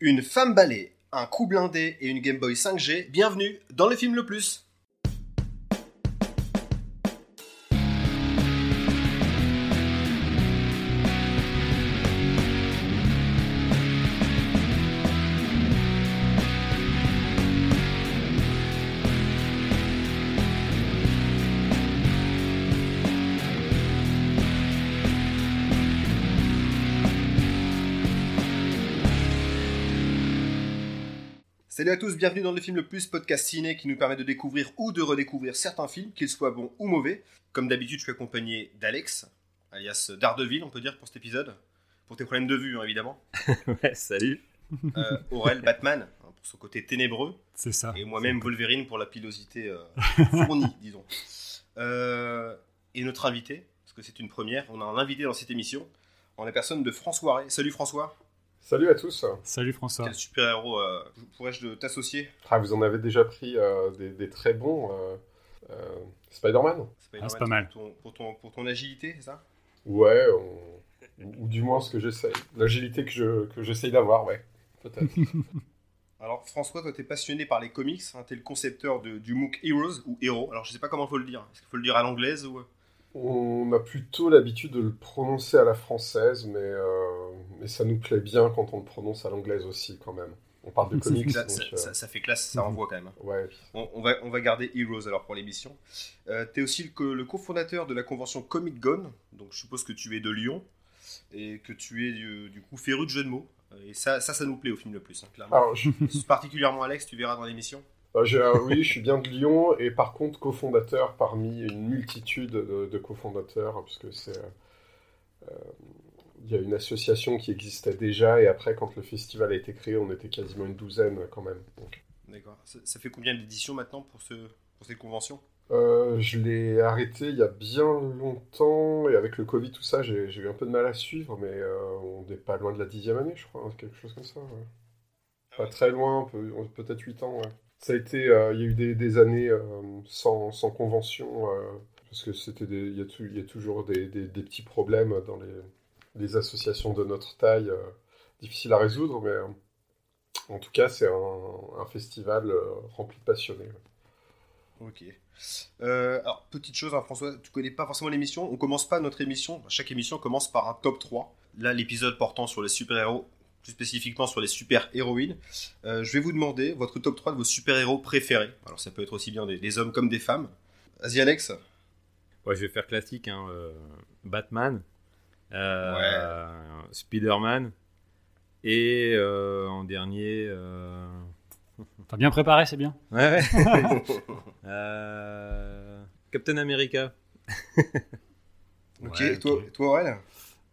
Une femme balai, un coup blindé et une Game Boy 5G, bienvenue dans le film le plus. Salut à tous, bienvenue dans le film le plus podcast ciné qui nous permet de découvrir ou de redécouvrir certains films, qu'ils soient bons ou mauvais. Comme d'habitude, je suis accompagné d'Alex, alias Daredevil, on peut dire, pour cet épisode. Pour tes problèmes de vue, hein, évidemment. ouais, salut. Euh, Aurel Batman, hein, pour son côté ténébreux. C'est ça. Et moi-même Wolverine pour la pilosité euh, fournie, disons. Euh, et notre invité, parce que c'est une première, on a un invité dans cette émission, en la personne de François Ray. Salut François. Salut à tous. Salut François. Quel super-héros euh, pourrais-je t'associer? Ah, vous en avez déjà pris euh, des, des très bons. euh, euh, Spider-Man Spider-Man, c'est pas mal. Pour ton, pour ton, pour ton agilité, c'est ça? Ouais, on- ou, ou du moins ce que j'essaie. L'agilité que je- que j'essaye d'avoir, ouais. Peut-être. Alors François, toi t'es passionné par les comics, hein, t'es le concepteur de- du MOOC Heroes ou Hero. Alors je sais pas comment faut le dire. Est-ce qu'il faut le dire à l'anglaise ou on a plutôt l'habitude de le prononcer à la française, mais, euh, mais ça nous plaît bien quand on le prononce à l'anglaise aussi, quand même. On parle de comics, ça, donc... ça- euh, ça- ça fait classe, ça envoie quand même. hein. ouais. On, on va, on va garder Heroes alors pour l'émission. Euh, t'es aussi le, co- le cofondateur de la convention Comic Gone, donc je suppose que tu es de Lyon et que tu es du, du coup féru de jeux de mots. Et ça, ça, ça nous plaît au film le plus, hein, clairement. Alors, je- Particulièrement Alex, tu verras dans l'émission. J'ai- euh, oui, je suis bien de Lyon et par contre cofondateur parmi une multitude de, de cofondateurs, puisque c'est euh, euh, il y a une association qui existait déjà et après quand le festival a été créé, on était quasiment une douzaine quand même. D'accord. Ça, ça fait combien d'éditions maintenant pour, ce, pour cette convention? Euh, je l'ai arrêté il y a bien longtemps et avec le Covid tout ça, j'ai eu un peu de mal à suivre, mais euh, on n'est pas loin de la dixième année, je crois, hein, quelque chose comme ça. ouais. Pas très loin, peu- peut-être 8 ans. ouais. Ça a été, euh, il y a eu des, années euh, sans, convention, euh, parce que c'était il y, a toujours des, petits problèmes dans les, associations de notre taille, difficiles à résoudre, mais en tout cas, c'est un, festival rempli de passionnés. Ok. Alors, petite chose, hein, François, tu connais pas forcément l'émission. On commence pas notre émission. Chaque émission commence par un top 3. Là, l'épisode portant sur les super-héros, plus spécifiquement sur les super-héroïnes. Euh, je vais vous demander votre top 3 de vos super-héros préférés. Alors, ça peut être aussi bien des, des hommes comme des femmes. Vas-y, Alex. Ouais, je vais faire classique. Hein, euh, Batman, euh, Spider-Man et euh, en dernier. euh, T'as bien préparé, c'est bien. Ouais, ouais. Euh, Captain America. Ok, Ouais, et toi, toi, Aurel?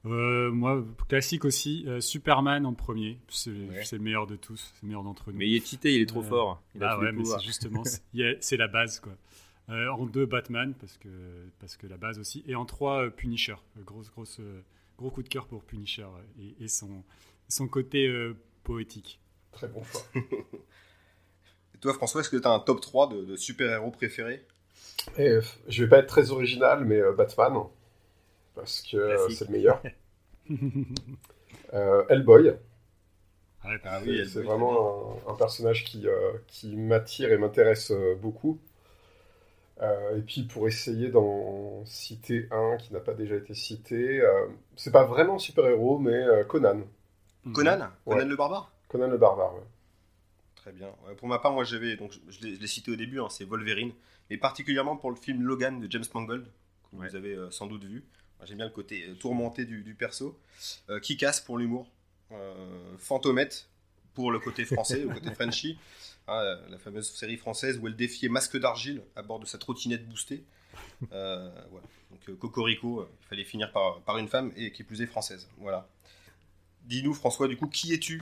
Euh, moi, classique aussi. euh, Superman en premier. C'est Ouais. le meilleur de tous. C'est le meilleur d'entre nous. Mais il est cheaté, il est trop Euh, fort. Il a ah ouais, mais c'est justement, c'est la base quoi. Euh, en deux, Batman parce que parce que la base aussi. Et en trois, euh, Punisher. Grosse grosse gros coup de cœur pour Punisher et, et son son côté euh, poétique. Très bon choix. Et toi, François, est-ce que tu as un top 3 de, de super-héros préférés? Euh, je vais pas être très original, mais euh, Batman, parce que euh, c'est le meilleur. Euh, Hellboy. Ah Ah C'est- oui, c'est vraiment un, un personnage qui, euh, qui m'attire et m'intéresse euh, beaucoup. Euh, et puis pour essayer d'en citer un qui n'a pas déjà été cité, euh, c'est pas vraiment un super-héros, mais euh, Conan. Mhm. Conan? Ouais. Conan le barbare? Conan le barbare. ouais. Très bien. Ouais, pour ma part, moi j'avais, donc je l'ai je l'ai cité au début, hein, c'est Wolverine, mais particulièrement pour le film Logan de James Mangold, que Ouais. vous avez euh, sans doute vu. J'aime bien le côté euh, tourmenté du, du perso. Euh, Kick-Ass pour l'humour. Euh, Fantomette pour le côté français, le côté Frenchy. Hein, la- fameuse série française où elle défiait Masque d'argile à bord de sa trottinette boostée. Euh, voilà. Donc Cocorico, euh, il fallait finir par, par une femme et qui plus est française. Voilà. Dis-nous François, du coup, qui es-tu?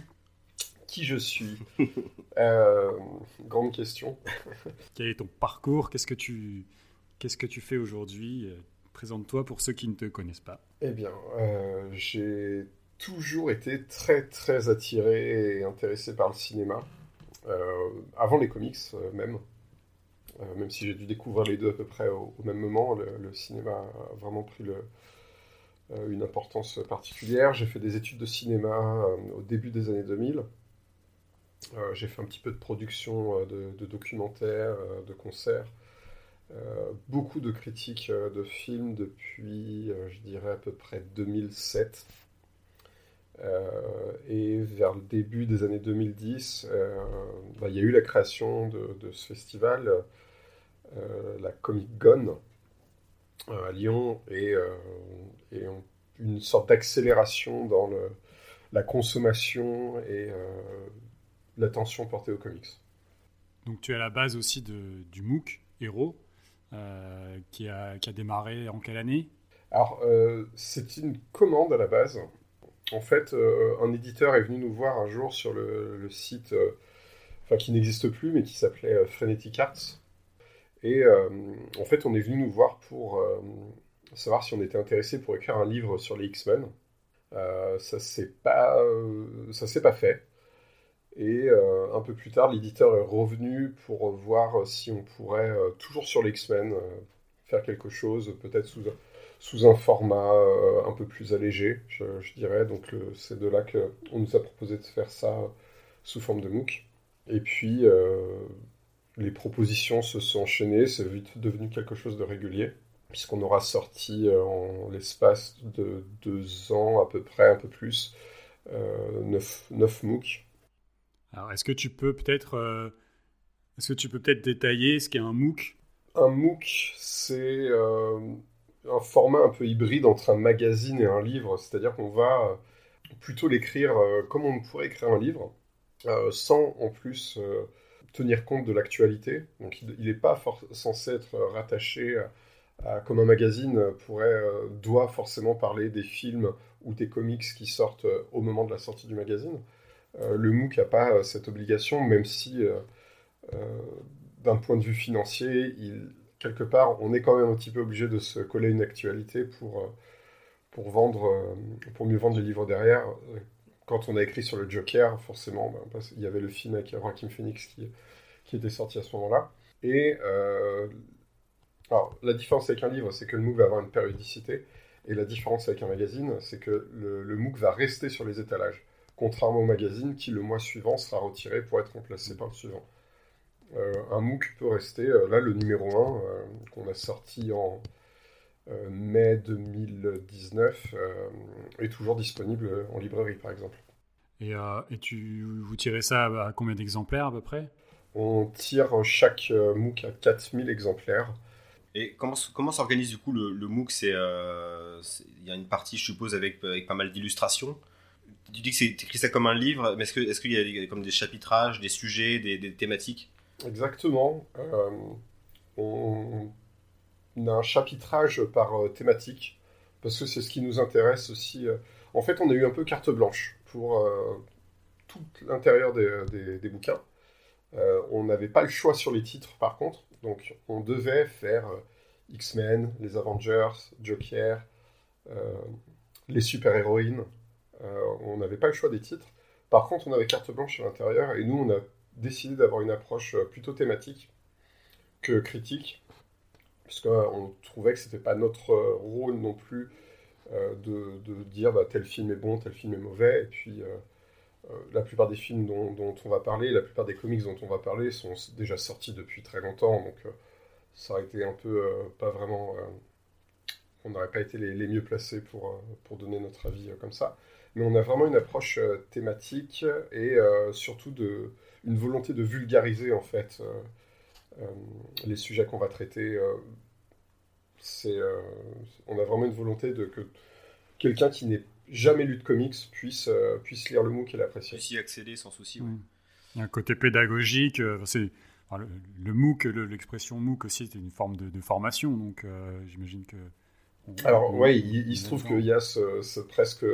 Qui je suis? Euh, Grande question. Quel est ton parcours? Qu'est-ce que tu qu'est-ce que tu fais aujourd'hui? Présente-toi pour ceux qui ne te connaissent pas. Eh bien, euh, j'ai toujours été très très attiré et intéressé par le cinéma, euh, avant les comics euh, même. Même si j'ai dû découvrir les deux à peu près au, même moment, le, cinéma a vraiment pris une importance particulière. J'ai fait des études de cinéma au début des années 2000. j'ai fait un petit peu de production de documentaires, de concerts. Beaucoup de critiques de films depuis, je dirais, à peu près 2007. et vers le début des années 2010, bah, il y a eu la création de, ce festival, la Comic Gone, à Lyon, et, une sorte d'accélération dans la consommation et euh, l'attention portée aux comics. Donc tu es à la base aussi du MOOC euh, qui, a, qui, a, démarré en quelle année? Alors euh, c'est une commande à la base. En fait, un éditeur est venu nous voir un jour sur le, site, enfin qui n'existe plus, mais qui s'appelait Frenetic Arts. Et en fait, on est venu nous voir pour savoir si on était intéressé pour écrire un livre sur les X-Men. Euh, ça s'est pas, euh, s'est pas fait. Et euh, un peu plus tard, l'éditeur est revenu pour voir si on pourrait, toujours sur les X-Men, faire quelque chose, peut-être sous, sous un format un peu plus allégé, je, dirais. Donc c'est de là qu'on nous a proposé de faire ça sous forme de MOOC. Et puis les propositions se sont enchaînées, c'est vite devenu quelque chose de régulier puisqu'on aura sorti euh, en l'espace de deux ans à peu près, un peu plus, euh, neuf, neuf MOOC. Alors, est-ce que tu peux peut-être euh, est-ce que tu peux peut-être détailler ce qu'est un MOOC? Un MOOC, c'est un format un peu hybride entre un magazine et un livre, c'est-à-dire qu'on va plutôt l'écrire comme on pourrait écrire un livre, sans en plus tenir compte de l'actualité. Donc il n'est pas censé être rattaché comme un magazine pourrait, euh, doit forcément parler des films ou des comics qui sortent euh, au moment de la sortie du magazine. Euh, le MOOC n'a pas cette obligation, même si, d'un point de vue financier, quelque part, on est quand même un petit peu obligé de se coller une actualité pour, pour, vendre, pour mieux vendre les livres derrière. Quand on a écrit sur le Joker, forcément, ben, il y avait le film avec Joaquin Phoenix qui, qui était sorti à ce moment-là. Et alors, la différence avec un livre, c'est que le MOOC va avoir une périodicité. Et la différence avec un magazine, c'est que le, MOOC va rester sur les étalages. Contrairement au magazine qui, le mois suivant, sera retiré pour être remplacé par le suivant. Euh, un MOOC peut rester, euh, là, le numéro 1, euh, qu'on a sorti en mai 2019, est toujours disponible en librairie, par exemple. Et, et tu, vous tirez ça à combien d'exemplaires à peu près? On tire chaque MOOC à 4000 exemplaires. Et comment, comment s'organise du coup le, le MOOC? Euh, C'est il y a une partie, je suppose, avec, avec pas mal d'illustrations? Tu dis que c'est écrit ça comme un livre, mais est-ce qu'il y a comme des chapitrages, des sujets, des, thématiques? Exactement. Euh, on, a un chapitrage par euh, thématique parce que c'est ce qui nous intéresse aussi. En fait, on a eu un peu carte blanche pour tout l'intérieur des, bouquins. on n'avait pas le choix sur les titres, par contre. Donc on devait faire euh, X-Men, les Avengers, Joker, euh, les super-héroïnes. Euh, on n'avait pas le choix des titres. Par contre, on avait carte blanche à l'intérieur et nous, on a décidé d'avoir une approche plutôt thématique que critique, puisqu'on trouvait que ce n'était pas notre rôle non plus de, dire bah, tel film est bon, tel film est mauvais, et puis euh, la plupart des films dont, on va parler, la plupart des comics dont on va parler sont déjà sortis depuis très longtemps, donc euh, ça aurait été un peu euh, pas vraiment. on n'aurait pas été les, mieux placés pour, pour donner notre avis comme ça. Mais on a vraiment une approche thématique et surtout de, une volonté de vulgariser en fait les sujets qu'on va traiter. c'est, on a vraiment une volonté de que quelqu'un qui n'est jamais lu de comics puisse, euh, puisse lire le MOOC et l'apprécier. Puisse y accéder sans souci. Il y a un côté pédagogique. Euh, c'est, le, MOOC, l'expression MOOC aussi, c'est une forme de, formation. Donc euh, j'imagine que. Alors, oui, il, se trouve qu'il y a ce, presque,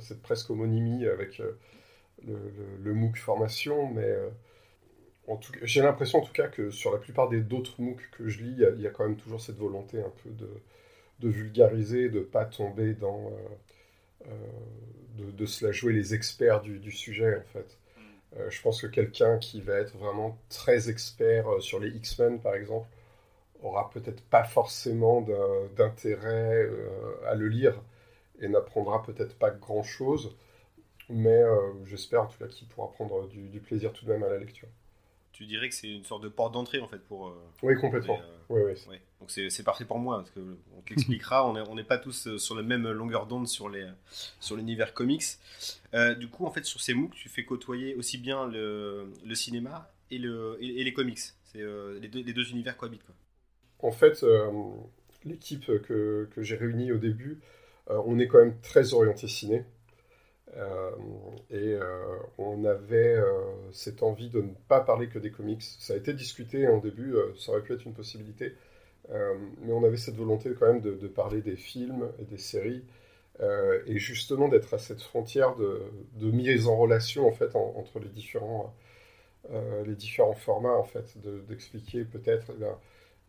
cette presque homonymie avec le, MOOC formation, mais. j'ai l'impression en tout cas que sur la plupart des d'autres MOOC que je lis, il y, a, quand même toujours cette volonté un peu de, de vulgariser, de ne pas tomber dans, de, de, se la jouer les experts du, sujet, en fait. Euh, je pense que quelqu'un qui va être vraiment très expert euh, sur les X-Men, par exemple, aura peut-être pas forcément d'intérêt euh, à le lire et n'apprendra peut-être pas grand-chose. mais j'espère en tout cas qu'il pourra prendre du, plaisir tout de même à la lecture. Tu dirais que c'est une sorte de porte d'entrée en fait pour. oui, complètement. oui, oui, Donc c'est parfait pour moi parce que on t'expliquera, on n'est pas tous sur la même longueur d'onde sur les sur l'univers comics. du coup, en fait, sur ces MOOC, tu fais côtoyer aussi bien le, le cinéma et, le, et, les comics. C'est les, deux, les deux univers cohabitent. Quoi. En fait, l'équipe que, que j'ai réunie au début, euh, on est quand même très orienté ciné. Euh, et euh, on avait cette envie de ne pas parler que des comics. Ça a été discuté en début, ça aurait pu être une possibilité. mais on avait cette volonté quand même de, parler des films et des séries. et justement d'être à cette frontière de, mise en relation en fait entre les différents, les différents formats en fait, d'expliquer peut-être eh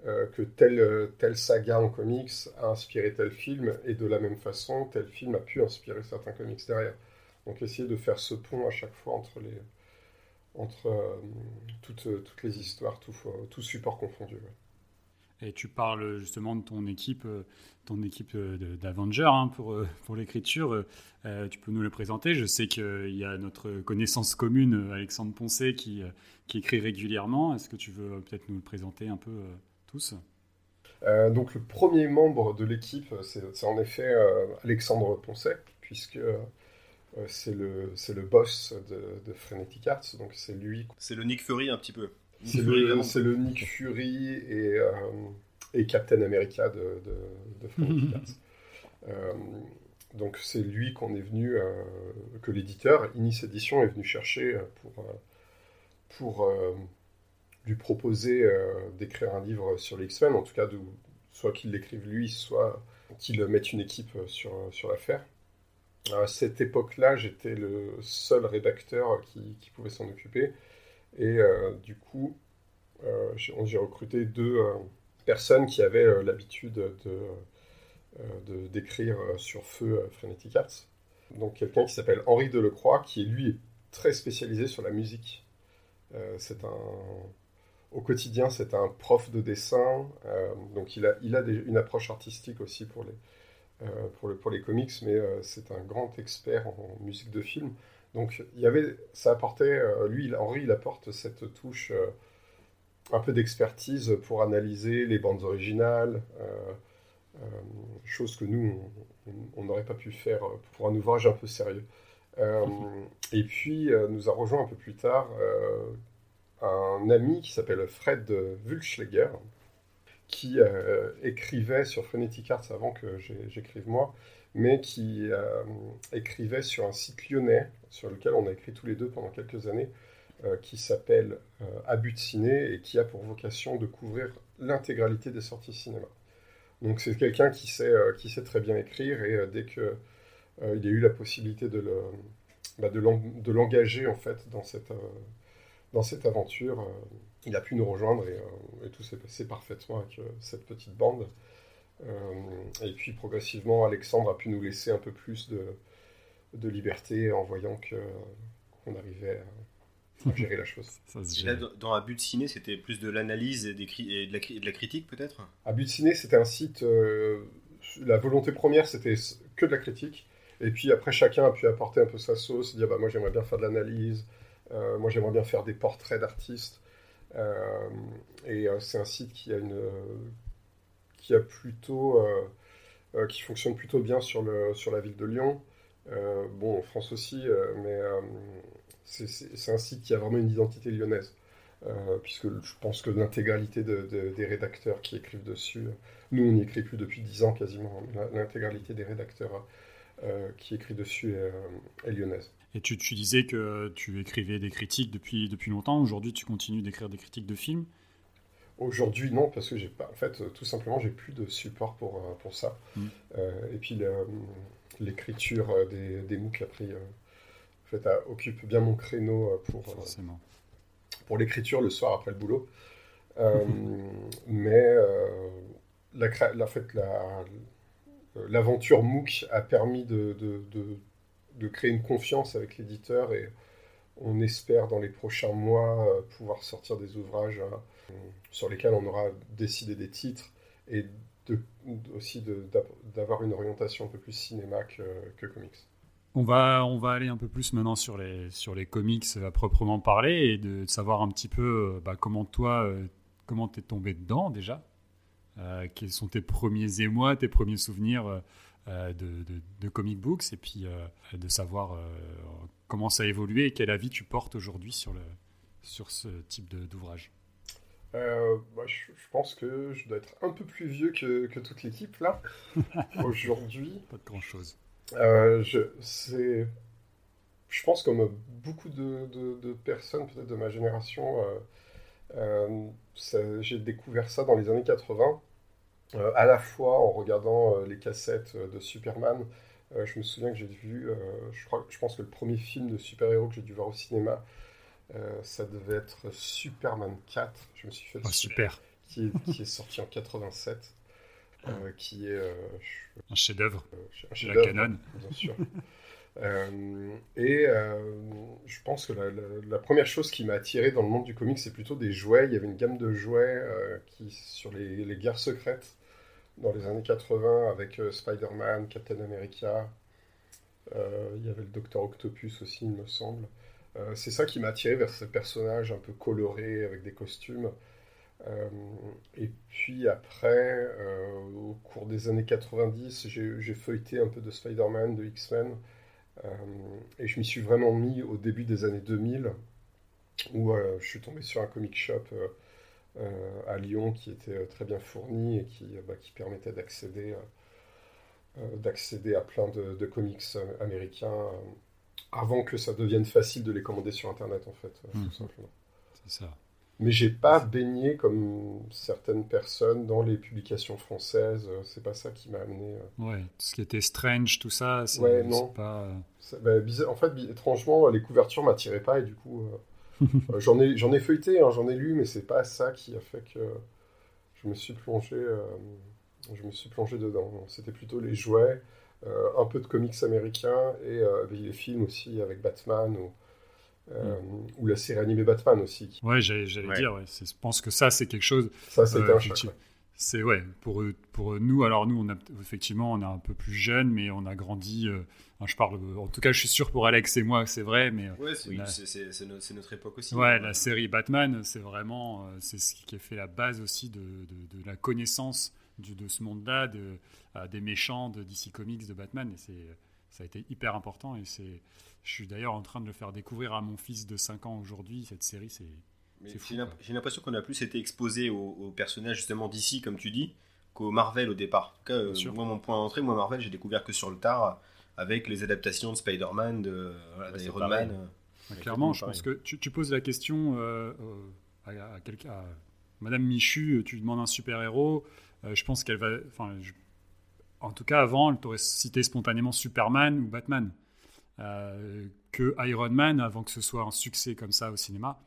euh, que telle, telle saga en comics a inspiré tel film, et de la même façon, tel film a pu inspirer certains comics derrière. Donc essayer de faire ce pont à chaque fois entre, les, entre euh, toutes, toutes, les histoires, tout, tout support confondu. Et tu parles justement de ton équipe, euh, ton équipe d'Avengers hein, pour, pour l'écriture. tu peux nous le présenter. Je sais qu'il y a notre connaissance commune, Alexandre Poncet, qui, qui écrit régulièrement. Est-ce que tu veux peut-être nous le présenter un peu tous euh, donc le premier membre de l'équipe, c'est en effet euh, Alexandre Poncet, puisque euh, c'est le, le boss de, de, Frenetic Arts, donc c'est lui. C'est le Nick Fury un petit peu. C'est le, le, Nick Fury et, et Captain America de, de, Frenetic Arts. donc c'est lui qu'on est venu, que l'éditeur, Inis Edition, est venu chercher pour, pour lui proposer euh, d'écrire un livre sur les X-Men, en tout cas, soit qu'il l'écrive lui, soit qu'il mette une équipe euh, sur, euh, sur l'affaire. À cette époque-là, j'étais le seul rédacteur qui, pouvait s'en occuper. Et du coup, j'ai recruté deux personnes qui avaient l'habitude de, d'écrire sur feu Frenetic Arts. Donc quelqu'un qui s'appelle Henri Delecroix, qui lui très spécialisé sur la musique. c'est un, au quotidien, c'est un prof de dessin, euh, donc il a, il a une approche artistique aussi pour les, euh, pour, le, pour les comics, mais euh, c'est un grand expert en, musique de film. Donc il y avait, ça apportait, lui, Henri, il apporte cette touche un peu d'expertise pour analyser les bandes originales, chose que nous, on n'aurait pas pu faire pour un ouvrage un peu sérieux. et puis, nous a rejoint un peu plus tard un ami qui s'appelle Fred Wulschläger, qui euh, écrivait sur Phonetic Arts avant que j'écrive moi, mais qui euh, écrivait sur un site lyonnais sur lequel on a écrit tous les deux pendant quelques années, euh, qui s'appelle Abus de Ciné et qui a pour vocation de couvrir l'intégralité des sorties cinéma. Donc c'est quelqu'un qui sait, qui sait très bien écrire et dès que il a eu la possibilité de bah, l'engager en fait dans cette dans cette aventure, euh, il a pu nous rejoindre et, euh, tout s'est passé parfaitement avec euh, cette petite bande. et puis progressivement, Alexandre a pu nous laisser un peu plus de, de liberté en voyant qu'on arrivait à, gérer la chose. dans un but de ciné, c'était plus de l'analyse et, et, de la, critique peut-être? De ciné, c'était un site. la volonté première, c'était que de la critique. Et puis après, chacun a pu apporter un peu sa sauce, dire bah, moi j'aimerais bien faire de l'analyse, moi, j'aimerais bien faire des portraits d'artistes. Euh, et euh, c'est un site qui a une, qui a plutôt, qui fonctionne plutôt bien sur le, sur la ville de Lyon. bon, en France aussi, mais c'est un site qui a vraiment une identité lyonnaise. puisque je pense que l'intégralité des rédacteurs qui écrivent dessus, nous on n'y écrit plus depuis 10 ans quasiment, l'intégralité des rédacteurs qui écrivent dessus est lyonnaise. Et tu, disais que tu écrivais des critiques depuis, depuis longtemps. Aujourd'hui, tu continues d'écrire des critiques de films? Aujourd'hui, non, parce que j'ai pas. En fait, tout simplement, j'ai plus de support pour, euh, pour ça. Mm. Euh, et puis, l'écriture des, des MOOC a pris. Euh, en fait, occupe bien mon créneau pour, pour l'écriture le soir après le boulot. mais la, la, en fait, l'aventure MOOC a permis de, de, de créer une confiance avec l'éditeur et on espère dans les prochains mois euh, pouvoir sortir des ouvrages euh, sur lesquels on aura décidé des titres et de, aussi d'avoir une orientation un peu plus cinéma que, comics. On va, on va aller un peu plus maintenant sur les, sur les comics à proprement parler et de, savoir un petit peu euh, bah, comment toi, euh, comment t'es tombé dedans déjà. Quels sont tes premiers émois, tes premiers souvenirs de, de, de, comic books et puis de savoir comment ça a évolué et quel avis tu portes aujourd'hui sur, le, sur ce type d'ouvrage. Bah, je, pense que je dois être un peu plus vieux que, que toute l'équipe là aujourd'hui. Pas de grand chose. Euh, je, je pense comme beaucoup de, de, personnes, peut-être de ma génération, euh, euh, j'ai découvert ça dans les années 80, à la fois en regardant les cassettes de Superman. je me souviens que j'ai vu, je, crois, je pense que le premier film de super-héros que j'ai dû voir au cinéma, ça devait être Superman 4. Je me suis fait oh, super. Qui est, qui est sorti en 87. Euh, qui est euh, un chef-d'œuvre euh, la Canon, bien sûr. et je pense que la, première chose qui m'a attiré dans le monde du comics, c'est plutôt des jouets. Il y avait une gamme de jouets qui, sur les, les, guerres secrètes dans les années 80 avec Spider-Man, Captain America. il y avait le Docteur Octopus aussi, il me semble. c'est ça qui m'a attiré vers ces personnages un peu colorés avec des costumes. Euh, et puis après, euh, au cours des années 90, j'ai feuilleté un peu de Spider-Man, de X-Men, euh, et je m'y suis vraiment mis au début des années 2000, où je suis tombé sur un comic shop à Lyon qui était très bien fourni et qui, bah, qui permettait d'accéder d'accéder à plein de, comics américains avant que ça devienne facile de les commander sur Internet, en fait, tout mmh. simplement. C'est ça. Mais j'ai pas baigné comme certaines personnes dans les publications françaises. Euh, c'est pas ça qui m'a amené. Euh. Ouais, ce qui était Strange, tout ça, c'est pas. Euh, bah, en fait, étrangement, les couvertures m'attiraient pas et du coup, j'en ai, j'en ai feuilleté, hein, j'en ai lu, mais c'est pas ça qui a fait que je me suis plongé, je me suis plongé dedans. C'était plutôt les jouets, un peu de comics américains et les films aussi avec Batman ou euh, ou la série animée Batman aussi. Ouais, j'allais dire, ouais. je pense que ça, c'est quelque chose. Ça, c'est euh, un choc. C'est ouais, pour, pour nous, alors nous, on a, effectivement, on est un peu plus jeune, mais on a grandi. Euh, je parle, en tout cas, je suis sûr pour Alex et moi, c'est vrai, mais. Ouais, c'est notre, époque aussi. Ouais, la série Batman, c'est vraiment, c'est ce qui a fait la base aussi de, de, la connaissance du, de ce monde-là, de, des méchants de DC Comics, de Batman, et c'est, ça a été hyper important, et c'est je suis d'ailleurs en train de le faire découvrir à mon fils de 5 ans aujourd'hui. Cette série, c'est. J'ai l'impression qu'on a plus été exposé aux, personnages justement d'ici, comme tu dis, qu'au Marvel au départ. En tout cas, euh, moi, mon point d'entrée, moi, Marvel, j'ai découvert que sur le tard, avec les adaptations de Spider-Man, de d'Iron Man. Euh, clairement, je pense que tu, poses la question euh, à, quelqu'un. Madame Michu, tu lui demandes un super-héros. je pense qu'elle va. Enfin, en tout cas, avant, elle t'aurait cité spontanément Superman ou Batman. Euh, que Iron Man, avant que ce soit un succès comme ça au cinéma,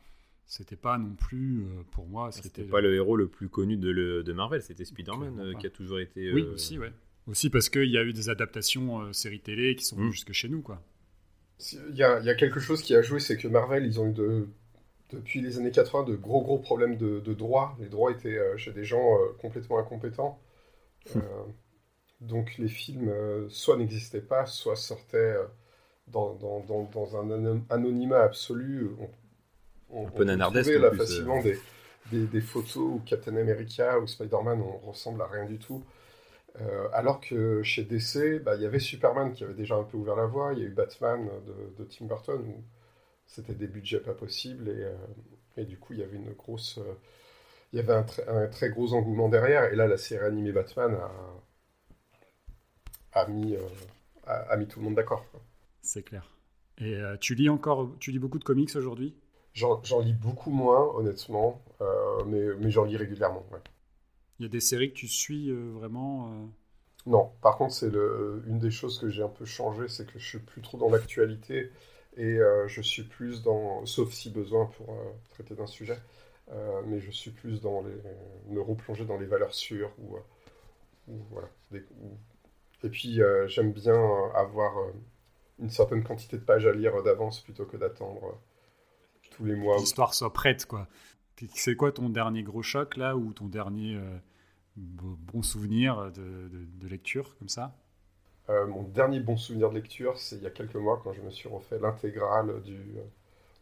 c'était pas non plus euh, pour moi. C'était pas le héros le plus connu de, de Marvel, c'était Spider-Man euh, qui a toujours été. Oui, aussi, ouais. Aussi parce qu'il y a eu des adaptations séries télé qui sont venues mm. jusque chez nous, quoi. Il y, a, y, a, quelque chose qui a joué, c'est que Marvel, ils ont eu de, depuis les années 80 de gros gros problèmes de, de droits. Les droits étaient chez des gens complètement incompétents. donc les films soit n'existaient pas, soit sortaient dans, dans, dans, un anonymat absolu. On, un peu nanardesque. là euh. facilement des, des, des, photos où Captain America ou Spider-Man on ressemble à rien du tout. Euh, alors que chez DC, bah, il y avait Superman qui avait déjà un peu ouvert la voie, il y a eu Batman de, Tim Burton où c'était des budgets pas possibles et, euh, et, du coup il y avait une grosse, il y avait un, un, très gros engouement derrière et là la série animée Batman a, a mis, a, a, mis tout le monde d'accord. C'est clair. Et euh, tu lis encore, tu lis beaucoup de comics aujourd'hui? J'en lis beaucoup moins, honnêtement, euh, mais, mais j'en lis régulièrement. Il y a des séries que tu suis euh, vraiment Non, par contre, c'est une des choses que j'ai un peu changé, c'est que je suis plus trop dans l'actualité et je suis plus dans, sauf si besoin pour traiter d'un sujet, mais je suis plus dans les, me replonger dans les valeurs sûres ou, voilà. et puis j'aime bien avoir une certaine quantité de pages à lire d'avance plutôt que d'attendre euh, tous les mois. L'histoire soit prête, quoi. C'est quoi ton dernier gros choc, là, ou ton dernier euh, bon souvenir de, lecture, comme ça? Mon dernier bon souvenir de lecture, c'est il y a quelques mois quand je me suis refait l'intégrale du.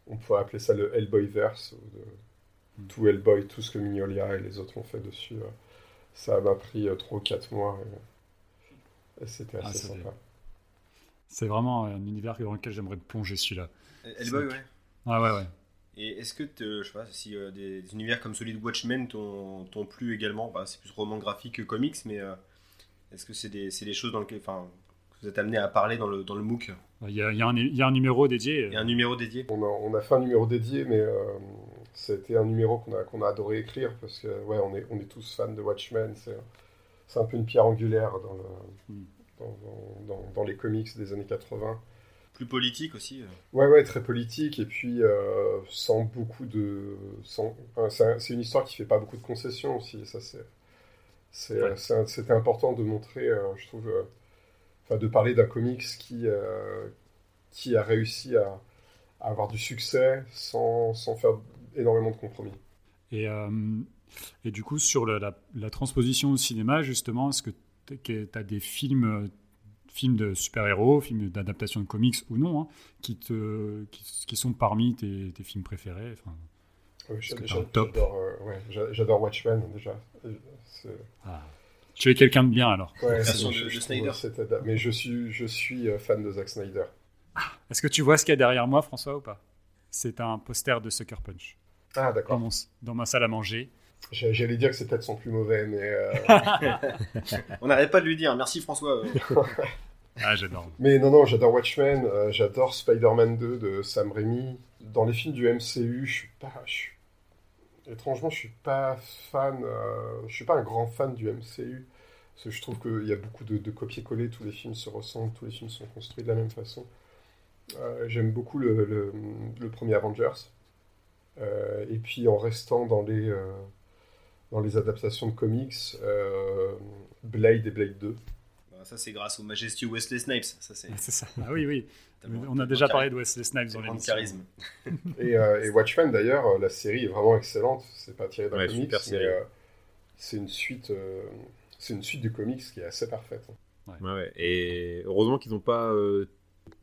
on pourrait appeler ça le Hellboyverse, ou de, mm. tout Hellboy, tout ce que Mignolia et les autres ont fait dessus. ça m'a pris 3 ou 4 mois. Et, c'était ah, assez sympa. C'est vraiment un univers dans lequel j'aimerais plonger celui-là. Hellboy, ouais. Ouais, ouais, ouais. Et est-ce que, je sais pas, si euh, des, univers comme celui de Watchmen t'ont plu également? Bah, C'est plus roman graphique que comics, mais euh, est-ce que c'est des, des, choses dans lesquelles enfin, vous êtes amené à parler dans le, dans le MOOC? Il y, a, il, y a un, il y, a, un numéro dédié. Il y a un numéro dédié On a, on a fait un numéro dédié, mais euh, c'était un numéro qu'on a, adoré écrire, parce que ouais, on, est, on est tous fans de Watchmen, c'est un peu une pierre angulaire dans, le, hmm. dans, dans, dans, les comics des années 80 plus politique aussi. Euh. Ouais, ouais, très politique et puis euh, sans beaucoup de. Sans... c'est une histoire qui fait pas beaucoup de concessions aussi. Ça, c'est. C'était important de montrer, euh, je trouve, enfin, de parler d'un comics qui, qui a réussi à, avoir du succès sans, sans, faire énormément de compromis. Et, et du coup, sur la, la, transposition au cinéma, justement, est-ce que tu as des films films de super-héros, films d'adaptation de comics ou non, hein, qui, te, qui, sont parmi tes, tes films préférés enfin, oui, J'adore euh, Watchmen déjà. Ah. Tu es quelqu'un de bien alors. Ouais, de, Snyder. Mais je suis, je suis euh, fan de Zack Snyder. Ah, est-ce que tu vois ce qu'il y a derrière moi, François, ou pas? C'est un poster de Sucker Punch. Ah, d'accord. Dans, dans, ma salle à manger. J'allais dire que c'est peut-être son plus mauvais, mais. Euh, On n'arrête pas de lui dire. Merci François. ah, j'adore. Mais non, non, j'adore Watchmen, euh, j'adore Spider-Man 2 de Sam Raimi. Dans les films du MCU, je suis pas. Étrangement, je suis pas fan. Euh, je suis pas un grand fan du MCU. Parce que je trouve qu'il y a beaucoup de, de copier-coller. Tous les films se ressemblent, tous les films sont construits de la même façon. J'aime beaucoup le, le, premier Avengers. et puis en restant dans les dans les adaptations de comics, euh, Blade et Blade 2. Bah, ça, c'est grâce au majestueux Wesley Snipes. Ça, c'est... ça. Ah oui, oui. On a déjà parlé de Wesley Snipes dans l'émission. charisme. et, euh, et, Watchmen, d'ailleurs, euh, la série est vraiment excellente. C'est pas tiré d'un comics, mais c'est une suite. c'est une suite du comics qui est assez parfaite. Ouais. ouais. Et heureusement qu'ils n'ont pas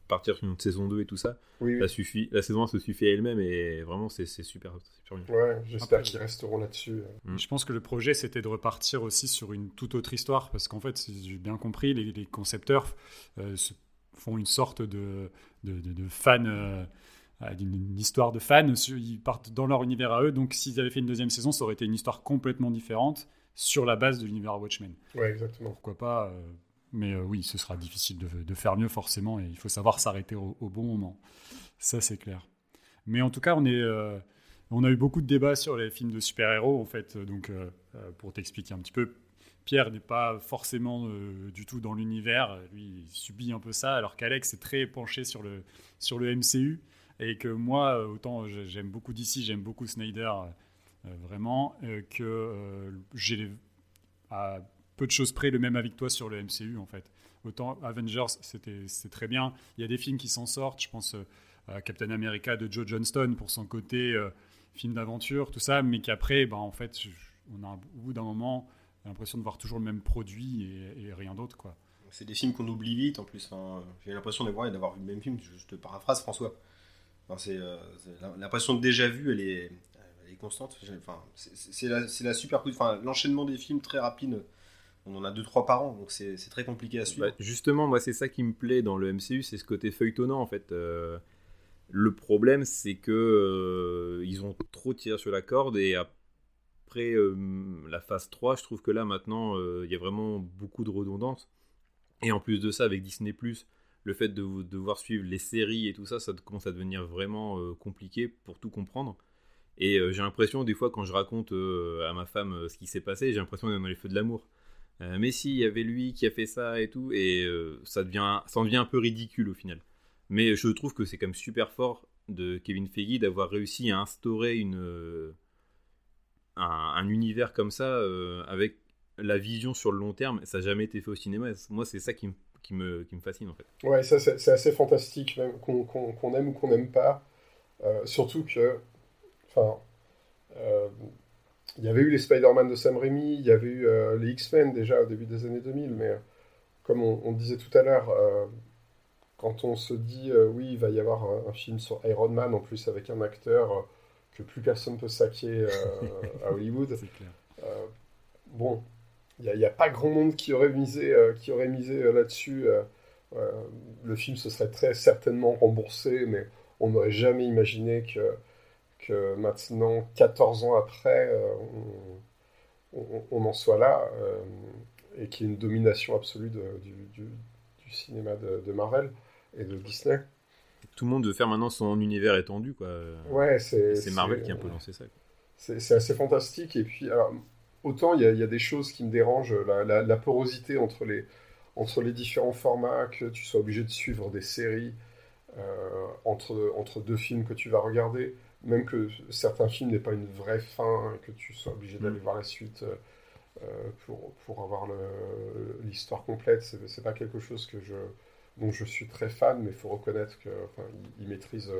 partir sur une saison 2 et tout ça. Oui, La, suffit, la saison 1 se suffit à elle-même et vraiment c'est super, super bien. Ouais, j'espère qu'ils resteront là-dessus. Mm. Je pense que le projet c'était de repartir aussi sur une toute autre histoire parce qu'en fait, si j'ai bien compris, les, concepteurs euh, font une sorte de, de, de, fan. Euh, d'une histoire de fans, ils partent dans leur univers à eux, donc s'ils avaient fait une deuxième saison, ça aurait été une histoire complètement différente sur la base de l'univers Watchmen. Ouais, exactement. Pourquoi pas euh, mais euh, oui, ce sera difficile de, faire mieux forcément et il faut savoir s'arrêter au, bon moment. Ça, c'est clair. Mais en tout cas, euh, on a eu beaucoup de débats sur les films de super-héros, en fait. Donc, euh, pour t'expliquer un petit peu, Pierre n'est pas forcément du tout dans l'univers. Lui, il subit un peu ça, alors qu'Alex est très penché sur le, sur le MCU. Et que moi, autant j'aime beaucoup DC, j'aime beaucoup Snyder, vraiment, que j'ai peu de choses près le même avec toi sur le MCU en fait. Autant Avengers, c'était très bien. Il y a des films qui s'en sortent. Je pense euh, à Captain America de Joe Johnston pour son côté euh, film d'aventure, tout ça, mais qu'après, bah, en fait, on a au bout d'un moment l'impression de voir toujours le même produit et, rien d'autre quoi. C'est des films qu'on oublie vite en plus. J'ai l'impression de voir et d'avoir vu le même film. Je, te paraphrase François. C'est euh, l'impression de déjà vu, elle est, elle est constante. Enfin, c'est la, la super. Enfin, l'enchaînement des films très rapide on en a deux trois par an, donc c'est très compliqué à suivre. Bah, justement, moi c'est ça qui me plaît dans le MCU, c'est ce côté feuilletonnant en fait. Euh, le problème c'est que euh, ils ont trop tiré sur la corde et après euh, la phase 3, je trouve que là maintenant il y a vraiment beaucoup de redondance. Et en plus de ça, avec Disney le fait de devoir suivre les séries et tout ça, ça commence à devenir vraiment compliqué pour tout comprendre. Et j'ai l'impression, des fois, quand je raconte à ma femme ce qui s'est passé, j'ai l'impression d'être dans les feux de l'amour. Euh, mais si, il y avait lui qui a fait ça et tout, et euh, ça, devient, ça en devient un peu ridicule au final. Mais je trouve que c'est quand même super fort de Kevin Feige d'avoir réussi à instaurer une, euh, un, univers comme ça avec la vision sur le long terme. Ça n'a jamais été fait au cinéma. Moi, c'est ça qui me, qui, me, qui me, fascine en fait. Ouais, ça c'est assez fantastique, même qu'on aime ou qu'on n'aime pas. surtout que, enfin, il y avait eu les Spider-Man de Sam Raimi, il y avait eu euh, les X-Men déjà au début des années 2000, mais comme on, disait tout à l'heure, quand on se dit oui, il va y avoir un, film sur Iron Man en plus avec un acteur que plus personne peut saquer à Hollywood. bon, il n'y a, pas grand monde qui aurait misé, qui aurait misé là-dessus. le film se serait très certainement remboursé, mais on n'aurait jamais imaginé que, que maintenant, 14 ans après, on, en soit là euh, et qu'il y ait une domination absolue du, cinéma de, Marvel et de Disney. Tout le monde veut faire maintenant son univers étendu, quoi. Ouais, c'est Marvel qui a un peu lancé ça. C'est assez fantastique. Et puis, autant il y, a des choses qui me dérangent, la, porosité entre les, entre les différents formats, que tu sois obligé de suivre des séries euh, entre, entre deux films que tu vas regarder même que certains films n'aient pas une vraie fin, et que tu sois obligé d'aller mm. voir la suite euh, euh, pour, pour avoir l'histoire complète, c'est pas quelque chose que je, dont je suis très fan, mais il faut reconnaître qu'ils enfin, maîtrisent,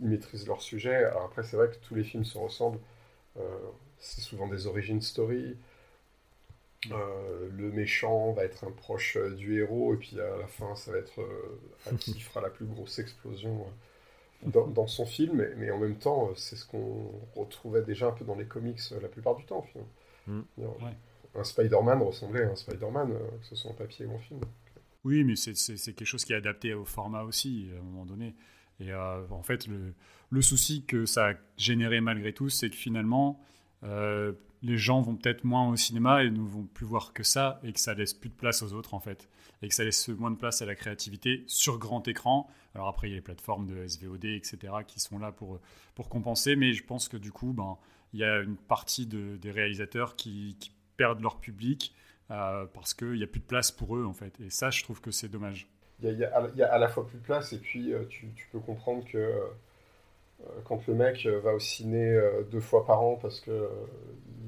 ils maîtrisent leur sujet. Alors après, c'est vrai que tous les films se ressemblent. Euh, c'est souvent des origin story. Mm. le méchant va être un proche du héros, et puis à la fin, ça va être à qui fera la plus grosse explosion dans, son film, mais, en même temps, euh, c'est ce qu'on retrouvait déjà un peu dans les comics euh, la plupart du temps. Mm. Un Spider-Man ressemblait à un Spider-Man, euh, que ce soit en papier ou en film. Oui, mais c'est quelque chose qui est adapté au format aussi, à un moment donné. Et en fait, le, le, souci que ça a généré malgré tout, c'est que finalement, les gens vont peut-être moins au cinéma et ne vont plus voir que ça, et que ça laisse plus de place aux autres, en fait et que ça laisse moins de place à la créativité sur grand écran. Alors après, il y a les plateformes de SVOD, etc., qui sont là pour, pour compenser, mais je pense que du coup, ben, il y a une partie de, des réalisateurs qui, perdent leur public euh, parce qu'il n'y a plus de place pour eux, en fait. Et ça, je trouve que c'est dommage. Il y, a, à la fois plus de place, et puis euh, tu, peux comprendre que euh, quand le mec va au ciné deux fois par an parce qu'il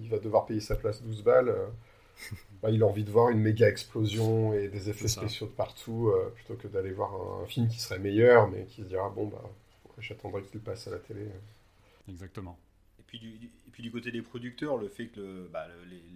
il va devoir payer sa place 12 balles, bah, il a envie de voir une méga explosion et des effets spéciaux de partout, euh, plutôt que d'aller voir un, film qui serait meilleur, mais qui se dira bon bah j'attendrai qu'il passe à la télé. Exactement. Et puis du, et puis du côté des producteurs, le fait que bah,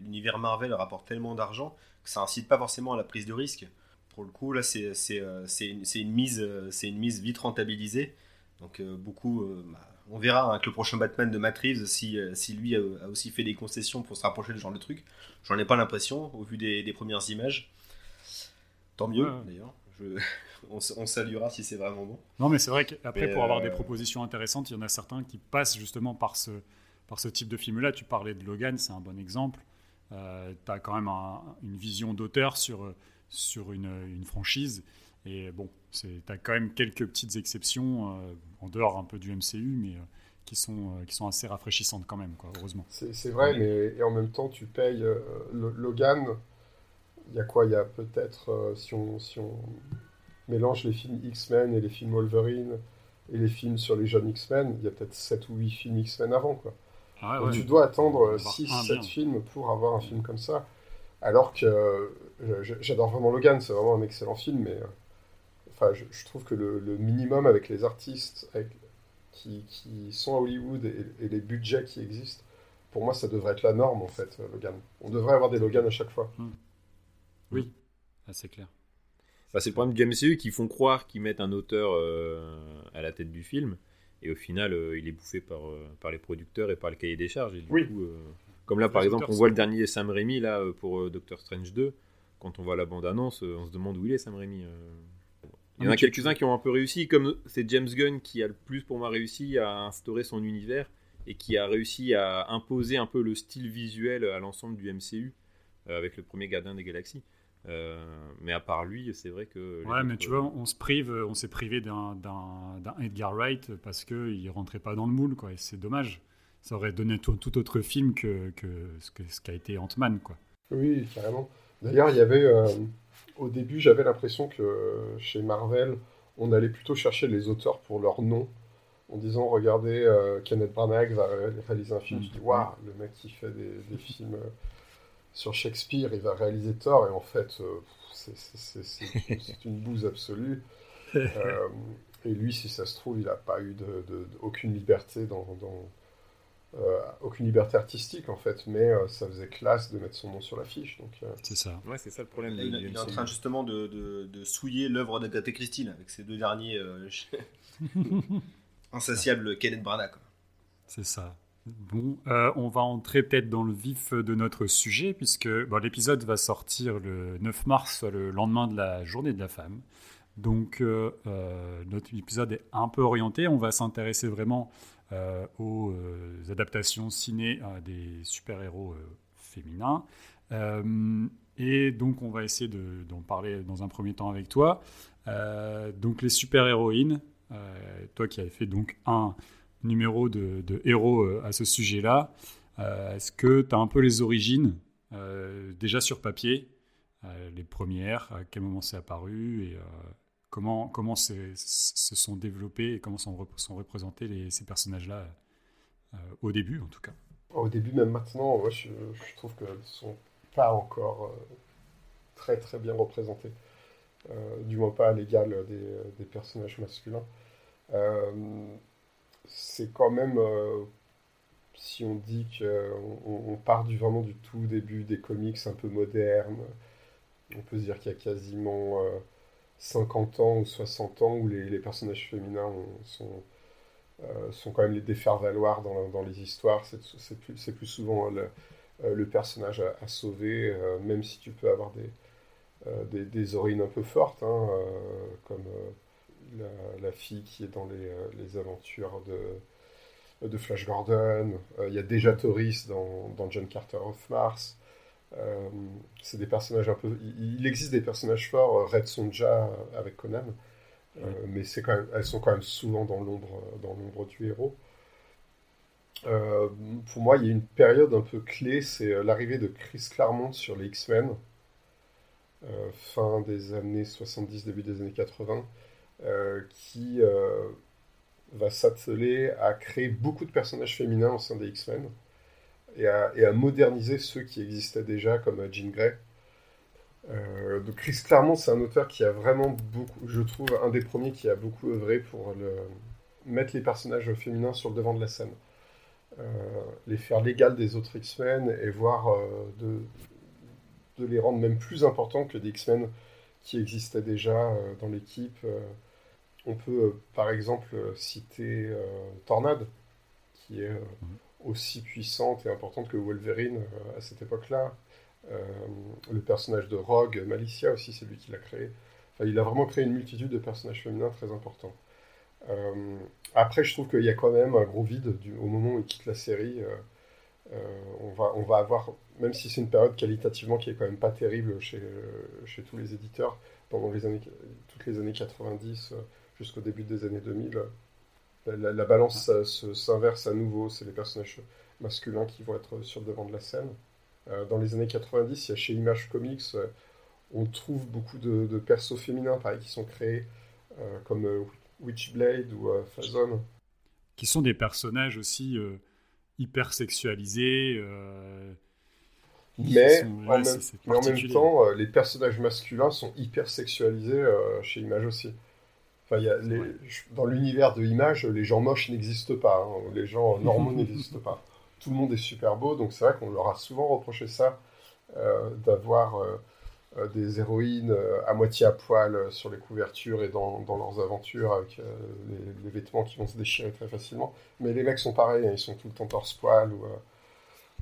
l'univers Marvel rapporte tellement d'argent que ça incite pas forcément à la prise de risque. Pour le coup, là, c'est euh, une, une, mise, euh, c'est une mise vite rentabilisée. Donc beaucoup, bah, on verra avec le prochain Batman de Matt Reeves si, euh, si lui a, aussi fait des concessions pour se rapprocher de ce genre de truc. J'en ai pas l'impression au vu des, premières images. Tant mieux d'ailleurs. on, saluera si c'est vraiment bon. Non, mais c'est vrai qu'après, pour avoir des euh, propositions intéressantes, il y en a certains qui passent justement par ce, par ce type de film-là. Tu parlais de Logan, c'est un bon exemple. Euh, tu as quand même une vision d'auteur sur, sur une, une franchise. Et bon, tu as quand même quelques petites exceptions, euh, en dehors un peu du MCU, mais euh, qui, sont, euh, qui sont assez rafraîchissantes quand même, quoi, heureusement. C'est vrai, mais et en même temps, tu payes Logan. Il y a quoi Il y a peut-être, si, on, si on mélange les films X-Men et les films Wolverine et les films sur les jeunes X-Men, il y a peut-être 7 ou 8 films X-Men avant, quoi. Ah tu dois attendre 6-7 films pour avoir un film comme ça. Alors que j'adore vraiment Logan, c'est vraiment un excellent film, mais je, trouve que le, minimum avec les artistes qui, sont à Hollywood et, les budgets qui existent, pour moi, ça devrait être la norme, en fait, Logan. On devrait avoir des Logan à chaque fois. Hmm. Oui, c'est clair. Bah, c'est le problème du MCU qui font croire qu'ils mettent un auteur euh, à la tête du film, et au final, euh, il est bouffé par, euh, par les producteurs et par le cahier des charges. oui. comme là, par exemple, on voit le dernier Sam Raimi là, pour Doctor Strange 2. Quand on voit la bande-annonce, on se demande où il est Sam Raimi. Il y en a quelques-uns qui ont un peu réussi, comme c'est James Gunn qui a le plus pour moi réussi à instaurer son univers et qui a réussi à imposer un peu le style visuel à l'ensemble du MCU euh, avec le premier Gardien des Galaxies. Euh, mais à part lui, c'est vrai que. Ouais, mais tu vois, on se prive, on s'est privé d'un Edgar Wright parce qu'il rentrait pas dans le moule, quoi. Et c'est dommage. Ça aurait donné tout, tout autre film que, que ce qu'a été Ant-Man, quoi. Oui, carrément. D'ailleurs, il y avait. Euh, au début, j'avais l'impression que chez Marvel, on allait plutôt chercher les auteurs pour leur nom, en disant regardez, euh, Kenneth Branagh va réaliser un film. Je dis waouh, le mec qui fait des, films euh, sur Shakespeare, il va réaliser Thor, et en fait, euh, c'est une bouse absolue. et lui, si ça se trouve, il n'a pas eu de, aucune liberté dans, aucune liberté artistique en fait, mais ça faisait classe de mettre son nom sur l'affiche. Donc c'est ça. Ouais, c'est ça le problème. il, est en train justement de, de, souiller l'œuvre d'Agatha Christie avec ces deux derniers insatiables Kenneth Branagh. C'est ça. Bon, euh, on va entrer peut-être dans le vif de notre sujet, puisque l'épisode va sortir le 9 mars, soit le lendemain de la journée de la femme. Donc, euh, euh, notre épisode est un peu orienté. On va s'intéresser vraiment aux adaptations ciné des super-héros féminins. et donc, on va essayer d'en parler dans un premier temps avec toi. donc, les super-héroïnes, toi qui avais fait donc un numéro de, héros euh, à ce sujet-là. Euh, est-ce que tu as un peu les origines euh, déjà sur papier, les premières, à quel moment c'est apparu comment, comment se sont développés et comment sont, sont représentés ces personnages-là au début en tout cas Au début, même maintenant, je, trouve qu'elles ne sont pas encore très très bien représentées. du moins pas à l'égal des, des, personnages masculins c'est quand même, euh, si on dit qu'on on part du, vraiment du tout début des comics un peu modernes, on peut se dire qu'il y a quasiment 50 euh, ans ou 60 ans où les, personnages féminins sont, euh, sont quand même les défaire-valoir dans, dans, les histoires. C'est plus, plus, souvent le, le personnage à, sauver, même si tu peux avoir des, des, des un peu fortes, hein, comme la, fille qui est dans les, euh, les aventures de, de Flash Gordon. Euh, il y a déjà Toris dans, dans, John Carter of Mars. Euh, c'est des personnages un peu. Il, existe des personnages forts, Red Sonja avec Conan, mais c'est quand même, elles sont quand même souvent dans l'ombre, dans l'ombre du héros. pour moi, il y a une période un peu clé, c'est l'arrivée de Chris Claremont sur les X-Men, fin des années 70, début des années 80. Euh, qui euh, va s'atteler à créer beaucoup de personnages féminins au sein des X-Men et à, moderniser ceux qui existaient déjà, comme Jean Grey. Euh, donc Chris Claremont, c'est un auteur qui a vraiment beaucoup, je trouve, un des premiers qui a beaucoup œuvré pour mettre les personnages féminins sur le devant de la scène. les faire l'égal des autres X-Men et voir de, les rendre même plus importants que des X-Men qui existaient déjà dans l'équipe. On peut euh, par exemple euh, citer euh, Tornade, qui est mhm. Aussi puissante et importante que Wolverine à cette époque-là. le personnage de Rogue, Malicia aussi, c'est lui qui l'a créé. il a vraiment créé une multitude de personnages féminins très importants. après, je trouve qu'il y a quand même un gros vide au moment où il quitte la série. on, va, on va avoir, même si c'est une période qualitativement qui est quand même pas terrible chez, tous les éditeurs, pendant les toutes les années 90, jusqu'au début des années 2000. La, balance s'inverse à nouveau, c'est les personnages masculins qui vont être sur le devant de la scène. Euh, dans les années 90, il y a chez Image Comics, euh, on trouve beaucoup de, persos féminins pareil, qui sont créés, euh, comme Witchblade ou Phazon. Qui sont des personnages aussi hyper sexualisés. Mais, en, même, temps, les personnages masculins sont hyper sexualisés chez Image aussi dans l'univers de l'image, les gens moches n'existent pas, hein. les gens normaux n'existent pas. Tout le monde est super beau, donc c'est vrai qu'on leur a souvent reproché ça, euh, d'avoir euh, euh, des héroïnes à moitié à poil sur les couvertures et dans, leurs aventures avec les, vêtements qui vont se déchirer très facilement. Mais les mecs sont pareils, hein, ils sont tout le temps torse-poil. Ou,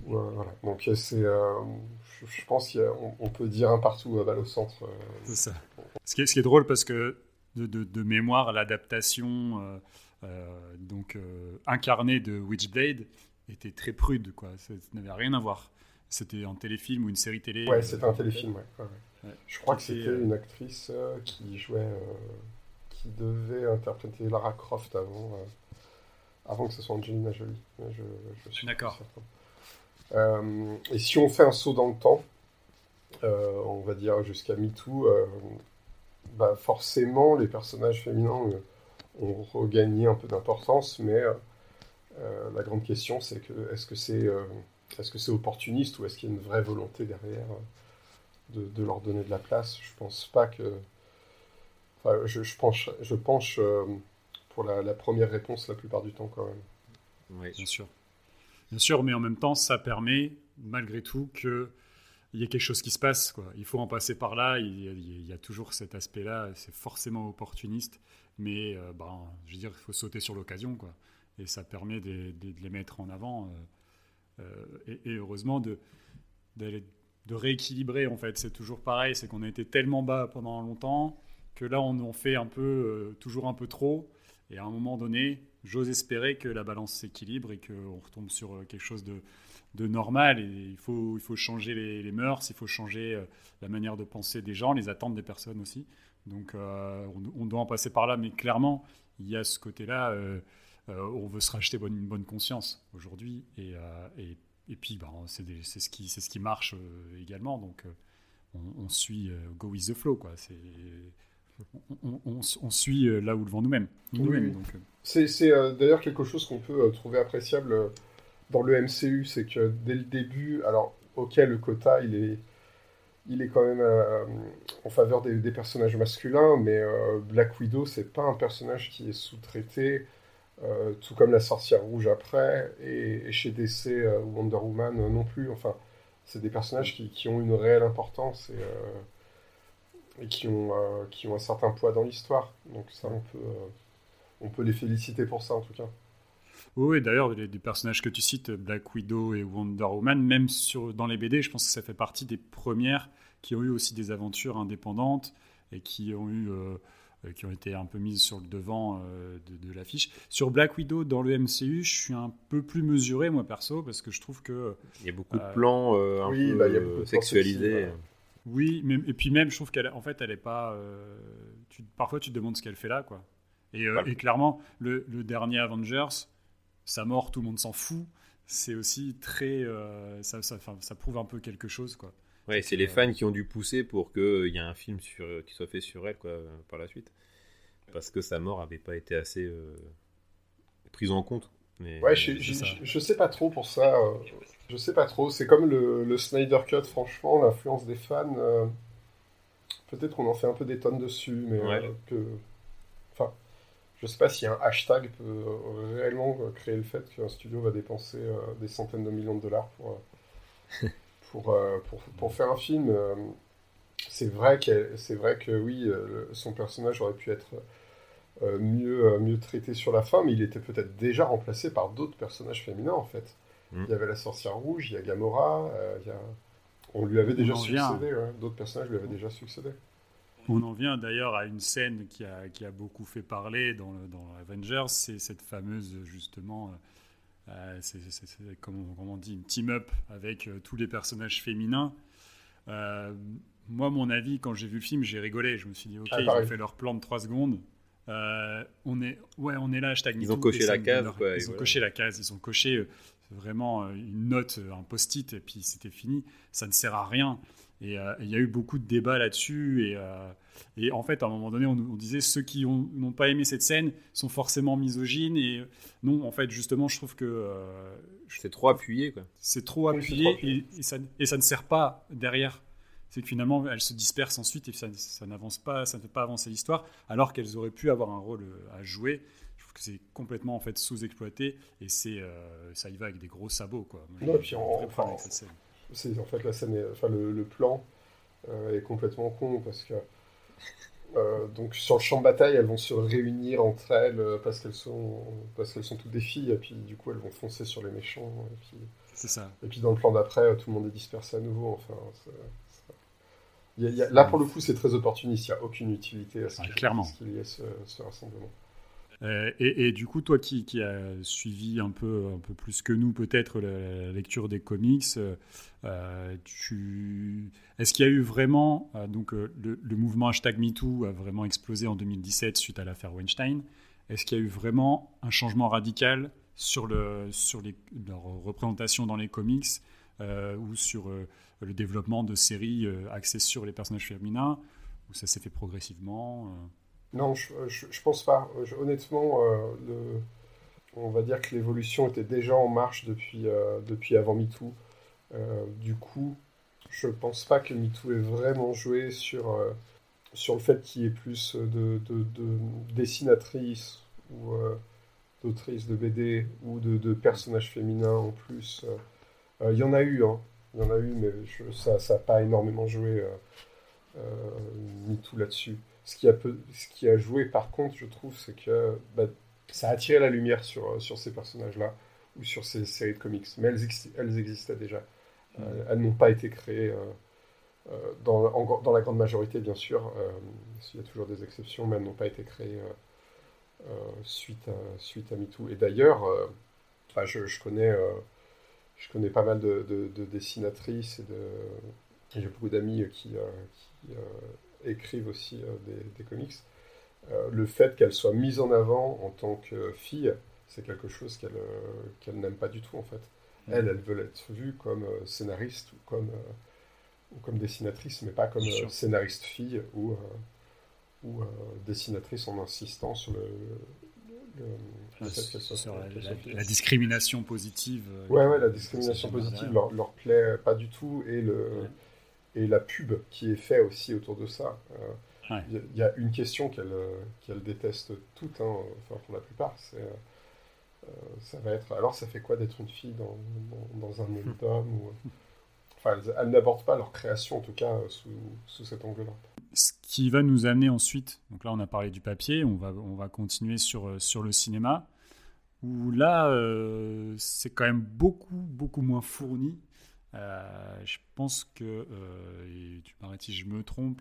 voilà. Donc c'est, je, pense qu'on peut dire un partout à balle au centre. c'est ça. Ce qui, est, ce qui est drôle parce que de, mémoire, l'adaptation euh, euh, donc euh, incarnée de Witchblade était très prude, quoi. Ça, n'avait rien à voir. C'était un téléfilm ou une série télé. Ouais, c'était un téléfilm, ouais. Je crois que c'était une actrice qui jouait, qui devait interpréter Lara Croft avant, avant que ce soit Angelina Jolie. Je, je suis D'accord. et si on fait un saut dans le temps, on va dire jusqu'à MeToo, bah, forcément, les personnages féminins euh, ont regagné un peu d'importance, mais euh, euh, la grande question, c'est que est-ce que c'est est-ce que c'est opportuniste ou est-ce qu'il y a une vraie volonté derrière de, leur donner de la place? Je pense pas que. Enfin, je, je penche, je penche pour la, première réponse la plupart du temps quand même. Oui, bien sûr. Bien sûr, mais en même temps, ça permet, malgré tout, qu'il y ait quelque chose qui se passe. Quoi. Il faut en passer par là, il y a, toujours cet aspect-là, c'est forcément opportuniste, mais euh, ben, je veux dire, il faut sauter sur l'occasion, quoi. Et ça permet de, les mettre en avant, euh, euh, et, heureusement de, rééquilibrer, en fait. C'est toujours pareil, c'est qu'on a été tellement bas pendant longtemps, que là, on en fait un peu, toujours un peu trop, et à un moment donné, j'ose espérer que la balance s'équilibre et qu'on retombe sur euh, quelque chose de, de, normal. Et il faut, il faut changer les, mœurs, il faut changer euh, la manière de penser des gens, les attentes des personnes aussi. Donc euh, on, doit en passer par là, mais clairement, il y a ce côté-là, on veut se racheter bonne, une bonne conscience aujourd'hui. Et, et, et, puis, ben, c'est ce, qui, ce qui marche également. Donc on, on, suit Go with the flow. Quoi. C'est on, suit euh, là où le vent nous-mêmes. Euh. C'est euh, d'ailleurs quelque chose qu'on peut trouver appréciable dans le MCU, c'est que dès le début, alors ok le quota il est, il est quand même en faveur des, personnages masculins, mais Black Widow c'est pas un personnage qui est sous-traité, tout comme la sorcière rouge après, et, chez DC Wonder Woman non plus, enfin c'est des personnages qui, ont une réelle importance et et qui ont, euh, qui ont un certain poids dans l'histoire. Donc ça, on peut, euh, on peut les féliciter pour ça en tout cas. Oui, d'ailleurs, les, personnages que tu cites, Black Widow et Wonder Woman, même sur, dans les BD, je pense que ça fait partie des premières qui ont eu aussi des aventures indépendantes et qui ont eu... Euh, qui ont été un peu mises sur le devant de, l'affiche. Sur Black Widow, dans le MCU, je suis un peu plus mesuré, moi perso, parce que je trouve que... Il y a beaucoup de plans un oui, peu bah, il y a sexualisés. Oui, mais, et puis même, je trouve qu'elle, en fait, elle est pas. Euh, tu, parfois, tu te demandes ce qu'elle fait là, quoi. Et, euh, clairement, le, dernier Avengers, sa mort, tout le monde s'en fout. C'est aussi très. Euh, ça, ça, ça, prouve un peu quelque chose, quoi. Ouais, c'est les fans qui ont dû pousser pour qu'il y ait un film sur, qui soit fait sur elle, quoi, par la suite. Parce que sa mort n'avait pas été assez prise en compte. Mais, ouais, je, je, sais pas trop pour ça. Je sais pas trop, c'est comme le, Snyder Cut, franchement, l'influence des fans. Euh, peut-être qu'on en fait un peu des tonnes dessus, mais euh, que. Je sais pas si un hashtag peut euh, réellement créer le fait qu'un studio va dépenser des centaines de millions de dollars pour, pour, pour, pour, faire un film. c'est vrai, c'est vrai que oui, son personnage aurait pu être. mieux, mieux traité sur la fin, mais il était peut-être déjà remplacé par d'autres personnages féminins en fait. Mm. Il y avait la sorcière rouge, il y a Gamora, euh, on lui avait déjà succédé, d'autres personnages lui avaient déjà succédé. On en vient d'ailleurs à une scène qui a, qui a beaucoup fait parler dans, dans Avengers, c'est cette fameuse justement, euh, c'est, comment, on dit, une team-up avec euh, tous les personnages féminins. moi, mon avis, quand j'ai vu le film, j'ai rigolé. Je me suis dit, ok, ah, ils ont fait leur plan de 3 secondes. on est, ouais, on est là, hashtag Ils ont coché la case, Ils ont coché la case, ils ont coché vraiment euh, une note, un post-it, et puis c'était fini. Ça ne sert à rien. Et euh, il y a eu beaucoup de débats là-dessus. Et, euh, et, en fait, à un moment donné, on, disait ceux qui n'ont pas aimé cette scène sont forcément misogynes. Et non, en fait, justement, je trouve que. c'est trop appuyé, quoi. C'est trop appuyé Et, ça, et ça ne sert pas derrière. C'est que finalement, elles se dispersent ensuite et ça, ça n'avance pas, ça ne fait pas avancer l'histoire, alors qu'elles auraient pu avoir un rôle à jouer c'est complètement en fait sous-exploité et c'est euh, ça y va avec des gros sabots quoi. non, puis enfin, c'est en fait la scène, enfin le, plan euh, est complètement con parce que euh, donc sur le champ de bataille, elles vont se réunir entre elles parce qu'elles sont parce qu'elles sont toutes des filles et puis du coup elles vont foncer sur les méchants et puis c'est ça. Et puis dans le plan d'après, tout le monde est dispersé à nouveau. Enfin, là pour le coup, c'est très opportuniste. Il n'y a aucune utilité à ce qu'il y ait ce rassemblement. Euh, et, du coup, toi qui, qui as suivi un peu, un peu plus que nous peut-être la, lecture des comics, euh, est-ce qu'il y a eu vraiment, euh, donc le, mouvement hashtag MeToo a vraiment explosé en 2017 suite à l'affaire Weinstein, est-ce qu'il y a eu vraiment un changement radical sur, le, sur les, leur représentation dans les comics ou sur le développement de séries axées sur les personnages féminins, ou ça s'est fait progressivement non, je, je, pense pas. honnêtement, euh, on va dire que l'évolution était déjà en marche depuis, euh, depuis avant MeToo. Euh, du coup, je pense pas que MeToo ait vraiment joué sur, sur le fait qu'il y ait plus de, de, dessinatrices ou d'autrices de BD ou de, personnages féminins en plus. Il y en a eu, hein. Il y en a eu, mais ça n'a pas énormément joué tout là-dessus. Ce qui, a ce qui a joué, par contre, je trouve, c'est que bah, ça a attiré la lumière sur, sur ces personnages-là ou sur ces séries de comics. Mais elles, elles existaient déjà. Mm. elles n'ont pas été créées euh, dans, dans, la grande majorité, bien sûr, euh, il y a toujours des exceptions, mais elles n'ont pas été créées euh, suite, à, suite à MeToo. Et d'ailleurs, je, je, connais, je connais pas mal de, de, dessinatrices et de. J'ai beaucoup d'amis qui, qui écrivent aussi des, des, comics. le fait qu'elles soient mises en avant en tant que filles, c'est quelque chose qu'elles qu'elle n'aiment pas du tout en fait. Mm. Elles, elles veulent être vues comme scénaristes ou comme ou comme dessinatrice, mais pas comme euh, scénariste fille ou, euh, ou euh, dessinatrice en insistant sur le, le, fait qu'elle soit la, discrimination positive. Ouais, ouais, la discrimination positive leur, leur, plaît pas du tout et le et la pub qui est fait aussi autour de ça. Il y, a une question qu'elle qu'elle déteste toutes, hein, enfin pour la plupart, c'est ça va être alors ça fait quoi d'être une fille dans, dans, dans un monde ou elles, n'abordent pas leur création, en tout cas, euh, sous, cet angle-là. Ce qui va nous amener ensuite, donc là on a parlé du papier, on va, on va continuer sur, euh, sur le cinéma, où là euh, c'est quand même beaucoup, beaucoup moins fourni. Je pense que, et tu m'arrêtes si je me trompe,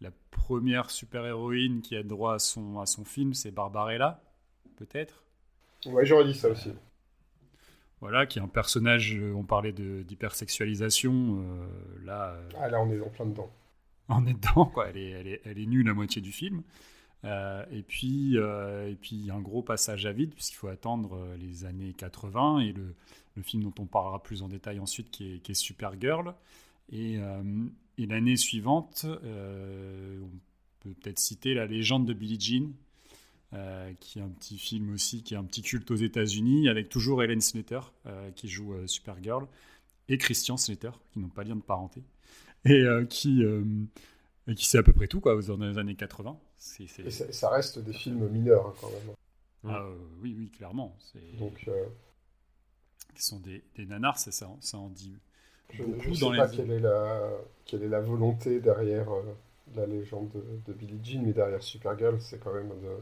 la première super-héroïne qui a droit à son, à son film, c'est Barbarella, peut-être? Ouais, j'aurais dit ça aussi voilà, qui est un personnage, euh, on parlait d'hypersexualisation, euh, là... Euh, ah là, on est en plein dedans. On est dedans, quoi, elle est, elle est, elle est nulle à moitié du film. et puis, et puis un gros passage à vide, puisqu'il faut attendre les années 80, et le, le, film dont on parlera plus en détail ensuite, qui est, qui est Supergirl. Et, et l'année suivante, on peut peut-être citer La légende de Billie Jean, euh, qui est un petit film aussi, qui est un petit culte aux États-Unis, avec toujours Helen Slater euh, qui joue euh, Supergirl et Christian Slater qui n'ont pas lien de parenté et qui qui sait à peu près tout quoi dans les années 80. Et ça, reste des films mineurs hein, quand même. Ah, oui, oui, clairement. Donc, qui sont des, des nanars, ça, ça en dit je ne sais pas quelle, est la, quelle est la volonté derrière la légende de, de Billie Jean, mais derrière Supergirl, c'est quand même de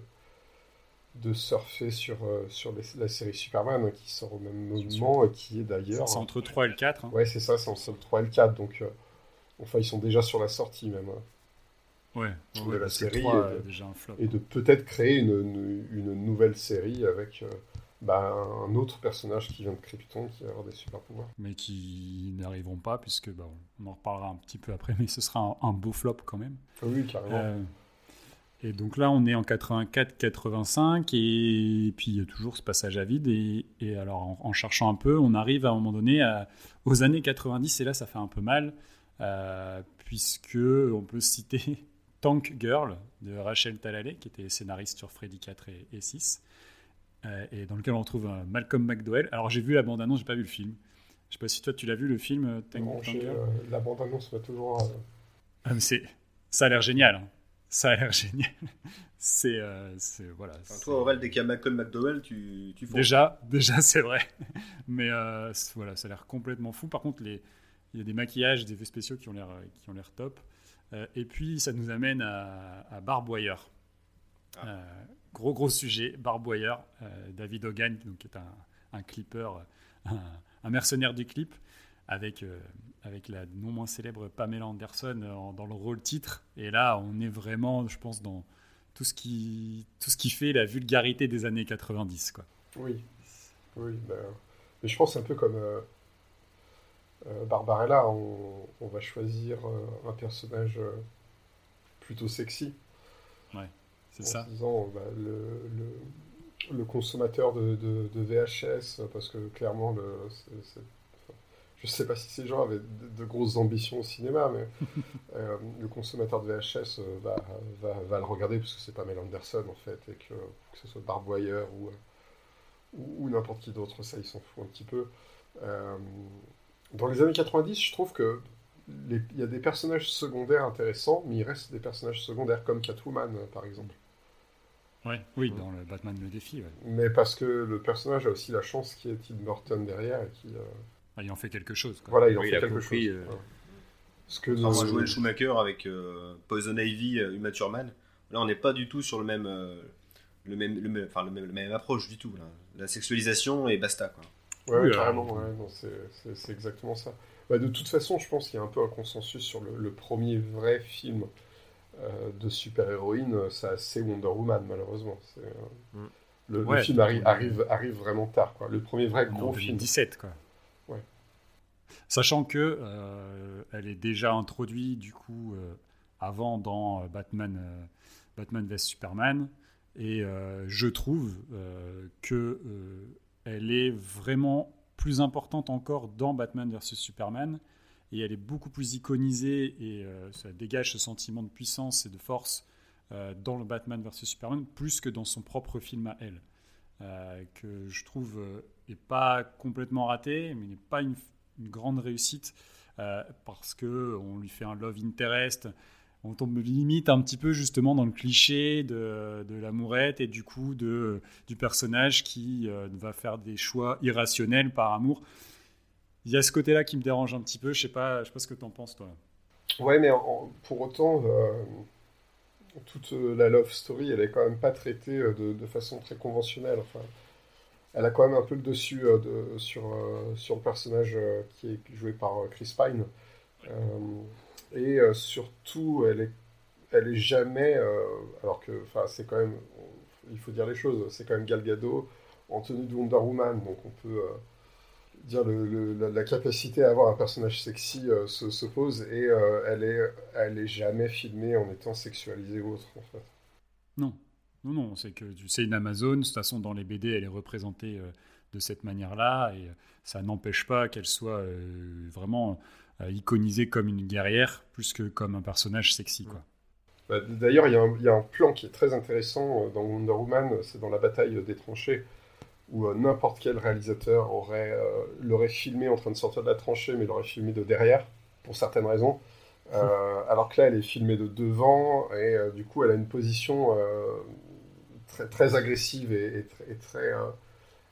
de surfer sur, euh, sur la série Superman hein, qui sort au même moment et qui est d'ailleurs. C'est entre le 3 et le 4. Hein. Ouais, c'est ça, c'est entre le 3 et le 4. Donc, euh, enfin, ils sont déjà sur la sortie même. Hein. Ouais, de la série. et, de, déjà un flop. et de peut-être créer une, une, nouvelle série avec. Euh, bah, un autre personnage qui vient de Krypton qui va avoir des super pouvoirs. Mais qui n'arriveront pas, puisque bah, on en reparlera un petit peu après, mais ce sera un, beau flop quand même. Oui, carrément. Et donc là, on est en 84-85, et puis il y a toujours ce passage à vide. Et, alors, en, cherchant un peu, on arrive à un moment donné aux années 90, et là, ça fait un peu mal, euh, puisque on peut citer Tank Girl de Rachel Talalay, qui était scénariste sur Freddy 4 et, 6, euh, et dans lequel on retrouve euh, Malcolm McDowell. Alors, j'ai vu la bande-annonce, j'ai pas vu le film. Je sais pas si toi, tu l'as vu le film Tank, Girl La bande-annonce va toujours. Ah, ça a l'air génial. Hein. Ça a l'air génial. C'est euh, voilà. toi, Aurel, dès qu'il y a Malcolm McDowell, tu, tu Déjà, déjà, c'est vrai. Mais euh, voilà, ça a l'air complètement fou. Par contre, les, il y a des maquillages, des effets spéciaux qui ont l'air qui ont l'air top. Euh, et puis, ça nous amène à, à Barboyer. Ah. gros gros sujet, Barboyer. David Hogan, donc, qui est un, un clipper, un, un, mercenaire du clip, avec avec la non moins célèbre Pamela Anderson euh, dans le rôle titre. Et là, on est vraiment, je pense, dans tout ce qui, tout ce qui fait la vulgarité des années 90. Quoi. Oui, oui. Ben, mais je pense un peu comme euh, euh, Barbarella, on, on, va choisir un personnage plutôt sexy. C'est ça. Disant, bah, le, le, le, consommateur de, de, de, VHS, parce que clairement, le, je sais pas si ces gens avaient de, grosses ambitions au cinéma, mais euh, le consommateur de VHS euh, va, va, le regarder parce que c'est pas Mel Anderson en fait, et que, que ce soit Barboyer ou, euh, ou, n'importe qui d'autre, ça il s'en fout un petit peu. dans les années 90, je trouve que il y a des personnages secondaires intéressants, mais il reste des personnages secondaires comme Catwoman par exemple. Ouais, oui, dans le Batman le défi. Mais parce que le personnage a aussi la chance qu'il y ait Tim Burton derrière et qui. Euh, ah, il en fait quelque chose. Voilà, il en fait quelque chose. Euh... Ce que nous... Joel Schumacher avec euh, Poison Ivy, Uma Thurman. Là, on n'est pas du tout sur le même, le même, le enfin, le même, approche du tout. Là. La sexualisation et basta. Quoi. Ouais, carrément. c'est exactement ça. Bah, de toute façon, je pense qu'il y a un peu un consensus sur le premier vrai film euh, de super-héroïne, c'est Wonder Woman, malheureusement. Euh, mm. Le, film arrive, arrive, arrive, vraiment tard. Quoi. Le premier vrai gros film. 17, quoi. Ouais. Sachant que euh, elle est déjà introduite, du coup, avant dans Batman, Batman vs Superman. Et je trouve que elle est vraiment plus importante encore dans Batman vs Superman et elle est beaucoup plus iconisée et euh, ça dégage ce sentiment de puissance et de force euh, dans le Batman vs Superman plus que dans son propre film à elle, euh, que je trouve n'est pas complètement raté, mais n'est pas une, grande réussite parce que on lui fait un love interest. On tombe limite un petit peu justement dans le cliché de, de l'amourette et du coup de, du personnage qui va faire des choix irrationnels par amour il y a ce côté-là qui me dérange un petit peu. Je sais pas, je sais pas ce que tu en penses, toi. Ouais, mais pour autant, euh, toute euh, la love story, elle est quand même pas traitée euh, de, façon très conventionnelle. Enfin, elle a quand même un peu le dessus de, sur, sur le personnage qui est joué par Chris Pine. et surtout, elle est, elle est jamais. alors que, enfin, c'est quand même. Il faut dire les choses. C'est quand même Gal Gadot en tenue de Wonder Woman, donc on peut dire la, capacité à avoir un personnage sexy euh, se, pose et euh, elle, est, elle est jamais filmée en étant sexualisée ou autre en fait. Non, non, non, c'est que c'est une Amazon, de toute façon dans les BD elle est représentée euh, de cette manière-là et ça n'empêche pas qu'elle soit vraiment iconisée comme une guerrière plus que comme un personnage sexy quoi. Bah, d'ailleurs, il y, y, a un plan qui est très intéressant dans Wonder Woman, c'est dans la bataille des tranchées où euh, n'importe quel réalisateur aurait euh, l'aurait filmé en train de sortir de la tranchée, mais l'aurait filmé de derrière, pour certaines raisons. Euh, alors que là, elle est filmée de devant, et du coup, elle a une position très, très agressive et, et très,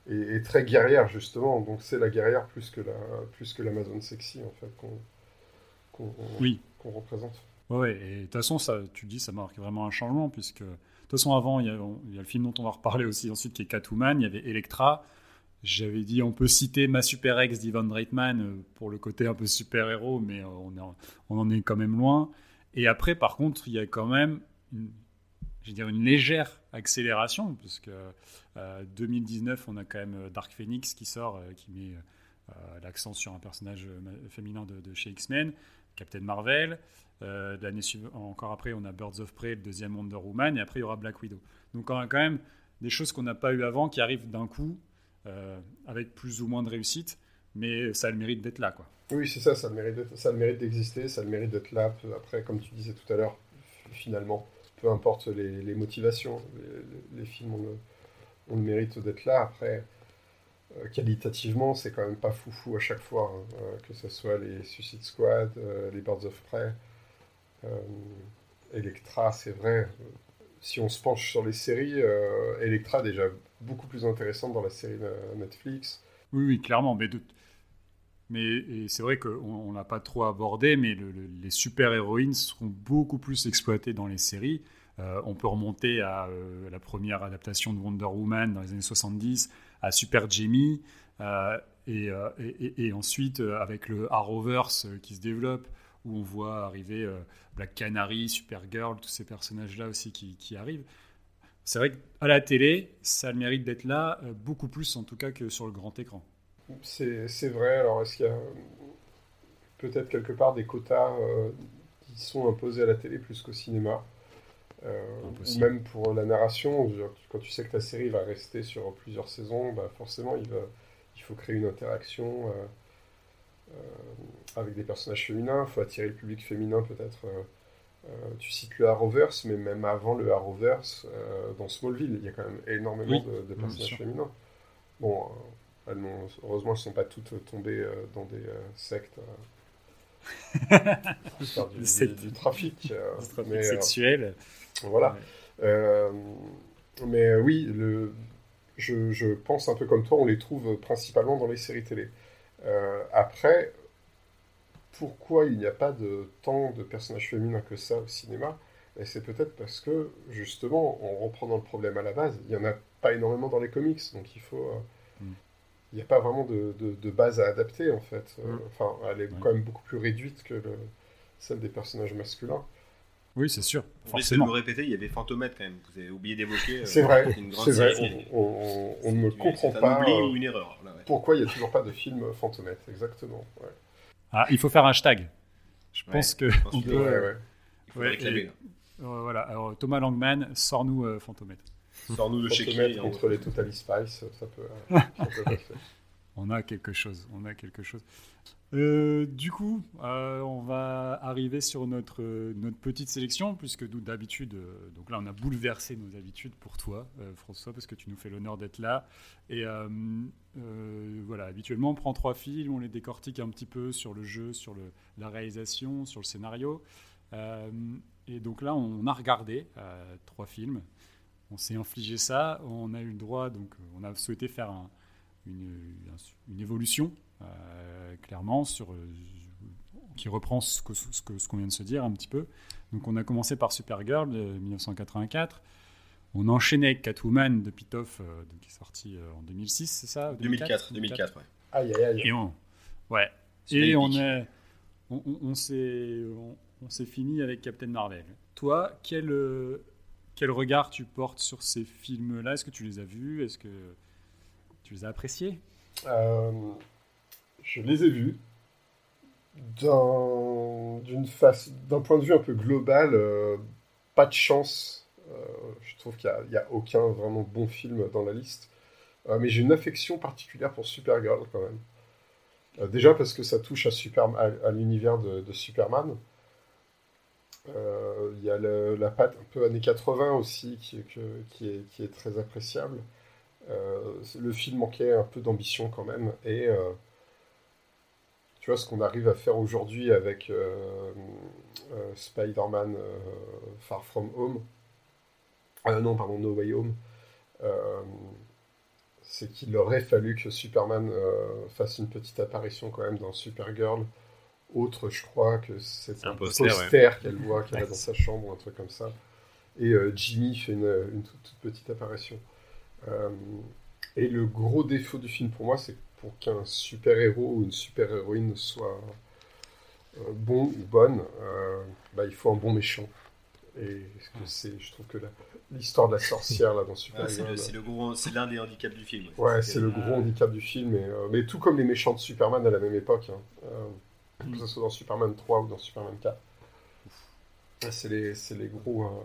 et, très guerrière, justement. Donc c'est la guerrière plus que la plus que l'Amazon sexy, en fait, qu'on oui. qu'on représente. Ouais, et de toute façon, ça, tu dis, ça marque vraiment un changement, puisque toute façon, avant, il y, a, le film dont on va reparler aussi ensuite, qui est Catwoman. Il y avait Electra. J'avais dit, on peut citer ma super ex d'Ivan Reitman euh, pour le côté un peu super-héros, mais euh, on, en est quand même loin. Et après, par contre, il y a quand même une, je dire, une légère accélération, parce que 2019, euh, on a quand même Dark Phoenix qui sort, qui met l'accent sur un personnage féminin de, de chez X-Men, Captain Marvel. Euh, l'année suivante, encore après, on a Birds of Prey, le deuxième Wonder Woman, et après, il y aura Black Widow. Donc, quand même des choses qu'on n'a pas eu avant qui arrivent d'un coup, euh, avec plus ou moins de réussite, mais ça a le mérite d'être là. Quoi. Oui, c'est ça, ça a le mérite d'exister, ça le mérite d'être là. Après, comme tu disais tout à l'heure, finalement, peu importe les, motivations, les, films ont le, mérite d'être là. Après, euh, qualitativement, c'est quand même pas foufou à chaque fois, hein, que ce soit les Suicide Squad, les Birds of Prey. Euh, Electra, c'est vrai. Si on se penche sur les séries, euh, Electra déjà beaucoup plus intéressante dans la série Netflix. Oui, oui, clairement. Mais, mais c'est vrai qu'on n'a pas trop abordé, mais les super-héroïnes seront beaucoup plus exploitées dans les séries. Euh, on peut remonter à la première adaptation de Wonder Woman dans les années 70, à Super Jamie, et, et, ensuite avec le Arrowverse qui se développe, où on voit arriver euh, Black Canary, Supergirl, tous ces personnages-là aussi qui, arrivent. C'est vrai qu'à la télé, ça a le mérite d'être là, euh, beaucoup plus en tout cas que sur le grand écran. C'est vrai, alors est-ce qu'il y a peut-être quelque part des quotas euh, qui sont imposés à la télé plus qu'au cinéma ou même pour la narration, quand tu sais que ta série va rester sur plusieurs saisons, bah forcément il, il faut créer une interaction avec des personnages féminins, il faut attirer le public féminin peut-être. Euh, euh, tu cites le Arrowverse, mais même avant le Arrowverse, dans Smallville, il y a quand même énormément de, personnages féminins. Bon, heureusement, elles ne sont pas toutes tombées dans des sectes. du, du, trafic, sexuel. Voilà. Mais euh, oui, le, je, je, pense un peu comme toi, on les trouve principalement dans les séries télé. Euh, après, pourquoi il n'y a pas de tant de personnages féminins que ça au cinéma? Et c'est peut-être parce que, justement, en reprenant le problème à la base, il n'y en a pas énormément dans les comics, donc il faut... Euh, mm. Il n'y a pas vraiment de, de, base à adapter, en fait. Mm. Enfin, elle est quand même beaucoup plus réduite que le, celle des personnages masculins. Oui, c'est sûr. Pour essayer de me répéter, il y avait Fantomètre quand même. Vous avez oublié d'évoquer. Euh, c'est vrai. C'est vrai. On, ne comprend pas. Un oubli ou une erreur. Pourquoi il n'y a toujours pas de film Fantomètre Exactement. Ah, il faut faire un hashtag. Je pense que. on peut, il faut réclamer. Euh, voilà. Alors, Thomas Langman, sors-nous euh, Fantomètre. Sors-nous le chéquier. contre les Totally Spice, ça peut. ça peut on a quelque chose. On a quelque chose. Euh, du coup, euh, on va arriver sur notre, notre petite sélection, puisque d'habitude, euh, donc là, on a bouleversé nos habitudes pour toi, François, parce que tu nous fais l'honneur d'être là. Et voilà, habituellement, on prend trois films, on les décortique un petit peu sur le jeu, sur le, la réalisation, sur le scénario. et donc là, on a regardé trois films. On s'est infligé ça. On a eu le droit, donc on a souhaité faire une, une évolution euh, clairement, sur, euh, qui reprend ce qu'on ce que, ce qu'on vient de se dire un petit peu. Donc on a commencé par Supergirl de 1984. On enchaînait avec Catwoman de Pitoff, euh, qui est sorti en 2006, c'est ça 2004, 2004, ouais. Aïe, aïe, aïe. Et on, ouais. Et on, est, on, on, s'est, on, s'est fini avec Captain Marvel. Toi, quel, quel regard tu portes sur ces films-là? Est-ce que tu les as vus? Est-ce que tu les as appréciés je les ai vus. D'un point de vue un peu global, euh, pas de chance. Euh, je trouve qu'il n'y a, aucun vraiment bon film dans la liste. Euh, mais j'ai une affection particulière pour Supergirl quand même. déjà parce que ça touche à, Super, à, l'univers de, Superman. Il y a la patte un peu années 80 aussi qui est, très appréciable. Le film manquait un peu d'ambition quand même. Et tu vois, ce qu'on arrive à faire aujourd'hui avec euh, euh, Spider-Man euh, Far From Home, non, pardon, No Way Home, c'est qu'il aurait fallu que Superman fasse une petite apparition quand même dans Supergirl. Autre, je crois que c'est un, poster, qu'elle voit, qu'elle a dans sa chambre ou un truc comme ça. Et Jimmy fait une, toute, petite apparition. Et le gros défaut du film pour moi, c'est pour qu'un super-héros ou une super-héroïne soit euh, bon ou bonne, euh, bah, il faut un bon méchant. Et c'est, je trouve que l'histoire de la sorcière là dans Super c'est, c'est, l'un des handicaps du film. Ouais, c'est le gros handicap du film. Euh, mais tout comme les méchants de Superman à la même époque, hein. que ce soit dans Superman 3 ou dans Superman 4. C'est les, les gros,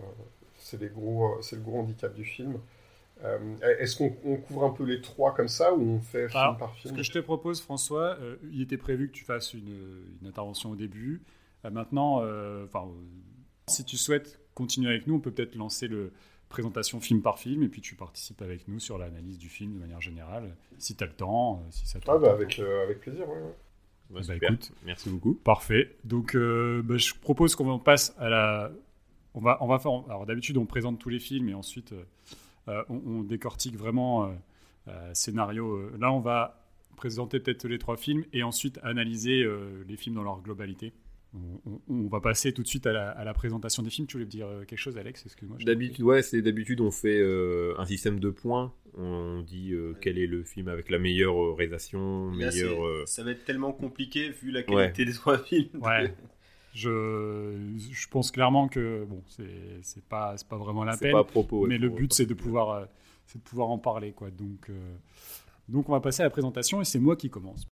c'est les gros, c'est le gros handicap du film. Euh, est-ce qu'on couvre un peu les trois comme ça ou on fait film par film Ce que je te propose, François, euh, il était prévu que tu fasses une, intervention au début. Euh, maintenant, si tu souhaites continuer avec nous, on peut peut-être lancer le présentation film par film et puis tu participes avec nous sur l'analyse du film de manière générale, si tu as le temps, si ça te ah bah avec, avec plaisir, ouais, bah, écoute, merci beaucoup. Parfait. Donc, bah, je propose qu'on passe à la. On va, on va faire. Alors, d'habitude, on présente tous les films et ensuite, euh, on, décortique vraiment euh, euh, scénario. Là, on va présenter peut-être les trois films et ensuite analyser les films dans leur globalité. On, va passer tout de suite à la, présentation des films. Tu voulais dire quelque chose, Alex? Excuse-moi. D'habitude, ouais, c'est d'habitude on fait un système de points. On dit quel est le film avec la meilleure réalisation, meilleure. Ça va être tellement compliqué vu la qualité des trois films. Ouais. Je, je, pense clairement que bon, c'est pas, pas vraiment la peine. Pas propos, mais le but, c'est de, pouvoir, euh, de pouvoir en parler. Quoi. Donc, euh, donc, on va passer à la présentation et c'est moi qui commence.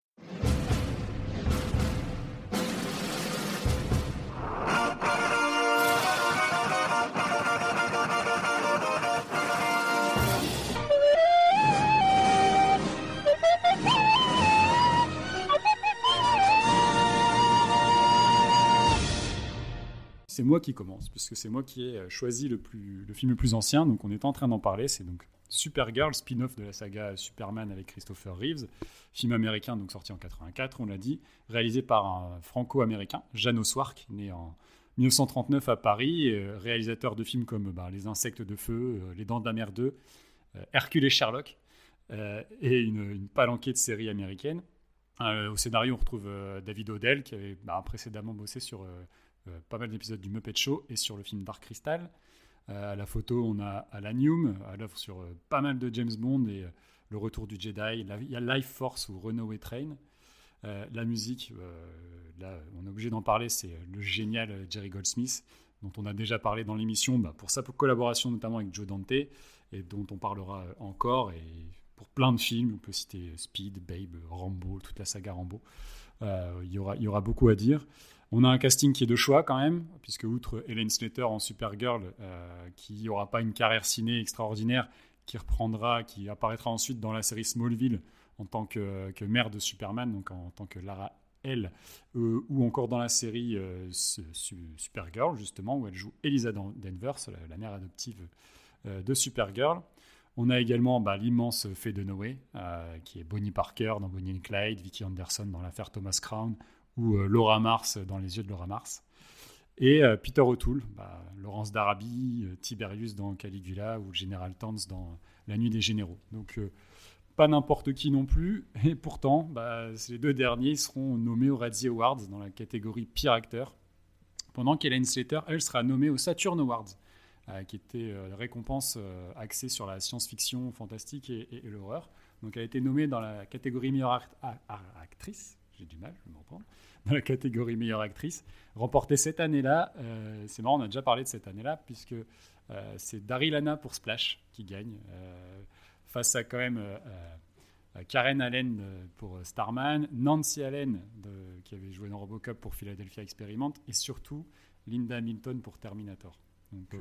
C'est moi qui commence, puisque c'est moi qui ai euh, choisi le, film le plus ancien, donc on est en train d'en parler, c'est donc Supergirl, spin-off de la saga Superman avec Christopher Reeves, film américain donc sorti en 84, on l'a dit, réalisé par un franco-américain, Janos Swark, né en 1939 à Paris, réalisateur de films comme bah, Les Insectes de Feu, Les Dents de la Mer 2, Hercule et Sherlock, et une, une, palanquée de séries américaines. au scénario, on retrouve David Odell, qui avait bah, précédemment bossé sur pas mal d'épisodes du Muppet Show et sur le film Dark Crystal. à la photo, on a Alan Hume, à l'œuvre sur pas mal de James Bond et le Retour du Jedi. Il y a Life Force ou Runaway Train. Euh, la musique, euh, là, on est obligé d'en parler, c'est le génial Jerry Goldsmith, dont on a déjà parlé dans l'émission bah, pour sa collaboration notamment avec Joe Dante, et dont on parlera encore. Et pour plein de films, on peut citer Speed, Babe, Rambo, toute la saga Rambo. Euh, il y aura beaucoup à dire. On a un casting qui est de choix quand même, puisque outre Helen Slater en Supergirl, qui n'aura pas une carrière ciné extraordinaire, qui reprendra, qui apparaîtra ensuite dans la série Smallville en tant que, mère de Superman, donc en, tant que Lara L, euh, ou encore dans la série euh, Supergirl, justement, où elle joue Elisa Danvers, la, mère adoptive euh, de Supergirl. On a également bah, l'immense fée de Noé, qui est Bonnie Parker dans Bonnie and Clyde, Vicky Anderson dans l'affaire Thomas Crown, ou Laura Mars dans Les yeux de Laura Mars. Et euh, Peter O'Toole, bah, Laurence d'Arabie, euh, Tiberius dans Caligula ou le général Tanz dans La Nuit des Généraux. Donc euh, pas n'importe qui non plus. Et pourtant, bah, ces deux derniers seront nommés aux Razzie Awards dans la catégorie pire acteur. Pendant qu'Hélène Slater, elle, sera nommée aux Saturn Awards, qui était une récompense axée sur la science-fiction fantastique et, l'horreur. Donc elle a été nommée dans la catégorie meilleure actrice. J'ai du mal, je me reprends dans la catégorie meilleure actrice, remportée cette année-là. Euh, c'est marrant, on a déjà parlé de cette année-là, puisque euh, c'est Daryl Anna pour Splash qui gagne, euh, face à quand même Karen Allen pour Starman, Nancy Allen qui avait joué dans Robocop pour Philadelphia Experiment, et surtout Linda Hamilton pour Terminator. Donc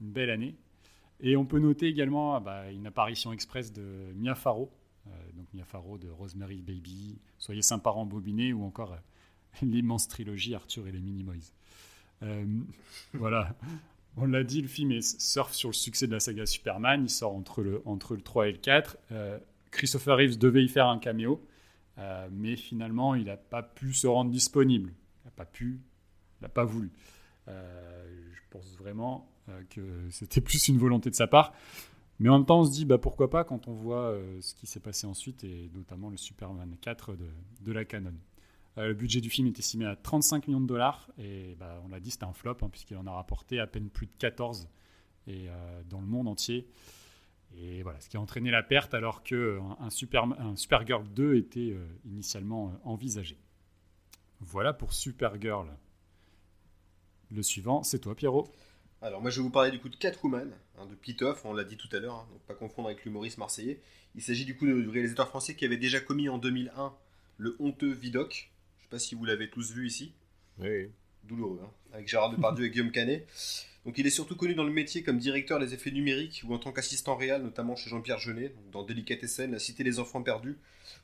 une belle année. Et on peut noter également ah bah, une apparition express de Mia Farrow, donc Mia Farrow de Rosemary Baby, Soyez saint parents bobiné ou encore l'immense trilogie Arthur et les Minimoys. Euh, voilà. On l'a dit, le film surfe sur le succès de la saga Superman. Il sort entre le, entre le 3 et le 4. Euh, Christopher Reeves devait y faire un caméo, euh, mais finalement, il n'a pas pu se rendre disponible. Il n'a pas pu, il n'a pas voulu. je pense vraiment que c'était plus une volonté de sa part. Mais en même temps, on se dit bah, pourquoi pas quand on voit ce qui s'est passé ensuite, et notamment le Superman 4 de, de la Canon. Euh, le budget du film est estimé à 35 millions de dollars et bah, on l'a dit, c'était un flop hein, puisqu'il en a rapporté à peine plus de 14 et, euh, dans le monde entier. Et voilà, ce qui a entraîné la perte alors qu'un un Super, Supergirl 2 était euh, initialement envisagé. Voilà pour Supergirl. Le suivant, c'est toi, Pierrot. Alors moi je vais vous parler du coup de Catwoman, hein, de Pitoff, on l'a dit tout à l'heure, hein, donc pas confondre avec l'humoriste marseillais. Il s'agit du coup du réalisateur français qui avait déjà commis en 2001 le honteux Vidoc, sais pas si vous l'avez tous vu ici. Oui. Douloureux, hein avec Gérard Depardieu et Guillaume Canet. Donc il est surtout connu dans le métier comme directeur des effets numériques ou en tant qu'assistant réel, notamment chez Jean-Pierre Jeunet, dans Délicatessen, La Cité des Enfants Perdus,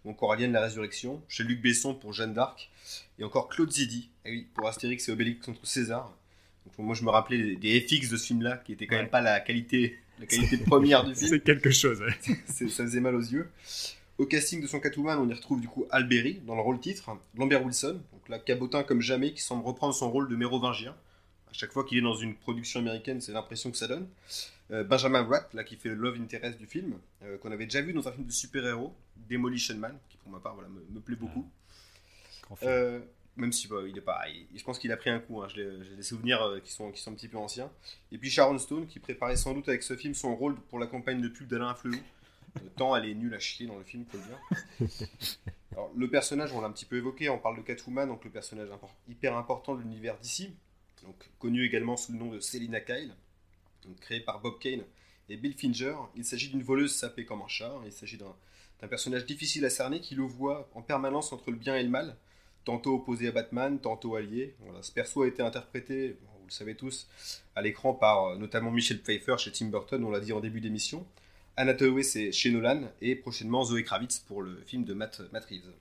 ou encore Alien la Résurrection, chez Luc Besson pour Jeanne d'Arc, et encore Claude Zidi, pour Astérix et Obélix contre César. Donc, moi je me rappelais des, FX de ce film-là, qui était quand même pas la qualité, la qualité première du film. C'est quelque chose, ça faisait mal aux yeux. Au casting de son Catwoman, on y retrouve du coup Alberi dans le rôle titre, Lambert Wilson, donc là cabotin comme jamais, qui semble reprendre son rôle de mérovingien. À chaque fois qu'il est dans une production américaine, c'est l'impression que ça donne. Euh, Benjamin Bratt, là qui fait le love interest du film, euh, qu'on avait déjà vu dans un film de super-héros, Demolition Man, qui pour ma part voilà, me, plaît beaucoup. Euh, même si bah, il est pas, je pense qu'il a pris un coup. Hein. J'ai des souvenirs qui sont qui sont un petit peu anciens. Et puis Sharon Stone, qui préparait sans doute avec ce film son rôle pour la campagne de pub d'Alain Flelou. Tant elle est nulle à chier dans le film, faut le dire. le personnage, on l'a un petit peu évoqué, on parle de Catwoman, donc le personnage hyper important de l'univers d'ici, donc connu également sous le nom de Selina Kyle, donc créé par Bob Kane et Bill Finger. Il s'agit d'une voleuse sapée comme un chat, il s'agit d'un personnage difficile à cerner qui le voit en permanence entre le bien et le mal, tantôt opposé à Batman, tantôt allié. ce perso a été interprété, vous le savez tous, à l'écran par euh, notamment Michel Pfeiffer chez Tim Burton, on l'a dit en début d'émission. Anna c'est chez Nolan et prochainement Zoé Kravitz pour le film de Matt, Reeves.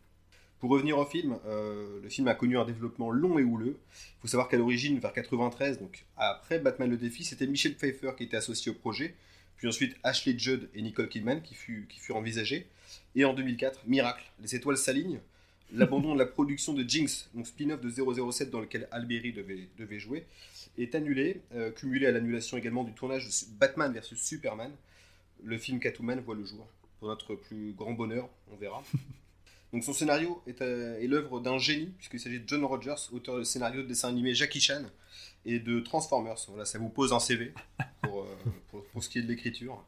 Pour revenir au film, euh, le film a connu un développement long et houleux. Il faut savoir qu'à l'origine, vers 93, donc après Batman le défi, c'était Michel Pfeiffer qui était associé au projet, puis ensuite Ashley Judd et Nicole Kidman qui, qui furent envisagés. Et en 2004, miracle, les étoiles s'alignent. L'abandon de la production de Jinx, donc spin-off de 007 dans lequel Alberi devait, devait jouer, est annulé, euh, cumulé à l'annulation également du tournage de Batman vs Superman. Le film Catwoman voit le jour. Pour notre plus grand bonheur, on verra. Donc son scénario est, euh, est l'œuvre d'un génie, puisqu'il s'agit de John Rogers, auteur de scénario de dessin animé Jackie Chan et de Transformers. Voilà, ça vous pose un CV pour, euh, pour, ce qui est de l'écriture.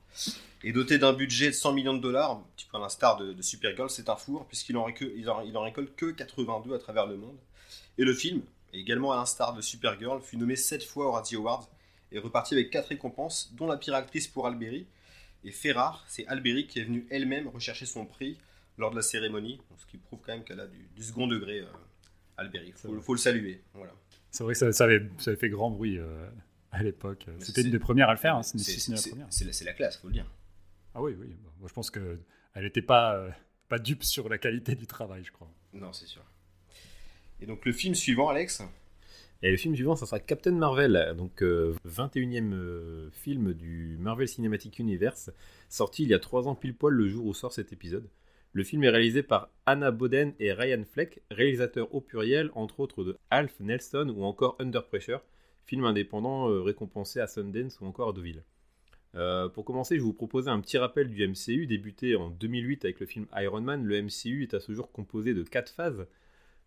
Et doté d'un budget de 100 millions de dollars, un petit peu à l'instar de, de Supergirl, c'est un four, puisqu'il en, récolte, il en, il en récolte que 82 à travers le monde. Et le film, également à l'instar de Supergirl, fut nommé 7 fois aux Radio Awards et reparti avec 4 récompenses, dont la pire actrice pour Alberi. Et fait rare, c'est Alberi qui est venue elle-même rechercher son prix lors de la cérémonie, ce qui prouve quand même qu'elle a du, du, second degré, euh, Alberi. Il faut, faut, le saluer. Voilà. C'est vrai que ça, ça, avait, ça, avait, fait grand bruit euh, à l'époque. C'était une des premières à le faire. Hein. C'est la, la, classe, faut le dire. Ah oui, oui. Moi, je pense qu'elle n'était pas, euh, pas dupe sur la qualité du travail, je crois. Non, c'est sûr. Et donc le film suivant, Alex? Et le film suivant, ça sera Captain Marvel, donc euh, 21e euh, film du Marvel Cinematic Universe, sorti il y a 3 ans pile poil le jour où sort cet épisode. Le film est réalisé par Anna Boden et Ryan Fleck, réalisateurs au pluriel, entre autres de Alf Nelson ou encore Under Pressure, film indépendant euh, récompensé à Sundance ou encore à Deauville. Euh, pour commencer, je vais vous proposer un petit rappel du MCU, débuté en 2008 avec le film Iron Man. Le MCU est à ce jour composé de 4 phases.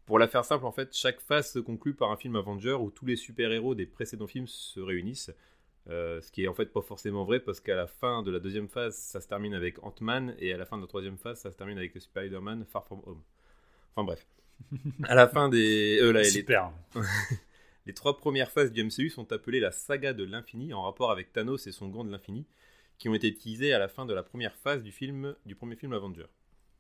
Pour la faire simple, en fait, chaque phase se conclut par un film Avenger où tous les super-héros des précédents films se réunissent. Euh, ce qui est en fait pas forcément vrai parce qu'à la fin de la deuxième phase, ça se termine avec Ant-Man et à la fin de la troisième phase, ça se termine avec Spider-Man Far From Home. Enfin bref. à la fin des. Euh, là, Super. Les... les trois premières phases du MCU sont appelées la saga de l'infini en rapport avec Thanos et son gant de l'infini qui ont été utilisées à la fin de la première phase du, film, du premier film Avenger.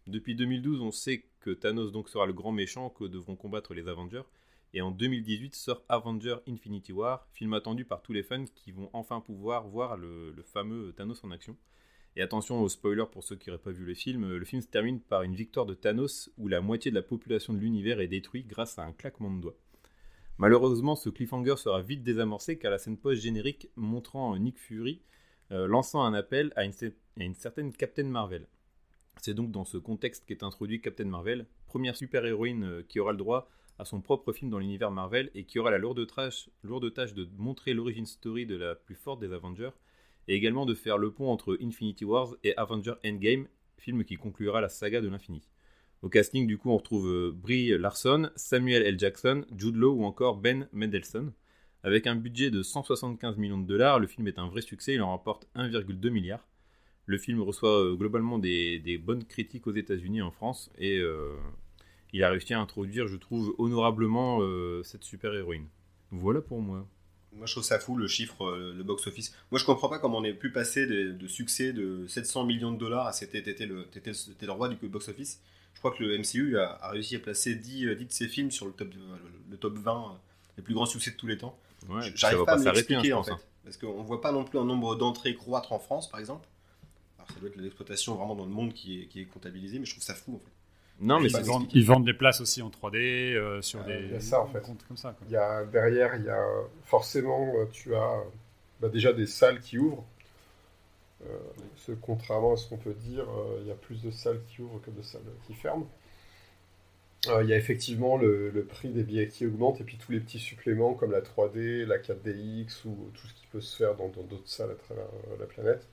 Depuis 2012, on sait que Thanos donc sera le grand méchant que devront combattre les Avengers. Et en 2018 sort Avenger Infinity War, film attendu par tous les fans qui vont enfin pouvoir voir le, le fameux Thanos en action. Et attention aux spoilers pour ceux qui n'auraient pas vu le film, le film se termine par une victoire de Thanos où la moitié de la population de l'univers est détruite grâce à un claquement de doigts. Malheureusement, ce cliffhanger sera vite désamorcé car la scène post-générique montrant Nick Fury euh, lançant un appel à une, certaine Captain Marvel. C'est donc dans ce contexte qu'est introduit Captain Marvel, première super-héroïne euh, qui aura le droit à son propre film dans l'univers Marvel et qui aura la lourde tâche, lourde tâche de montrer l'origine story de la plus forte des Avengers et également de faire le pont entre Infinity Wars et Avengers Endgame, film qui conclura la saga de l'infini. Au casting, du coup, on retrouve euh, Brie Larson, Samuel L. Jackson, Jude Law ou encore Ben Mendelsohn. Avec un budget de 175 millions de dollars, le film est un vrai succès, il en rapporte 1,2 milliard. Le film reçoit euh, globalement des, bonnes critiques aux États-Unis et en France, et euh, il a réussi à introduire, je trouve, honorablement cette super-héroïne. Voilà pour moi. Moi, je trouve ça fou le chiffre, le box-office. Moi, je comprends pas comment on ait pu passer de, de succès de 700 millions de dollars à c'était le, le, roi du box-office. Je crois que le MCU a, a réussi à placer 10, 10, de ses films sur le top, le, le top 20 les plus grands succès de tous les temps. Ouais, J'arrive pas, à m'expliquer hein, en fait. Hein. Parce qu'on voit pas non plus un nombre d'entrées croître en France, par exemple. Alors, ça doit être l'exploitation vraiment dans le monde qui est, qui est comptabilisée, mais je trouve ça fou en fait. Non, mais ils vendent, ils, vendent, des places aussi en 3D euh, sur euh, des y a ça, en fait. comptes comme ça. Quoi. Il y a, derrière, il y a forcément, tu as bah, déjà des salles qui ouvrent. Euh, ce, contrairement à ce qu'on peut dire, euh, il y a plus de salles qui ouvrent que de salles qui ferment. Euh, il y a effectivement le, prix des billets qui augmente et puis tous les petits suppléments comme la 3D, la 4DX ou tout ce qui peut se faire dans d'autres salles à travers la planète.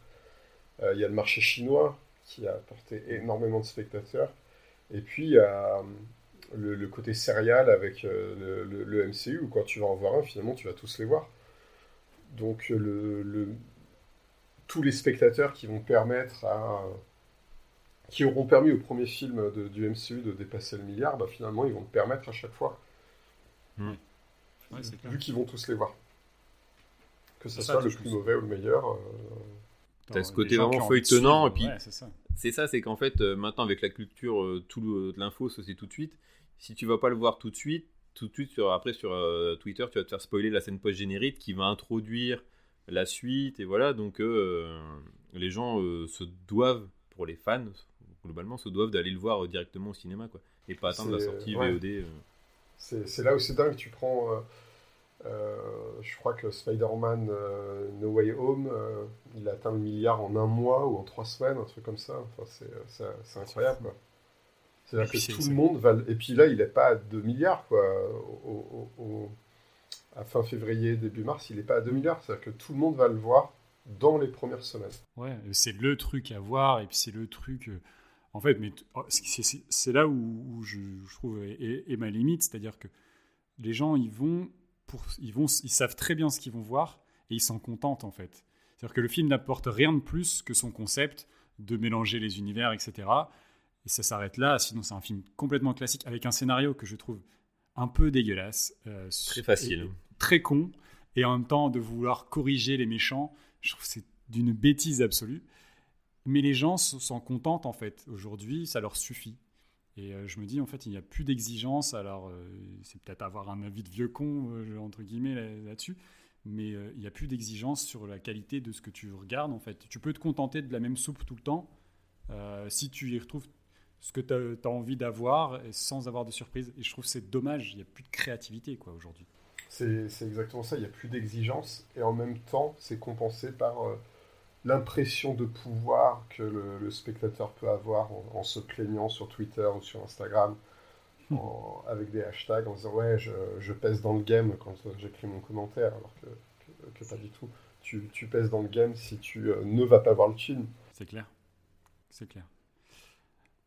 il y a le marché chinois qui a apporté énormément de spectateurs. Et puis, il y a le, côté serial avec le, le, MCU, où quand tu vas en voir un, finalement, tu vas tous les voir. Donc, le, tous les spectateurs qui vont permettre à. qui auront permis au premier film de, du MCU de dépasser le milliard, bah, finalement, ils vont le permettre à chaque fois. Mmh. Ouais, vu qu'ils vont tous les voir. Que ce soit le plus mauvais ou le meilleur. Euh... T'as ce côté vraiment feuilletonnant, et puis ouais, c'est ça, c'est ça c'est qu'en fait, euh, maintenant avec la culture, euh, tout l'info, c'est tout de suite. Si tu vas pas le voir tout de suite, tout de suite, sur, après sur euh, Twitter, tu vas te faire spoiler la scène post-générique qui va introduire la suite, et voilà, donc euh, les gens se doivent, pour les fans, globalement, se doivent d'aller le voir directement au cinéma, quoi, et pas attendre la sortie ouais. VOD. C'est là où c'est dingue, tu prends. Euh, je crois que Spider-Man euh, No Way Home, euh, il atteint le milliard en un mois ou en trois semaines, un truc comme ça. Enfin, c'est incroyable. C'est-à-dire que tout le monde va. Et puis là, il n'est pas à 2 milliards, quoi. Fin février, début mars, il n'est pas à 2 milliards. C'est-à-dire que tout le monde va le voir dans les premières semaines. Ouais, c'est le truc à voir, et puis c'est le truc. Euh, en fait, mais oh, c'est là où, je, trouve est, ma limite, c'est-à-dire que les gens, ils vont, pour, ils vont, ils savent très bien ce qu'ils vont voir, et ils s'en contentent en fait. C'est-à-dire que le film n'apporte rien de plus que son concept de mélanger les univers, etc. Et ça s'arrête là. Sinon, c'est un film complètement classique avec un scénario que je trouve un peu dégueulasse. Euh, très facile. Très con. Et en même temps, de vouloir corriger les méchants, je trouve c'est d'une bêtise absolue. Mais les gens s'en contentent en fait. Aujourd'hui, ça leur suffit. Et euh, je me dis, en fait, il n'y a plus d'exigence. Alors, euh, c'est peut-être avoir un avis de vieux con, entre guillemets, là-dessus. mais il n'y a plus d'exigence sur la qualité de ce que tu regardes, en fait. Tu peux te contenter de la même soupe tout le temps. si tu y retrouves ce que tu as, envie d'avoir sans avoir de surprise. Et je trouve c'est dommage, il n'y a plus de créativité quoi aujourd'hui. C'est exactement ça, il n'y a plus d'exigence et en même temps c'est compensé par euh, l'impression de pouvoir que le, spectateur peut avoir en, se plaignant sur Twitter ou sur Instagram hmm. avec des hashtags en disant ouais je, je pèse dans le game quand j'écris mon commentaire alors que, que, pas du tout. Tu, tu, pèses dans le game si tu euh, ne vas pas voir le film. C'est clair. C'est clair.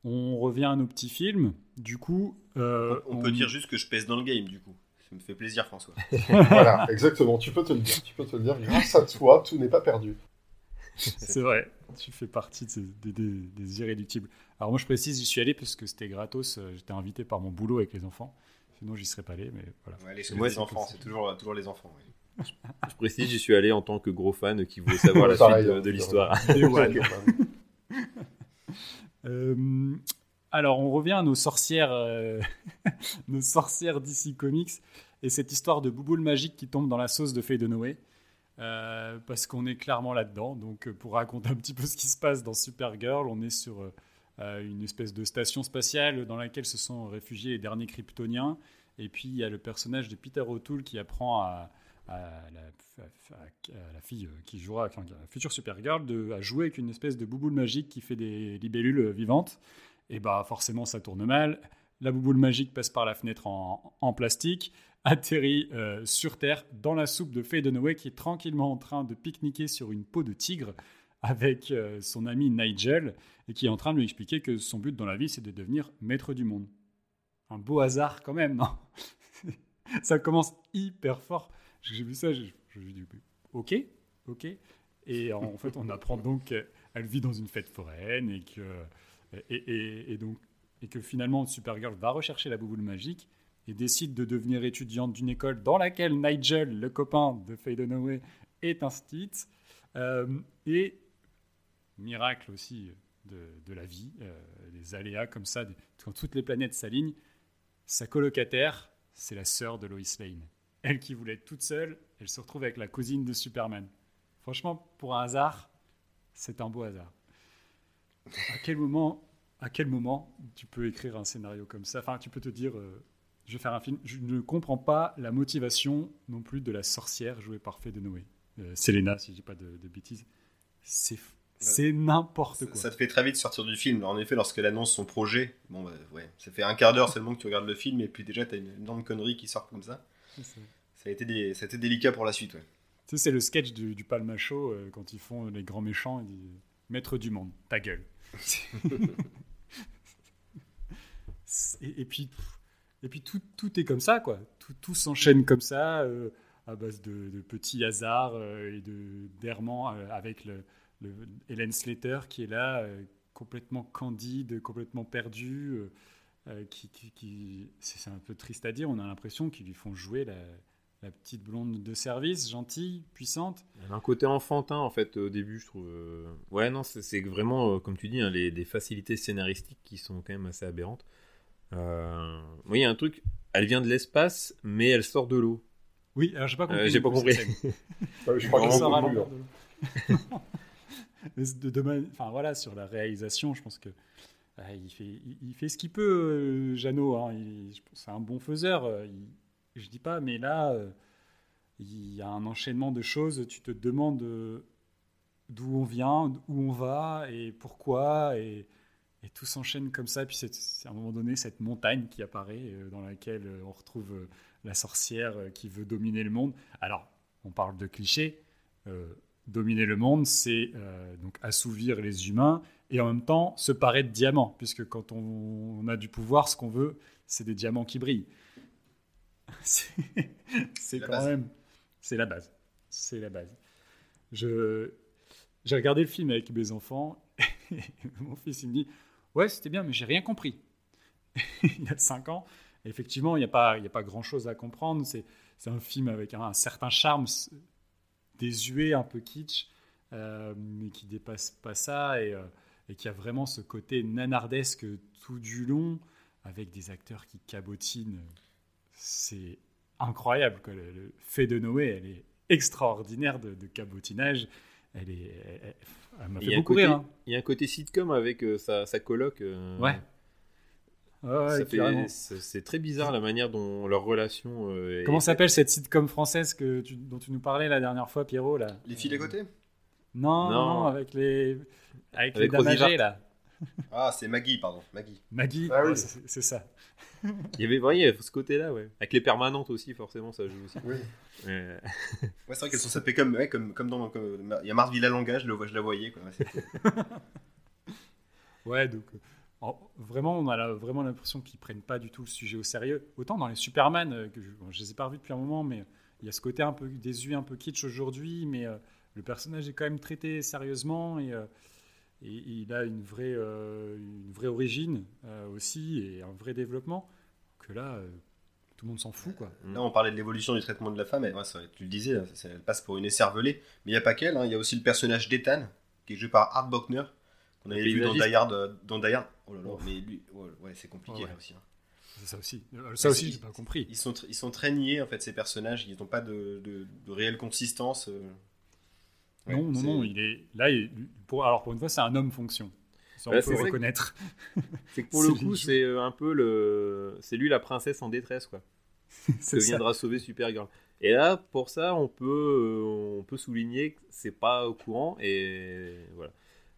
On revient à nos petits films. Du coup. Euh, on, peut dire juste que je pèse dans le game, du coup. Ça me fait plaisir, François. voilà, exactement. Tu peux te le dire. Tu peux te le dire. Grâce à toi, tout n'est pas perdu. C'est vrai. Tu fais partie des, irréductibles. Alors, moi, je précise, j'y suis allé parce que c'était gratos. Euh, j'étais invité par mon boulot avec les enfants. Sinon, j'y serais pas allé. Mais voilà. les, enfants, c'est toujours, toujours les enfants. Je précise, j'y suis allé en tant que gros fan qui voulait savoir la suite de, de l'histoire. Euh, alors, on revient à nos sorcières, euh, nos sorcières d'ici Comics et cette histoire de bouboule magique qui tombe dans la sauce de Faye de Noé. Euh, parce qu'on est clairement là-dedans. Donc, pour raconter un petit peu ce qui se passe dans Supergirl, on est sur une espèce de station spatiale dans laquelle se sont réfugiés les derniers Kryptoniens. Et puis, il y a le personnage de Peter O'Toole qui apprend à, la, fille qui jouera, enfin, la future Supergirl, de, à jouer avec une espèce de bouboule magique qui fait des libellules vivantes. Et bah forcément, ça tourne mal. La bouboule magique passe par la fenêtre en, plastique, atterrit euh, sur Terre dans la soupe de Faye Dunaway qui est tranquillement en train de pique-niquer sur une peau de tigre avec euh, son ami Nigel et qui est en train de lui expliquer que son but dans la vie, c'est de devenir maître du monde. Un beau hasard quand même, non? Ça commence hyper fort. J'ai vu ça, j'ai dit ok, ok. Et en fait, on apprend donc qu'elle vit dans une fête foraine et que, et, donc, et que finalement Supergirl va rechercher la bouboule magique et décide de devenir étudiante d'une école dans laquelle Nigel, le copain de Faye Dunaway, est un Euh, et miracle aussi de, la vie, euh, des aléas comme ça, quand toutes les planètes s'alignent, sa colocataire, c'est la sœur de Lois Lane. Elle qui voulait être toute seule, elle se retrouve avec la cousine de Superman. Franchement, pour un hasard, c'est un beau hasard. À quel moment, à quel moment tu peux écrire un scénario comme ça? Enfin, tu peux te dire, euh, je vais faire un film. Je ne comprends pas la motivation non plus de la sorcière jouée par Faye de Noé. Euh, Selena, si je dis pas de, bêtises. C'est c'est n'importe quoi. Ça te fait très vite sortir du film. En effet, lorsqu'elle annonce son projet, bon, bah, ouais, ça fait un quart d'heure seulement que tu regardes le film et puis déjà tu as une énorme connerie qui sort comme ça ça a été, des, ça a été délicat pour la suite. Ouais. Tu sais, c'est le sketch du, du Palma Show euh, quand ils font les grands méchants. Ils disent Maître du monde, ta gueule. et, puis, et puis tout, tout, est comme ça, quoi. Tout, tout s'enchaîne comme ça, euh, à base de, petits hasards euh, et de d'errements avec le, Hélène Slater qui est là, complètement candide, complètement perdue. qui, qui, c'est un peu triste à dire, on a l'impression qu'ils lui font jouer la, la petite blonde de service, gentille, puissante. Elle a un côté enfantin en fait au début, je trouve. Euh. Ouais, non, c'est vraiment, euh, comme tu dis, hein, les, des facilités scénaristiques qui sont quand même assez aberrantes. Euh... Oui, il y a un truc, elle vient de l'espace, mais elle sort de l'eau. Oui, alors j'ai pas compris. Euh, j'ai pas compris. je crois qu'elle sort à l'eau. de, enfin voilà, sur la réalisation, je pense que il, fait, il, fait ce qu'il peut, Jeannot. Hein, c'est un bon faiseur. Il, je dis pas, mais là, euh, il y a un enchaînement de choses. Tu te demandes euh, d'où on vient, où on va et pourquoi. Et, tout s'enchaîne comme ça. Puis c'est à un moment donné cette montagne qui apparaît euh, dans laquelle on retrouve la sorcière qui veut dominer le monde. Alors, on parle de clichés. dominer le monde, c'est donc assouvir les humains et en même temps se paraître diamant, puisque quand on, a du pouvoir, ce qu'on veut, c'est des diamants qui brillent. C'est quand même, c'est la base, c'est la base. Je j'ai regardé le film avec mes enfants. Et mon fils il me dit Ouais, c'était bien, mais j'ai rien compris. il a 5 ans. effectivement, il n'y a pas, a pas grand chose à comprendre. C'est, un film avec un, certain charme désuet, un peu kitsch, euh, mais qui dépasse pas ça et, euh, et, qui a vraiment ce côté nanardesque tout du long, avec des acteurs qui cabotinent. C'est incroyable. Le, fait de Noé, elle est extraordinaire de, de cabotinage. Elle est, m'a fait beaucoup rire. Hein. Il y a un côté sitcom avec euh, sa, sa, coloc. Euh, ouais. c'est très bizarre la manière dont leur relation. Euh, Comment s'appelle cette sitcom française que dont tu nous parlais la dernière fois, Pierrot là? Les filles à côté? Non, non, avec les avec, les dames là. Ah, c'est Maggie, pardon, Maggie. Maggie, ah, oui. c'est ça. il y avait voyez, ce côté-là, ouais. Avec les permanentes aussi, forcément, ça joue aussi. Oui. ouais, c'est vrai qu'elles sont sapées comme, comme, comme dans. il y a Marthe Villalonga, je, je la voyais. Quoi. ouais, donc. Euh, vraiment, on a vraiment l'impression qu'ils prennent pas du tout le sujet au sérieux. Autant dans les Superman, euh, que je, ne les ai pas revus depuis un moment, mais il y a ce côté un peu désuet, un peu kitsch aujourd'hui, mais euh, le personnage est quand même traité sérieusement et et, il a une vraie, euh, une vraie origine euh, aussi et un vrai développement que là, euh, tout le monde s'en fout. Quoi. Là, on parlait de l'évolution du traitement de la femme, et, tu le disais, elle passe pour une écervelée. Mais il n'y a pas qu'elle, hein, il y a aussi le personnage d'Ethan, qui est joué par Art Bockner, qu'on avait vu dans Die Hard. Dans Die Oh là là, mais lui, ouais, c'est compliqué là aussi. Hein. Ça aussi, ça aussi, j'ai pas compris. Ils sont, ils sont très niais en fait ces personnages, ils n'ont pas de, de, de, réelle consistance non, non, non, il est là. pour, alors pour une fois, c'est un homme fonction. Ça, on peut reconnaître. C'est que pour le coup, c'est euh, un peu le, c'est lui la princesse en détresse, quoi. qui viendra sauver Supergirl. Et là, pour ça, on peut, euh, on peut souligner que c'est pas au courant et voilà.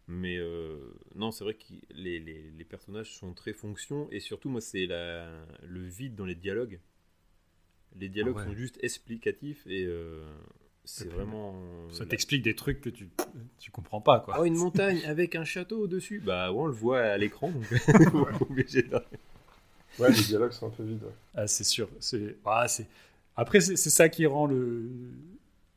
Mais euh, non, c'est vrai que les, les, les, personnages sont très fonction et surtout, moi, c'est le vide dans les dialogues. Les dialogues ah sont juste explicatifs et c'est vraiment. Ça t'explique des trucs que tu, tu comprends pas, quoi. Oh, une montagne avec un château au-dessus. Bah, ouais, on le voit à l'écran, donc obligé de... Ouais, les dialogues sont un peu vides. Ah, c'est sûr. C'est... Ah, c'est... Après, c'est, ça qui rend le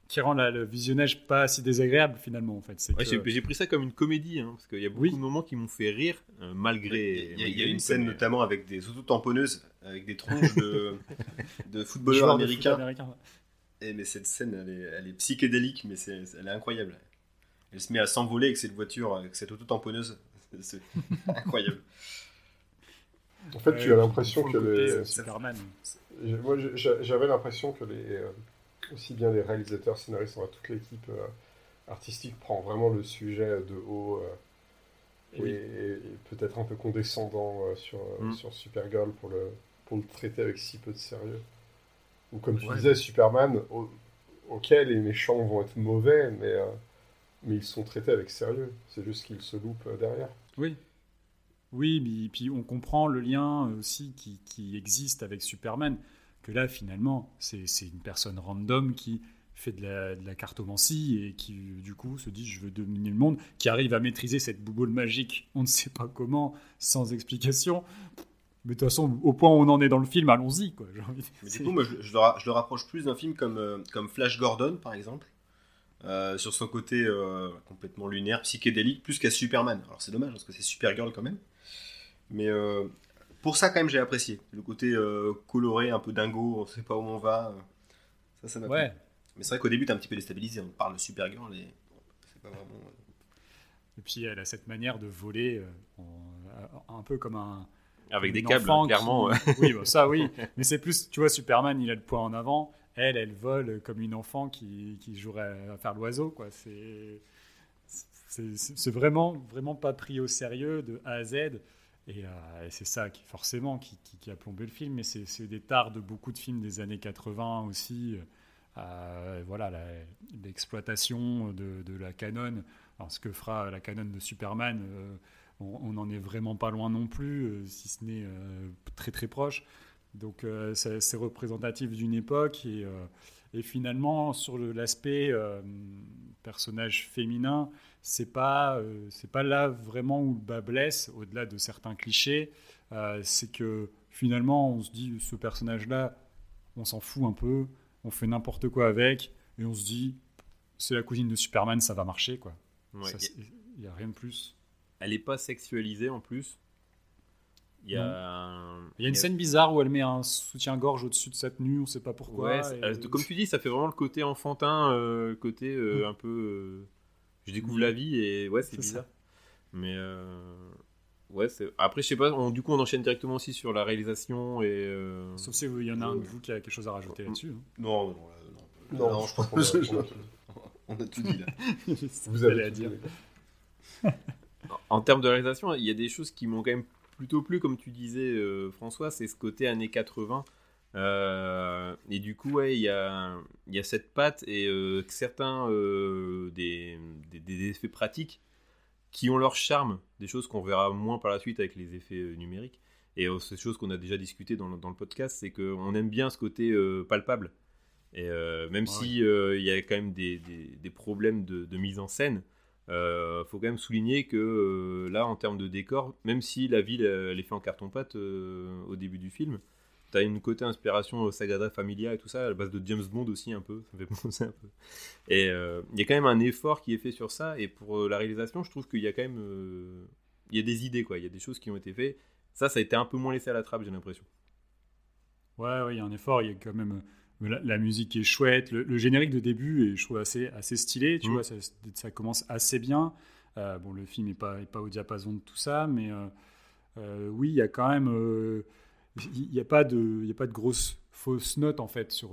qui rend le visionnage pas si désagréable finalement en fait. C'est j'ai, pris ça comme une comédie hein, parce qu'il y a beaucoup de moments qui m'ont fait rire euh, malgré. Il y a, une scène notamment avec des auto-tamponneuses avec des tronches de, de footballeurs américains. Eh, mais cette scène, elle est, psychédélique, mais c'est, elle est incroyable. Elle se met à s'envoler avec cette voiture, avec cette auto-tamponneuse. C'est incroyable. En fait, tu as l'impression que les. Superman. Moi, j'avais l'impression que les, euh, aussi bien les réalisateurs, scénaristes, toute l'équipe euh, artistique prend vraiment le sujet de haut euh, et, peut-être un peu condescendant sur, mm. sur Supergirl pour le, pour le traiter avec si peu de sérieux ou comme tu disais, Superman, ok, les méchants vont être mauvais, mais, euh, mais ils sont traités avec sérieux. C'est juste qu'ils se loupent euh, derrière. Oui. Oui, mais puis on comprend le lien aussi qui, qui existe avec Superman, que là, finalement, c'est une personne random qui fait de la, de la, cartomancie et qui, du coup, se dit je veux dominer le monde, qui arrive à maîtriser cette bouboule magique, on ne sait pas comment, sans explication. Mais de toute façon, au point où on en est dans le film, allons-y. Quoi, Mais du coup, moi, je, je, le, rapproche plus d'un film comme, euh, comme Flash Gordon, par exemple, euh, sur son côté euh, complètement lunaire, psychédélique, plus qu'à Superman. Alors c'est dommage, parce que c'est Supergirl quand même. Mais pour ça, quand même, j'ai apprécié. Le côté coloré, un peu dingo, on sait pas où on va. ça, ça m'a ouais. Mais c'est vrai qu'au début, t'es un petit peu déstabilisé. On parle de Supergirl et c'est pas vraiment... Et puis, elle a cette manière de voler, un peu comme un avec des câbles, clairement. Oui, ça oui. Mais c'est plus, tu vois, Superman, il a le poids en avant. Elle, elle vole comme une enfant qui, qui jouerait à faire l'oiseau, quoi. C'est c'est vraiment, vraiment pas pris au sérieux de A à Z. Et, euh, c'est ça qui, forcément, qui, qui, a plombé le film. Mais c'est des tares de beaucoup de films des années 80 aussi. Euh, voilà, l'exploitation de, de, la canon. Alors, ce que fera la canon de Superman. Euh, on n'en est vraiment pas loin non plus, si ce n'est très très proche. Donc c'est représentatif d'une époque et, et, finalement sur l'aspect personnage féminin, c'est pas c'est pas là vraiment où le bas blesse au-delà de certains clichés. c'est que finalement on se dit ce personnage là, on s'en fout un peu, on fait n'importe quoi avec et on se dit c'est la cousine de Superman, ça va marcher quoi. Il n'y a rien de plus. Elle n'est pas sexualisée en plus. Il y a, il y a une scène bizarre où elle met un soutien-gorge au-dessus de sa tenue, on ne sait pas pourquoi. Comme tu dis, ça fait vraiment le côté enfantin, euh, le côté euh, un peu. Euh, je découvre la vie et ouais, c'est bizarre. Mais ouais, après, je sais pas, du coup, on enchaîne directement aussi sur la réalisation et. Sauf si il y en a un de vous qui a quelque chose à rajouter là-dessus. Hein. Non, non, non, non, je pense qu'on a, on a tout dit là. vous avez à dire. en termes de réalisation, il y a des choses qui m'ont quand même plutôt plu, comme tu disais, euh, François, c'est ce côté années 80. Euh, et du coup, ouais, il y a, y a cette patte et euh, certains des, des, effets pratiques qui ont leur charme, des choses qu'on verra moins par la suite avec les effets numériques. Et c'est chose qu'on a déjà discuté dans, dans le podcast, c'est qu'on aime bien ce côté palpable. Et même si il y a quand même des, des problèmes de, de, mise en scène, euh, faut quand même souligner que euh, là, en termes de décor, même si la ville elle est faite en carton-pâte euh, au début du film, tu as une côté inspiration Sagrada Familia et tout ça, à la base de James Bond aussi un peu, ça fait penser un peu. Et il y a quand même un effort qui est fait sur ça, et pour la réalisation, je trouve qu'il y a quand même il y a des idées, quoi, il y a des choses qui ont été faites. Ça, ça a été un peu moins laissé à la trappe, j'ai l'impression. Ouais, ouais, il y a un effort, il y a quand même la, musique est chouette. Le, générique de début est, je trouve, assez, assez stylé. Tu mm. vois, ça, commence assez bien. Euh, bon, le film n'est pas, pas au diapason de tout ça, mais euh, euh, oui, il y a quand même. Il n'y a, pas de, a pas de grosses fausses notes en fait sur,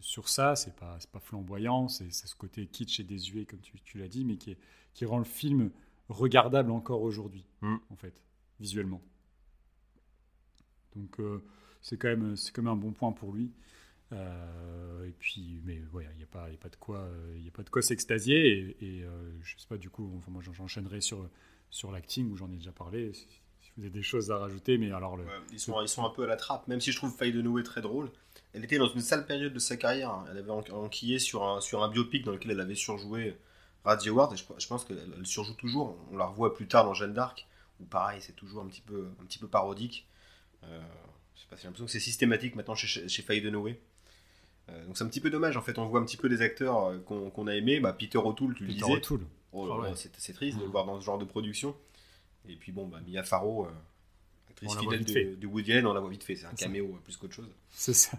sur ça. C'est pas, pas flamboyant, c'est ce côté kitsch et désuet, comme tu, tu l'as dit, mais qui, qui rend le film regardable encore aujourd'hui, mm. en fait, visuellement. Donc c'est quand, même, quand même un bon point pour lui. Euh, et puis, mais ouais, il n'y a, pas, a pas de quoi, il a pas de quoi s'extasier. Et, euh, je sais pas, du coup, enfin, moi j'enchaînerai sur, sur l'acting où j'en ai déjà parlé. Si, vous avez des choses à rajouter, mais alors. Le, ils, sont, ils sont un peu à la trappe, même si je trouve Faye de Noué très drôle. Elle était dans une sale période de sa carrière. Hein. Elle avait enquillé sur un, sur un biopic dans lequel elle avait surjoué Radio Ward. Et je, pense qu'elle surjoue toujours. On la revoit plus tard dans Jeanne d'Arc, où pareil, c'est toujours un petit peu, un petit peu parodique. Euh, je sais pas, j'ai l'impression que c'est systématique maintenant chez, chez Faye de Noé. Euh, donc c'est un petit peu dommage en fait, on voit un petit peu des acteurs euh, qu'on a aimés. Bah, Peter O'Toole, tu le disais. O'Toole. Oh, ah c'est triste de le voir dans ce genre de production. Et puis bon, bah, Mia Farrow, euh, actrice fidèle de, de, Woody Allen, on la voit vite fait. C'est un caméo plus qu'autre chose. C'est ça.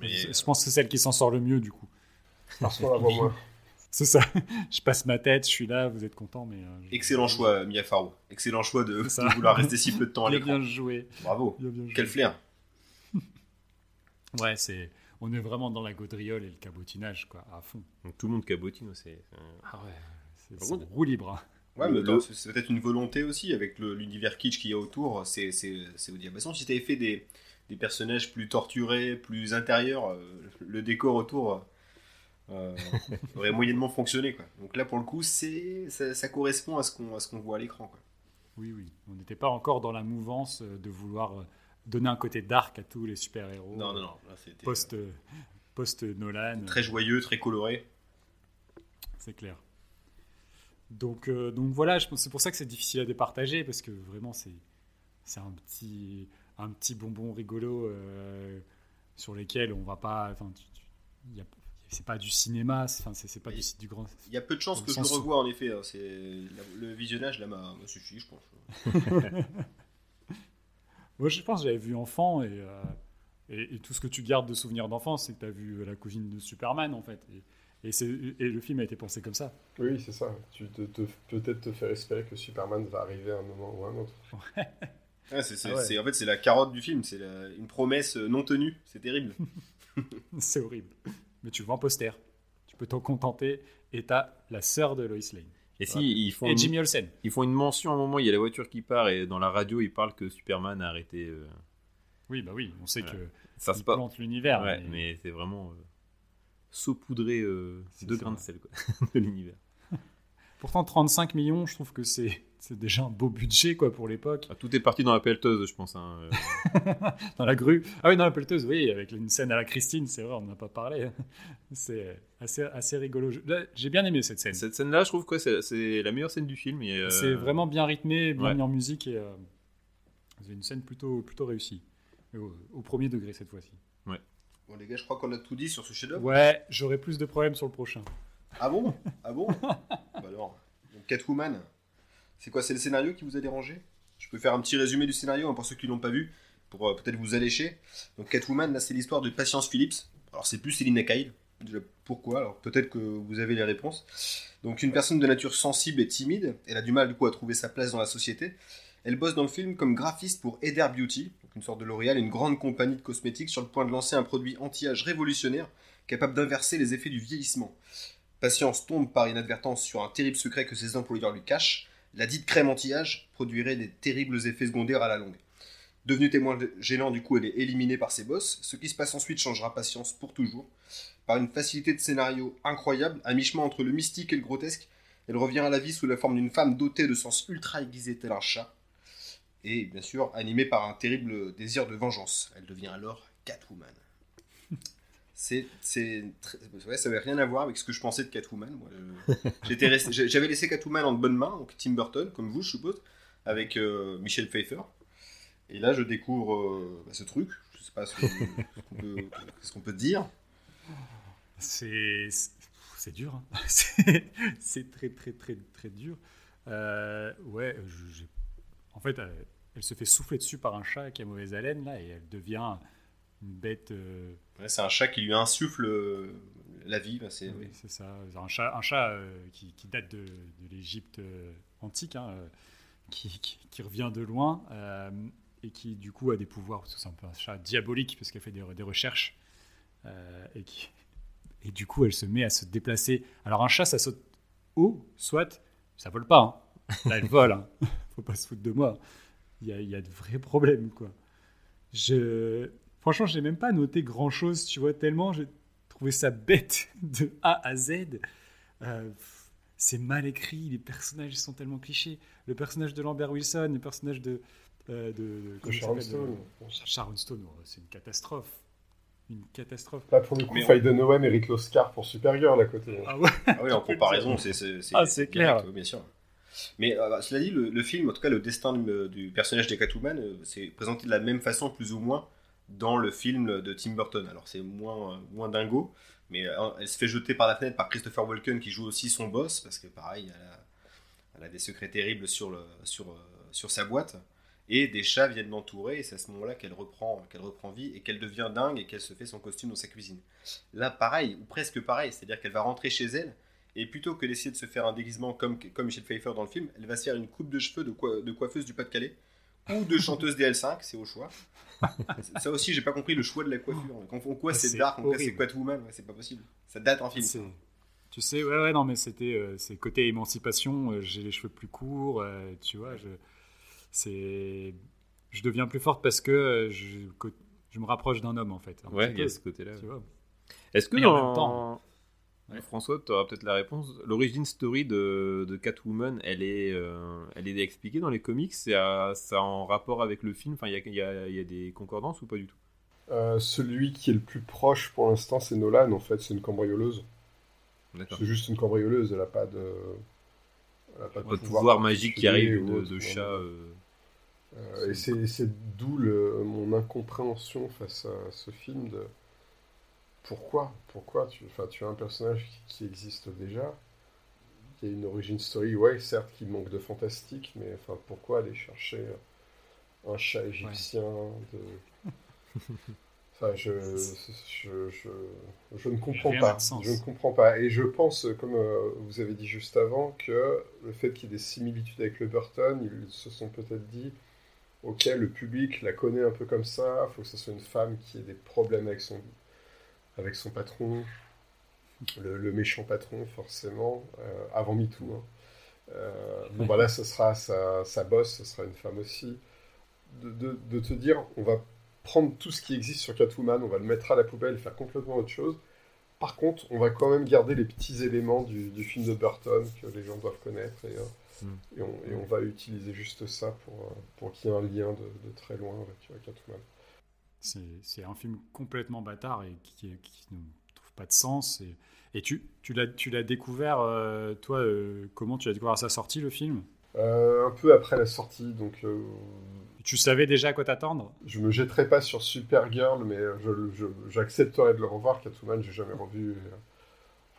Mais, je pense que c'est celle qui s'en sort le mieux du coup. Parce qu'on la voit moins. C'est ça. Je passe ma tête, je suis là, vous êtes content, mais. Excellent choix, Mia Farrow. Excellent choix de, vouloir rester si peu de temps à l'écran. Bien joué. Bravo. Quel flair. ouais, c'est on est vraiment dans la gaudriole et le cabotinage, quoi, à fond. Donc tout le monde cabotine aussi. Ah ouais, c'est roue libre. Hein. Ouais, mais c'est peut-être une volonté aussi avec l'univers kitsch qu'il y a autour. C'est au diapason. Si tu avais fait des, des, personnages plus torturés, plus intérieurs, euh, le décor autour euh, aurait moyennement fonctionné. Quoi. Donc là, pour le coup, ça, ça correspond à ce qu'on voit à l'écran. Oui, oui. On n'était pas encore dans la mouvance de vouloir donner un côté dark à tous les super-héros. Non, non, non. Post, euh, post Nolan. Très joyeux, très coloré. C'est clair. Donc, euh, donc voilà, c'est pour ça que c'est difficile à départager parce que vraiment c'est c'est un petit un petit bonbon rigolo euh, sur lesquels on va pas. Enfin, c'est pas du cinéma, c'est pas du, du, grand. Il y a peu de chances que je le revoie en effet. Hein, c'est le visionnage là m'a suffi, je pense. Moi, je pense que j'avais vu enfant euh, et, et, tout ce que tu gardes de souvenirs d'enfance, c'est que tu as vu la cousine de Superman, en fait. Et, et, le film a été pensé comme ça. Oui, c'est ça. Tu te, peut-être te faire espérer que Superman va arriver à un moment ou à un autre. Ouais. c'est, ah en fait, c'est la carotte du film. C'est une promesse non tenue. C'est terrible. c'est horrible. Mais tu vois un poster. Tu peux t'en contenter. Et tu as la sœur de Lois Lane. Et si ils font et Jimmy Olsen. Ils font une mention à un moment, il y a la voiture qui part et dans la radio, ils parlent que Superman a arrêté. Euh, oui, bah oui, on sait que ça se plante l'univers. Ouais, mais, c'est vraiment euh, saupoudré euh, de grains de sel quoi, de l'univers. Pourtant, 35 millions, je trouve que c'est c'est déjà un beau budget quoi pour l'époque. Ah, tout est parti dans la pelleteuse, je pense. hein, euh. dans la grue. Ah oui, dans la pelleteuse, oui, avec une scène à la Christine, c'est vrai, on n'en a pas parlé. C'est assez, assez rigolo. J'ai bien aimé cette scène. Cette scène-là, je trouve que c'est la meilleure scène du film. euh, C'est vraiment bien rythmé, bien ouais. mis en musique et euh, c'est une scène plutôt, plutôt réussie. Au, au premier degré cette fois-ci. Bon, les gars, je crois qu'on a tout dit sur ce chef-d'œuvre. Ouais, j'aurai plus de problèmes sur le prochain. Ah bon? Ah bon? Bah alors. Donc, Catwoman, c'est quoi C'est le scénario qui vous a dérangé? Je peux faire un petit résumé du scénario hein, pour ceux qui l'ont pas vu, pour euh, peut-être vous allécher. Donc Catwoman, là, c'est l'histoire de Patience Phillips. Alors, c'est plus Selina Kyle. Pourquoi? Alors, peut-être que vous avez les réponses. Donc, une personne de nature sensible et timide, elle a du mal du coup à trouver sa place dans la société. Elle bosse dans le film comme graphiste pour Eder Beauty, donc une sorte de L'Oréal, une grande compagnie de cosmétiques sur le point de lancer un produit anti-âge révolutionnaire capable d'inverser les effets du vieillissement. Patience tombe par inadvertance sur un terrible secret que ses employeurs lui cachent. La dite crème anti-âge produirait des terribles effets secondaires à la longue. Devenue témoin gênant, du coup, elle est éliminée par ses boss. Ce qui se passe ensuite changera Patience pour toujours. Par une facilité de scénario incroyable, à mi-chemin entre le mystique et le grotesque, elle revient à la vie sous la forme d'une femme dotée de sens ultra aiguisés tel un chat. Et bien sûr, animée par un terrible désir de vengeance. Elle devient alors Catwoman. C'est, c'est ouais, ça n'avait rien à voir avec ce que je pensais de Catwoman. j'étais j'avais laissé Catwoman en de bonnes mains, donc Tim Burton, comme vous, je suppose, avec euh, Michel Pfeiffer. Et là, je découvre euh, bah, ce truc. Je sais pas ce qu'on peut, dire. C'est c'est dur. hein. C'est très très très très dur. Euh, ouais, en fait, elle, elle se fait souffler dessus par un chat qui a mauvaise haleine là et elle devient une bête. euh, Ouais, c'est un chat qui lui insuffle euh, la vie. bah, c'est, oui, ça. Un chat, un chat euh, qui, qui date de, de l'Égypte antique, hein, qui, qui- qui revient de loin et qui du coup a des pouvoirs. C'est un peu un chat diabolique parce qu'elle fait des, des recherches et qui et du coup elle se met à se déplacer. Alors un chat ça saute haut, soit ça vole pas. hein. Là elle vole. hein. Faut pas se foutre de moi. Il y a, il y a de vrais problèmes quoi. Je franchement j'ai même pas noté grand chose. Tu vois tellement j'ai trouvé ça bête de A à Z. Euh, c'est mal écrit, les personnages sont tellement clichés. Le personnage de Lambert Wilson, le personnage de. euh, de, de- il Sharon Stone. de- Sharon Stone, oh, c'est une catastrophe. Une catastrophe. Là, pour le coup, on- Faye Dunaway mérite l'Oscar pour Supergirl à côté. Ah ouais, Ah oui, en comparaison, c'est, c'est, Ah, c'est clair. oui, bien sûr. Mais euh, cela dit, le, le film, en tout cas le destin du, du personnage de Catwoman, euh, c'est présenté de la même façon, plus ou moins, dans le film de Tim Burton. Alors c'est moins, moins dingo, mais euh, elle se fait jeter par la fenêtre par Christopher Walken qui joue aussi son boss, parce que pareil, elle a, des secrets terribles sur, sur, euh, sur sa boîte. Et des chats viennent l'entourer, et c'est à ce moment-là qu'elle reprend, qu'elle reprend vie et qu'elle devient dingue et qu'elle se fait son costume dans sa cuisine. Là, pareil, ou presque pareil, c'est-à-dire qu'elle va rentrer chez elle, et plutôt que d'essayer de se faire un déguisement comme, comme Michel Pfeiffer dans le film, elle va se faire une coupe de cheveux de, coi- de coiffeuse du Pas-de-Calais ou de chanteuse DL5, c'est au choix. Ça aussi, j'ai pas compris le choix de la coiffure. En quoi Ah, c'est c'est dark, en quoi c'est horrible. Catwoman, ouais, c'est pas possible. Ça date en film. Tu sais, ouais, ouais, non, mais c'était euh, c'est côté émancipation. euh, J'ai les cheveux plus courts, euh, tu vois. Je, c'est, je deviens plus forte parce que euh, je, je me rapproche d'un homme en fait. un Ouais, il y a ce côté-là. tu vois. Est-ce que Mais en même temps- Ouais. François, tu auras peut-être la réponse. L'origine story de, de Catwoman, elle est, euh, elle est expliquée dans les comics C'est à- ça en rapport avec le film Enfin, il y a, il y a- il y a des concordances ou pas du tout? Euh, celui qui est le plus proche pour l'instant, c'est Nolan. En fait, c'est une cambrioleuse. C'est juste une cambrioleuse. Elle a pas de. Elle a pas de Pas de pouvoir magique qui arrive de, ou autre, de non, chat. euh, Euh, et c'est c'est d'où le- mon incompréhension face à ce film de pourquoi pourquoi tu tu as un personnage qui, qui existe déjà qui a une origin story ouais certes qui manque de fantastique mais enfin pourquoi aller chercher un chat égyptien de enfin je je, je, je ne comprends pas. je ne comprends pas. Et je pense comme euh, vous avez dit juste avant que le fait qu'il y ait des similitudes avec le Burton ils se sont peut-être dit ok, le public la connaît un peu comme ça, il faut que ce soit une femme qui ait des problèmes avec son, avec son patron, le, le méchant patron, forcément, euh, avant MeToo. Hein. Euh, bon, bah là, ce sera sa, sa boss, ce sera une femme aussi. De, de- de te dire, on va prendre tout ce qui existe sur Catwoman, on va le mettre à la poubelle, faire complètement autre chose, par contre, on va quand même garder les petits éléments du, du film de Burton que les gens doivent connaître et, euh, Mm. et, on, et on va utiliser juste ça pour, pour qu'il y ait un lien de, de très loin avec Catwoman. C'est un film complètement bâtard et qui, qui ne trouve pas de sens. Et, et tu, tu l'as découvert, euh, toi, euh, comment tu l'as découvert à sa sortie, le film? Euh, un peu après la sortie, donc euh, Tu savais déjà à quoi t'attendre? je me jetterai pas sur Supergirl, mais je- je- j'accepterai de le revoir. Catwoman, j'ai jamais revu. et,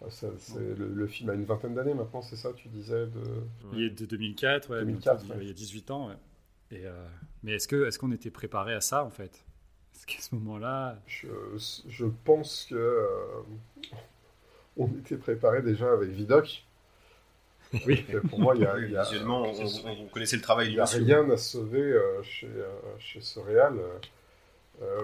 enfin, ça- le, le film a une vingtaine d'années maintenant, c'est ça, tu disais de... Il est de 2004, ouais, 2004, bientôt, ouais. il y a 18 ans. ouais. Et, euh, mais est-ce qu'on est qu'on était préparé à ça, en fait? Est-ce qu'à ce moment-là... Je, je pense que euh, on était préparé déjà avec Vidoc. Oui. Pour moi, il y a, il y a- Visuellement, on, on- on connaissait le travail il du y a monsieur. rien à sauver euh, chez, euh, chez ce. Euh,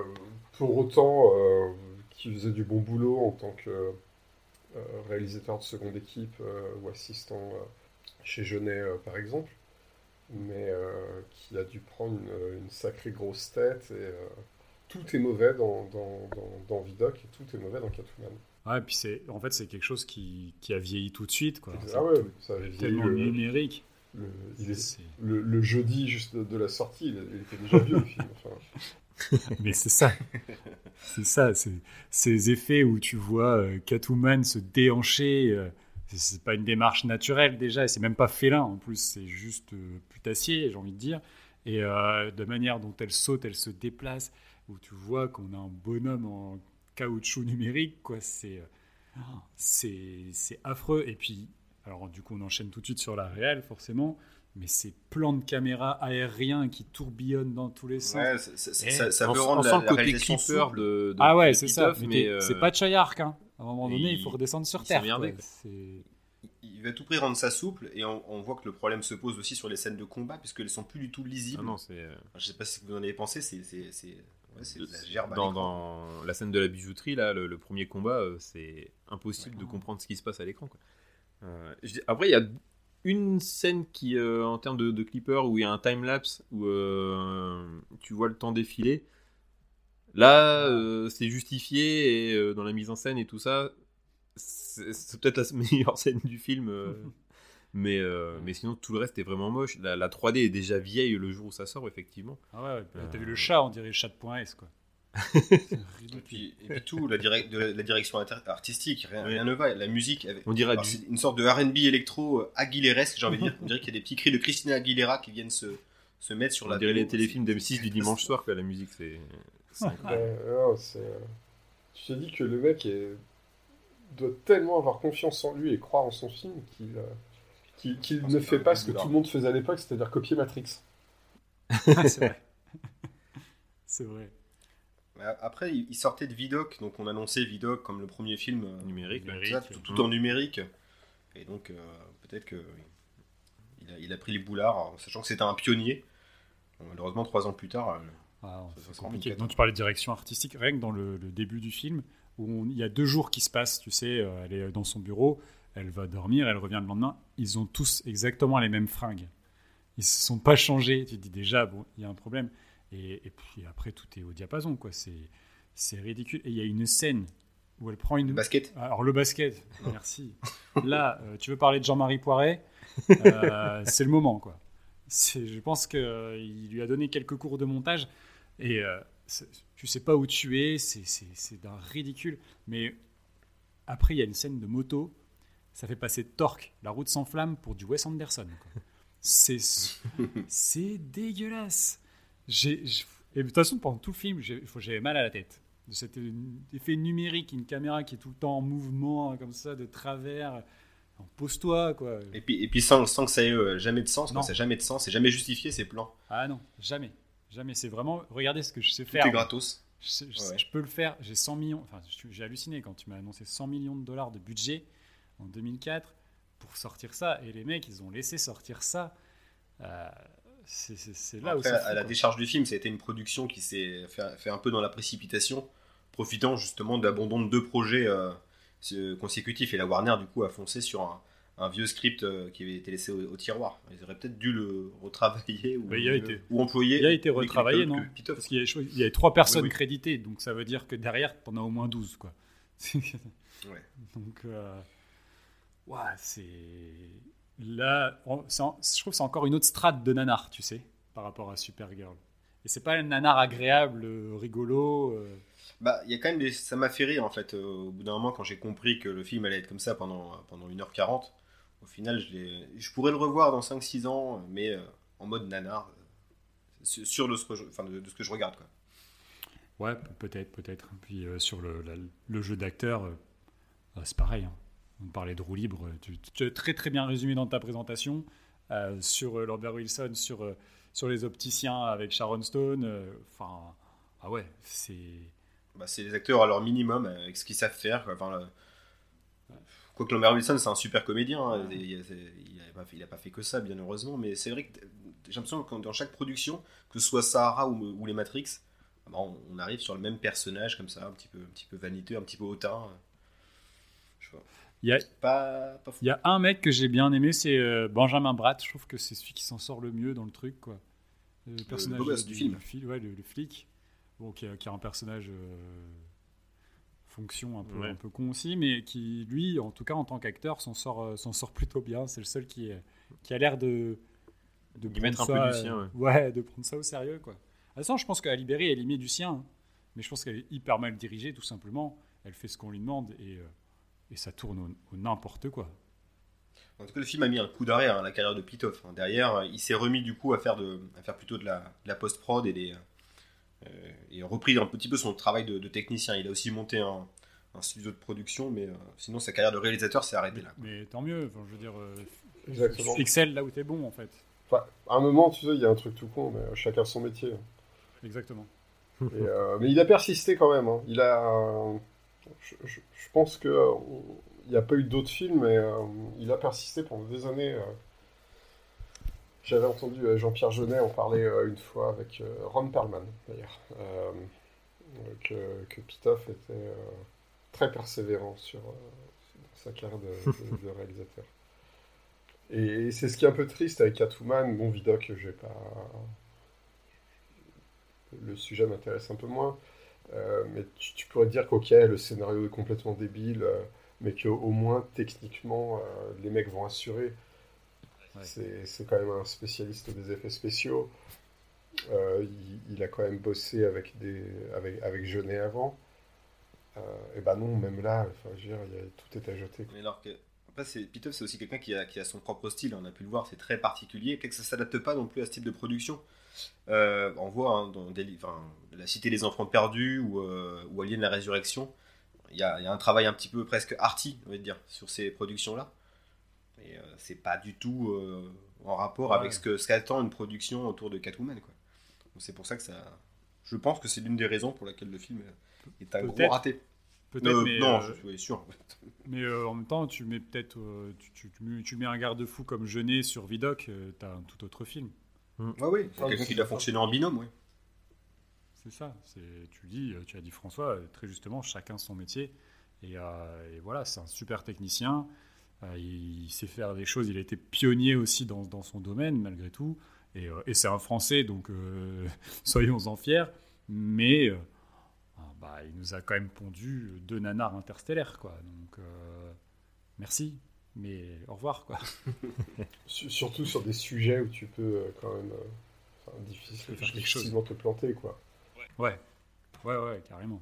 pour autant, euh, qui faisait du bon boulot en tant que euh, réalisateur de seconde équipe euh, ou assistant euh, chez Genet, euh, par exemple, mais euh, qui a dû prendre une, une sacrée grosse tête. Et, euh, tout est mauvais dans, dans, dans, dans Vidoc et tout est mauvais dans Catwoman. Ouais, puis c'est, en fait, c'est quelque chose qui, qui a vieilli tout de suite, quoi. Ah ouais, ça avait vieilli tellement le, numérique. le- il est- C'est- le- le jeudi juste de, la sortie, il, il était déjà vieux le film. Enfin, Mais c'est ça. c'est ça. C'est ces effets où tu vois euh, Catwoman se déhancher. euh, c'est- pas une démarche naturelle déjà, et c'est même pas félin en plus, c'est juste euh, putassier, j'ai envie de dire. Et euh, de manière dont elle saute, elle se déplace, où tu vois qu'on a un bonhomme en caoutchouc numérique, quoi. C'est euh, c'est affreux. Et puis, alors du coup, on enchaîne tout de suite sur la réelle, forcément. Mais ces plans de caméra aériens qui tourbillonnent dans tous les sens. Ouais, ça, ça- ça- ça on, peut rendre la, le la côté réalisation souple. de, de Ah ouais, c'est ça. Mais euh, c'est pas Chayark. Hein. À un moment donné, il, il- faut redescendre sur il terre. quoi. Il va à tout prix rendre ça souple et on, on voit que le problème se pose aussi sur les scènes de combat puisqu'elles sont plus du tout lisibles. ah non, c'est euh, Enfin, je sais pas si vous en avez pensé, c'est- ouais, c'est de la gerbe à dans, la scène de la bijouterie là, le, le premier combat, euh, c'est impossible Ouais. de comprendre ce qui se passe à l'écran. Euh, après, il y a une scène qui, euh, en termes de, de clipper, où il y a un time lapse où tu vois le temps défiler. Là, c'est justifié et dans la mise en scène et tout ça, c'est peut-être la meilleure scène du film. euh, mais, euh, mais sinon, tout le reste est vraiment moche. La, la 3D est déjà vieille le jour où ça sort, effectivement. Ah ouais, ouais. T'as vu Euh. le chat, on dirait le chat de point S, quoi. Et puis, et puis tout, la, direc- de la, la direction artistique, rien, ne va. La musique, avec, On dirait alors, du- c'est une sorte de R&B électro euh, aguiléresque, j'ai envie de dire. On dirait qu'il y a des petits cris de Christina Aguilera qui viennent se, se mettre sur On la dirait les téléfilms d'M6 du dimanche soir, quoi. La musique, c'est. euh, tu te dis que le mec est- doit tellement avoir confiance en lui et croire en son film qu'il qu'il- qu'il pense ne fait pas ce que tout le monde faisait à l'époque, c'est-à-dire copier Matrix. Ah, c'est vrai. c'est vrai. Après, il sortait de Vidoc, donc on annonçait Vidoc comme le premier film euh, Numérique, tout, numérique, ça, tout, tout en numérique. Et donc, euh, peut-être que il a, il a pris les boulards, en sachant que c'était un pionnier. Bon, malheureusement, trois ans plus tard, euh, Ah, Ça, ça c'est sera compliqué. compliqué. Donc tu parlais de direction artistique, rien que dans le, le début du film, où on- il y a deux jours qui se passent, tu sais, elle est dans son bureau, elle va dormir, elle revient le lendemain, ils ont tous exactement les mêmes fringues. Ils se sont pas changés. Tu te dis déjà, bon, il y a un problème. Et, et puis après, tout est au diapason, quoi. C'est, c'est ridicule. Et il y a une scène où elle prend une... le basket. Alors le basket, merci. Là, euh, tu veux parler de Jean-Marie Poiret, euh, c'est le moment, quoi. C'est, je pense qu'il lui a donné quelques cours de montage et euh, tu sais pas où tu es, c'est, c'est, c'est d'un ridicule. Mais après, il y a une scène de moto, ça fait passer Torque, la route sans flamme, pour du Wes Anderson. C'est, c'est dégueulasse. J'ai, et de toute façon, pendant tout le film, j'avais mal à la tête de cet effet numérique, une caméra qui est tout le temps en mouvement, comme ça, de travers. Pose-toi, quoi. Et puis, et puis sans, sans que ça ait euh, jamais de sens, ça n'a jamais de sens, c'est jamais justifié ces plans. Ah non, jamais. Jamais. C'est vraiment, regardez ce que je sais Tout faire. est gratos. Je, sais- je- Ouais. je peux le faire. J'ai 100 millions. Enfin, j'ai halluciné quand tu m'as annoncé 100 millions de dollars de budget en 2004 pour sortir ça. Et les mecs, ils ont laissé sortir ça. Euh, c'est là où Après, c'est à fou, la décharge du film, ça a été une production qui s'est fait, fait un peu dans la précipitation, profitant justement de l'abandon de deux projets euh, consécutifs. Et la Warner, du coup, a foncé sur un, un vieux script euh, qui avait été laissé au, au tiroir. Ils auraient peut-être dû le retravailler ou, il a été- ou employer. il a été retravaillé, non. Parce qu'il y, avait trois personnes Oui, oui. créditées, donc ça veut dire que derrière, tu en as au moins 12. Quoi. ouais. Donc, euh, ouais, c'est. Là, je trouve que c'est encore une autre strate de nanar, tu sais, par rapport à Supergirl. Et c'est pas un nanar agréable, euh, rigolo. Euh. Bah, il y a quand même des... Ça m'a fait rire, en fait, au bout d'un moment, quand j'ai compris que le film allait être comme ça pendant, pendant 1h40. Au final, je, je pourrais le revoir dans 5-6 ans, mais en mode nanar, sur le, enfin, de, ce que je regarde, quoi. Ouais, peut-être, peut-être. Puis sur le, le jeu d'acteur, c'est pareil. Hein. On parlait de roue libre. Tu, as très très bien résumé dans ta présentation euh, sur euh, Lambert Wilson, sur, euh, sur les opticiens avec Sharon Stone. Enfin, ah ouais, c'est. Bah, c'est les acteurs à leur minimum avec ce qu'ils savent faire. Quoi. Enfin, Quoique Lambert Wilson, c'est un super comédien. Hein. Il n'a pas, fait que ça, bien heureusement. Mais c'est vrai que j'ai l'impression que dans chaque production, que ce soit Sahara ou, les Matrix, bah, on, arrive sur le même personnage comme ça, un petit peu, un petit peu vaniteux, un petit peu hautain. Il y a, pas, il y a un mec que j'ai bien aimé, c'est euh, Benjamin Bratt. Je trouve que c'est celui qui s'en sort le mieux dans le truc. Quoi. Le personnage du, film. ouais, le, flic. Bon, qui, a, qui, a, un personnage euh, fonction un peu, un peu con aussi, mais qui, lui, en tout cas en tant qu'acteur, s'en sort, euh, s'en sort plutôt bien. C'est le seul qui, qui a l'air de, de mettre un peu du sien. Ouais. de prendre ça au sérieux. Quoi. À je pense qu'à Libéry, elle y met du sien, hein. mais je pense qu'elle est hyper mal dirigée, tout simplement. Elle fait ce qu'on lui demande et et ça tourne au, n'importe quoi. En tout cas, le film a mis un coup d'arrêt à la carrière de Pitoff. Hein. Derrière, il s'est remis du coup à faire, de, à faire plutôt de la, la post-prod et, des, euh, et repris un petit peu son travail de, technicien. Il a aussi monté un, un studio de production, mais euh, sinon sa carrière de réalisateur s'est arrêtée là. Mais tant mieux, enfin, je veux dire, euh, excelle là où t'es bon en fait. Enfin, à un moment, tu sais, il y a un truc tout con, mais chacun son métier. Exactement. mais il a persisté quand même. Hein. Il a je, pense qu'il euh, n'y a pas eu d'autres films, mais euh, il a persisté pendant des années. Euh. J'avais entendu Jean-Pierre Jeunet en parler une fois avec Ron Perlman, d'ailleurs, que, Pitoff était très persévérant sur, sa carrière de, réalisateur. Et c'est ce qui est un peu triste avec Catwoman. Bon, Vidoc, je vais pas. Le sujet m'intéresse un peu moins. Euh, mais tu, pourrais dire qu'ok, le scénario est complètement débile, euh, mais qu'au moins techniquement, euh, les mecs vont assurer. C'est quand même un spécialiste des effets spéciaux. Il, a quand même bossé avec, des, avec, avec Jeunet avant. et ben non, même là, enfin, je veux dire, y a, tout est à jeter. Mais alors que, après, c'est, c'est aussi quelqu'un qui a, qui a, son propre style, on a pu le voir, c'est très particulier. Peut-être que ça s'adapte pas non plus à ce type de production. Euh, on voit hein, dans des, La Cité des Enfants Perdus ou, euh, ou Alien la Résurrection, il y, a, un travail un petit peu presque arty, on va dire, sur ces productions-là. Et euh, c'est pas du tout en rapport avec ce que ce qu'attend une production autour de Catwoman. Quoi. c'est pour ça que ça. Je pense que c'est l'une des raisons pour laquelle le film est un gros raté. Peut-être, mais non, je suis sûr. Mais en même temps, tu mets peut-être, tu, tu, mets un garde-fou comme Jeunet sur Vidoc, tu as un tout autre film. Mm. Ah oui, quelqu'un qui a fonctionné en binôme, oui. C'est ça. Tu dis, tu as dit François, très justement, chacun son métier. Et, euh, voilà, c'est un super technicien. Euh, il, sait faire des choses. Il a été pionnier aussi dans, dans son domaine, malgré tout. Et, euh, et c'est un Français, donc soyons-en fiers. Mais ah, bah, il nous a quand même pondu deux nanars interstellaires, quoi. Donc merci mais au revoir quoi. Surtout sur des sujets où tu peux euh, quand même euh, difficile, faire difficilement te planter quoi. Ouais, ouais, ouais, carrément.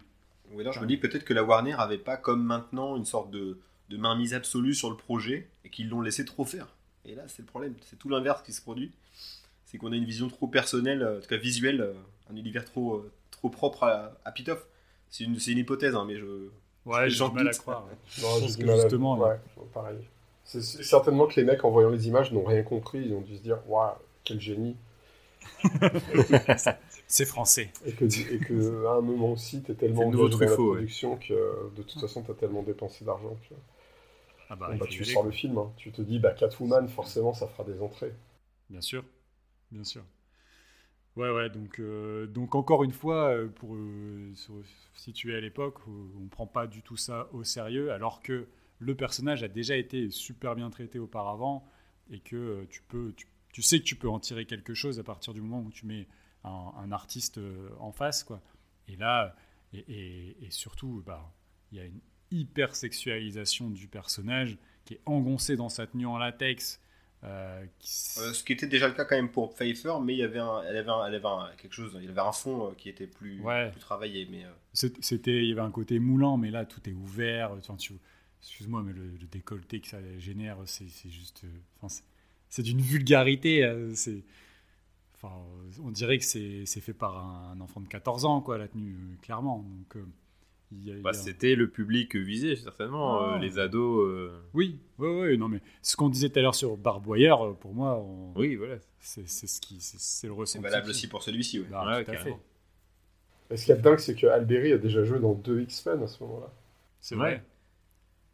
Ou alors je me dis peut-être que la Warner avait pas comme maintenant une sorte de, de mainmise absolue sur le projet et qu'ils l'ont laissé trop faire. Et là c'est le problème, c'est tout l'inverse qui se produit. C'est qu'on a une vision trop personnelle, en tout cas visuelle, un univers trop, trop propre à, à Pitoff. C'est une, une, hypothèse, hein, mais je. Ouais, j'ai du mal à croire. Non, justement, ouais, pareil. C'est certainement que les mecs, en voyant les images, n'ont rien compris. Ils ont dû se dire Waouh, quel génie C'est français. Et que, et que, à un moment aussi, tu es tellement engagé dans la production que de toute façon, tu as tellement dépensé d'argent que ah bah, bah, tu sors le film. Hein. Tu te dis bah, Catwoman, forcément, ça fera des entrées. Bien sûr, bien sûr. Ouais, ouais, donc, euh, donc encore une fois, euh, pour euh, se situer à l'époque, on ne prend pas du tout ça au sérieux, alors que le personnage a déjà été super bien traité auparavant et que euh, tu peux, tu, sais que tu peux en tirer quelque chose à partir du moment où tu mets un, artiste euh, en face, quoi. Et là, et, surtout, bah, il y a hyper sexualisation du personnage qui est engoncé dans sa tenue en latex. euh, qui- Euh, ce qui était déjà le cas quand même pour Pfeiffer, mais il y avait, un, elle avait, un- elle avait un- quelque chose, il y avait un fond euh, qui était plus, Ouais. plus travaillé. Mais, euh, C'était, il y avait un côté moulant, mais là tout est ouvert. Enfin, tu, excuse-moi, mais le, le décolleté que ça génère, c'est, c'est juste, euh, enfin, c'est, c'est d'une vulgarité. euh, c'est, enfin, euh, on dirait que c'est, c'est fait par un, enfant de 14 ans, quoi, la tenue, euh, clairement. Donc, euh, Bah, a- C'était le public visé, certainement. Ah. euh, les ados. euh, Oui, oui, oui, non, mais ce qu'on disait tout à l'heure sur Barboyeur, pour moi, on- Oui, voilà. c'est, c'est ce qui, c'est, c'est le c'est ressenti. valable aussi pour celui-ci. Ouais. Bah, Ouais, tout à carrément. fait. Et ce qu'il y a de dingue, c'est que Alberi a déjà joué dans deux X-Men à ce moment-là? C'est Ouais. vrai.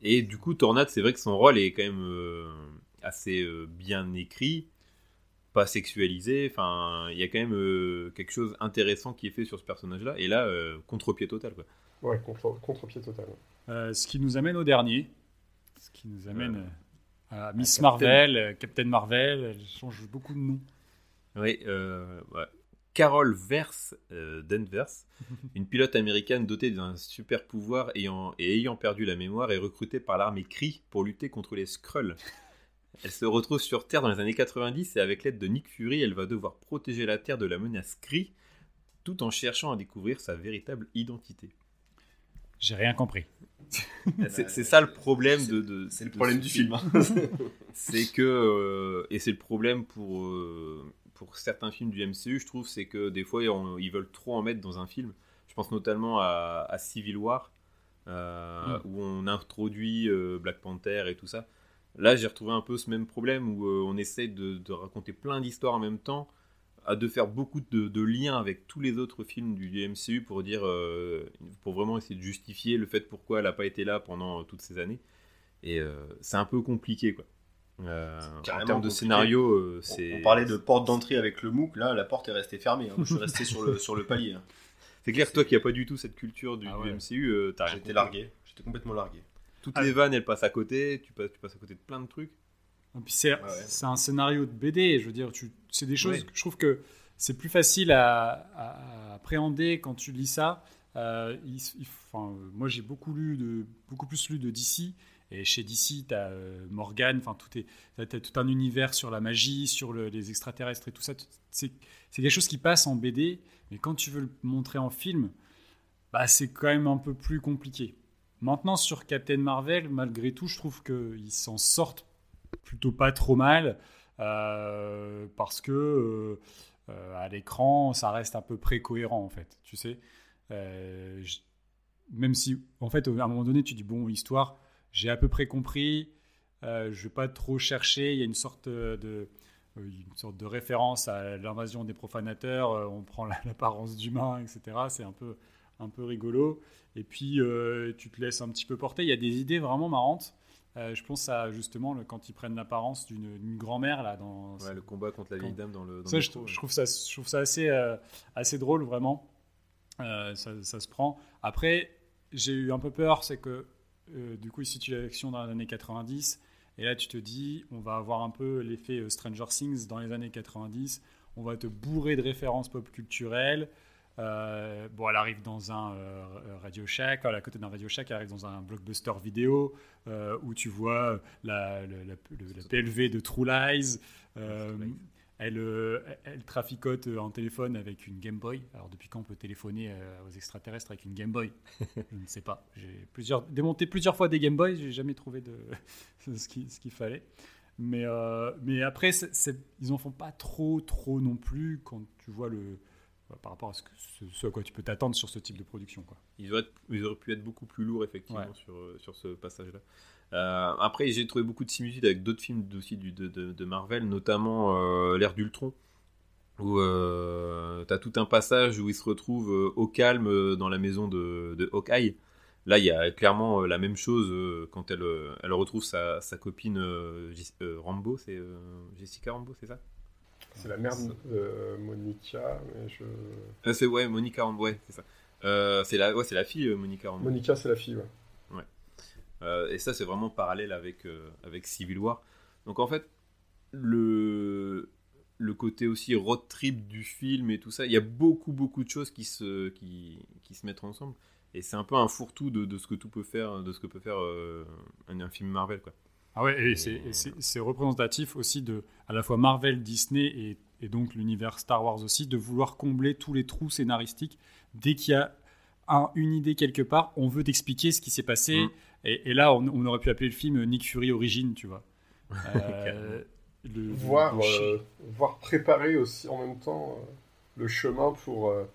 Et du coup, Tornade, c'est vrai que son rôle est quand même euh, assez euh, bien écrit, pas sexualisé. Enfin, il y a quand même euh, quelque chose d'intéressant qui est fait sur ce personnage-là. Et là, euh, contre-pied total. Quoi. Ouais, contre- contre-pied total. Euh, ce qui nous amène au dernier, ce qui nous amène euh, à Miss Captain. Marvel, Captain Marvel, elle change beaucoup de nom. Oui, euh, ouais. Carol Verse euh, Danvers, une pilote américaine dotée d'un super pouvoir ayant, et ayant perdu la mémoire, est recrutée par l'armée Kree pour lutter contre les Skrulls. Elle se retrouve sur Terre dans les années 90 et avec l'aide de Nick Fury, elle va devoir protéger la Terre de la menace Kree tout en cherchant à découvrir sa véritable identité. J'ai rien compris. C'est c'est ça le problème de, de- C'est le de problème ce du film. film. c'est que euh, et c'est le problème pour euh, pour certains films du MCU je trouve c'est que des fois on- ils veulent trop en mettre dans un film. Je pense notamment à, à Civil War euh, où on introduit euh, Black Panther et tout ça. Là j'ai retrouvé un peu ce même problème où euh, on essaie de, de raconter plein d'histoires en même temps à de faire beaucoup de, de liens avec tous les autres films du, du MCU pour dire pour vraiment essayer de justifier le fait pourquoi elle n'a pas été là pendant toutes ces années. Et c'est un peu compliqué quoi. Euh, en termes de scénario, euh, On, c'est. on parlait de porte d'entrée avec le MOOC, là la porte est restée fermée. hein. Je suis resté sur le, sur le palier. hein. C'est clair que toi qui n'as pas du tout cette culture du, Ah. MCU, euh, t'as rien J'étais largué, j'étais complètement largué. Toutes Ah. les vannes, elles passent à côté. Tu passes, tu passes à côté de plein de trucs. Et puis c'est ouais. c'est un scénario de BD, je veux dire, tu- c'est des choses Ouais. que je trouve que c'est plus facile à, à- à appréhender quand tu lis ça. Euh, il- il- enfin, moi, j'ai beaucoup lu de, beaucoup plus lu de DC. Et chez DC, tu as Morgan, enfin, tout est, t'as tout un univers sur la magie, sur le- les extraterrestres et tout ça. C'est, quelque chose qui passe en BD, mais quand tu veux le montrer en film, bah, c'est quand même un peu plus compliqué. Maintenant, sur Captain Marvel, malgré tout, je trouve qu'ils s'en sortent plutôt pas trop mal euh, parce que euh, euh, à l'écran, ça reste à peu près cohérent en fait. Tu sais, Euh, même si en fait, à un moment donné, tu dis bon, histoire, j'ai à peu près compris. euh, je vais pas trop chercher. Il y a une sorte de euh, une sorte de référence à l'invasion des profanateurs. euh, on prend la- l'apparence d'humain, etc. C'est un peu un peu rigolo. Et puis euh, tu te laisses un petit peu porter. Il y a des idées vraiment marrantes. Euh, je pense à justement le- quand ils prennent l'apparence d'une grand-mère là dans Ouais, le combat contre la vieille dame dans le. Dans ça, le je, trouve- ouais. je trouve ça, je trouve ça assez, euh, assez drôle, vraiment. Euh, ça, ça se prend. Après, j'ai eu un peu peur, c'est que euh, du coup, il situe l'action dans les années 90. Et là, tu te dis, on va avoir un peu l'effet euh, Stranger Things dans les années 90. On va te bourrer de références pop culturelles. Euh, bon, elle arrive dans un euh, Radio Shack, à côté d'un Radio Shack, elle arrive dans un blockbuster vidéo euh, où tu vois la, la, la- le- la PLV de True Lies. Euh, elle, euh, elle traficote euh, en téléphone avec une Game Boy. Alors, depuis quand on peut téléphoner euh, aux extraterrestres avec une Game Boy? Je ne sais pas. J'ai plusieurs, démonté plusieurs fois des Game Boy, j'ai jamais trouvé de, ce qu'il fallait. Mais, euh, mais après, ils en font pas trop, trop non plus quand tu vois le. par rapport à ce, que, ce, ce à quoi tu peux t'attendre sur ce type de production. Quoi. Ils auraient, ils auraient pu être beaucoup plus lourds, effectivement, Ouais. sur, sur ce passage-là. Euh, après, j'ai trouvé beaucoup de similitudes avec d'autres films aussi du, de, de- de Marvel, notamment euh, l'ère d'Ultron, où tu as tout un passage où il se retrouve euh, au calme euh, dans la maison de, de Hawkeye. Là, il y a clairement euh, la même chose euh, quand elle, euh, elle retrouve sa, sa copine euh, euh, Rambo, c'est euh, Jessica Rambo, c'est ça? C'est la mère de euh, Monica, mais je... Euh, C'est ouais, Monica Rambo, ouais, c'est ça. Euh, c'est la, ouais, la fille euh, Monica Rambo. Monica, c'est la fille, ouais. Euh, et ça, c'est vraiment parallèle avec, euh, avec Civil War. Donc en fait, le... le côté aussi road trip du film et tout ça. Il y a beaucoup, beaucoup de choses qui se, qui, qui se mettent ensemble. Et c'est un peu un fourre-tout de, de, ce que tout peut faire, de ce que peut faire euh, un, un, film Marvel, quoi. Ah ouais, et, et c'est représentatif aussi de à la fois Marvel, Disney et, et donc l'univers Star Wars aussi, de vouloir combler tous les trous scénaristiques. Dès qu'il y a un, une idée quelque part, on veut t'expliquer ce qui s'est passé. Mm. Et, et, là, on, on, aurait pu appeler le film Nick Fury Origine, tu vois. Euh, le, voir, le euh, voir préparer aussi en même temps euh, le chemin pour euh,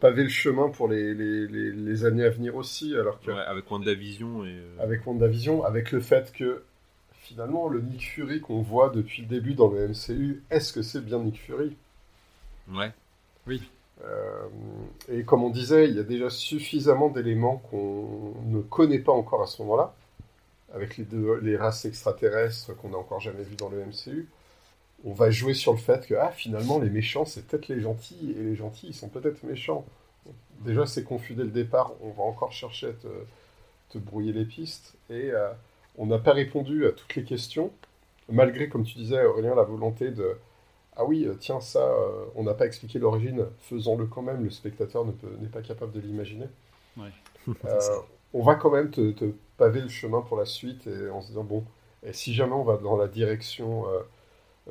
paver le chemin pour les, les, les, les, années à venir aussi. Alors que, ouais, avec WandaVision et. Euh... Avec WandaVision, avec le fait que finalement le Nick Fury qu'on voit depuis le début dans le MCU, est-ce que c'est bien Nick Fury? Ouais. Oui. Euh, et comme on disait, il y a déjà suffisamment d'éléments qu'on ne connaît pas encore à ce moment-là avec les, races extraterrestres qu'on n'a encore jamais vues dans le MCU, on va jouer sur le fait que ah, finalement les méchants c'est peut-être les gentils et les gentils ils sont peut-être méchants. Déjà c'est confus dès le départ, on va encore chercher à te, te brouiller les pistes et euh, on n'a pas répondu à toutes les questions malgré comme tu disais Aurélien la volonté de ah oui tiens ça euh, on n'a pas expliqué l'origine faisons-le quand même le spectateur n'est pas capable de l'imaginer. Ouais. Euh, on va quand même te, te, paver le chemin pour la suite et en se disant bon, et si jamais on va dans la direction euh,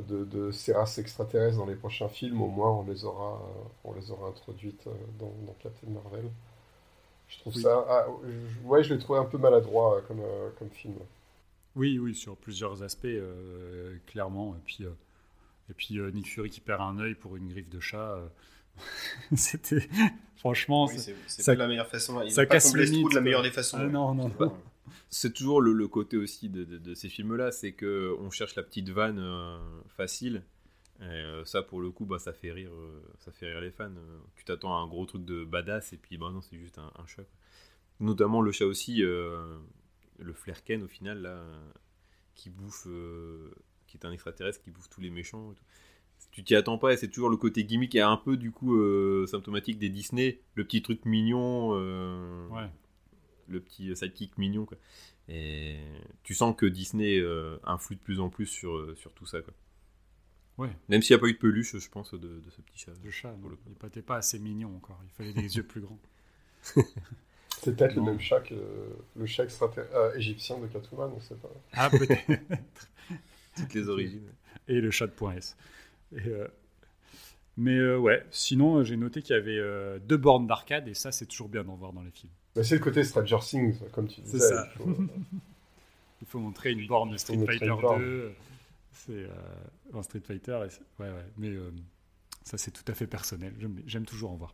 de, de, ces races extraterrestres dans les prochains films, au moins on les aura, euh, on les aura introduites euh, dans, dans, Captain Marvel. Je trouve oui. ça, ah, je, ouais, je l'ai trouvé un peu maladroit comme, euh, comme film. Oui, oui, sur plusieurs aspects, euh, clairement. Et puis, et puis Nick Fury qui perd un œil pour une griffe de chat. C'était franchement, oui, c'est pas la meilleure façon. Il ça casse les trous de la meilleure des façons. Ah, non, non. non. C'est toujours le, le, côté aussi de, de, de ces films-là, c'est que on cherche la petite vanne euh, facile. Et euh, ça, pour le coup, bah, ça fait rire, euh, ça fait rire les fans. tu t'attends à un gros truc de badass et puis bah non, c'est juste un, un, chat. Quoi. Notamment le chat aussi, euh, le Flerken au final là, qui bouffe, qui est un extraterrestre qui bouffe tous les méchants. Et tout tu t'y attends pas et c'est toujours le côté gimmick et un peu du coup euh, symptomatique des Disney le petit truc mignon euh, ouais. le petit sidekick mignon quoi. et tu sens que Disney euh, influe de plus en plus sur, sur tout ça quoi. Ouais. même s'il n'y a pas eu de peluche je pense de, de ce petit chat le chat le il n'était pas assez mignon encore il fallait des yeux plus grands c'est peut-être le même chat que le chat euh, égyptien de Catwoman on sait pas ah peut-être toutes les origines et le chat de point S et, euh... Mais euh, ouais, sinon j'ai noté qu'il y avait euh, deux bornes d'arcade et ça c'est toujours bien d'en voir dans les films. Bah, c'est le côté Stranger Things, comme tu disais. C'est ça. Il faut... il faut, montrer une borne de Street Fighter 2. C'est un Street Fighter. Et ouais, ouais. Mais ça c'est tout à fait personnel. J'aime toujours en voir.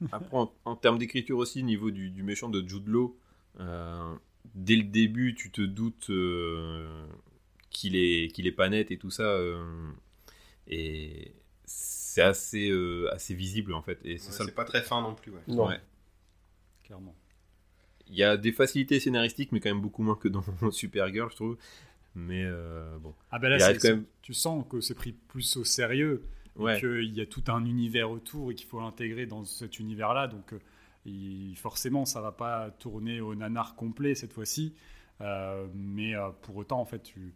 Après, en, en termes d'écriture aussi, niveau du, du, méchant de Jude Law, dès le début tu te doutes qu'il est, qu'il est pas net et tout ça et c'est assez, euh, assez visible en fait. Et c'est ouais, pas très fin non plus. Ouais. Non. Ouais. Clairement. Il y a des facilités scénaristiques, mais quand même beaucoup moins que dans Supergirl, je trouve. Mais euh, bon. Ah ben là, quand même... tu sens que c'est pris plus au sérieux. Ouais. Qu'il y a tout un univers autour et qu'il faut l'intégrer dans cet univers-là. Donc, euh, il, forcément, ça va pas tourner au nanar complet cette fois-ci. Euh, mais euh, pour autant, en fait, tu.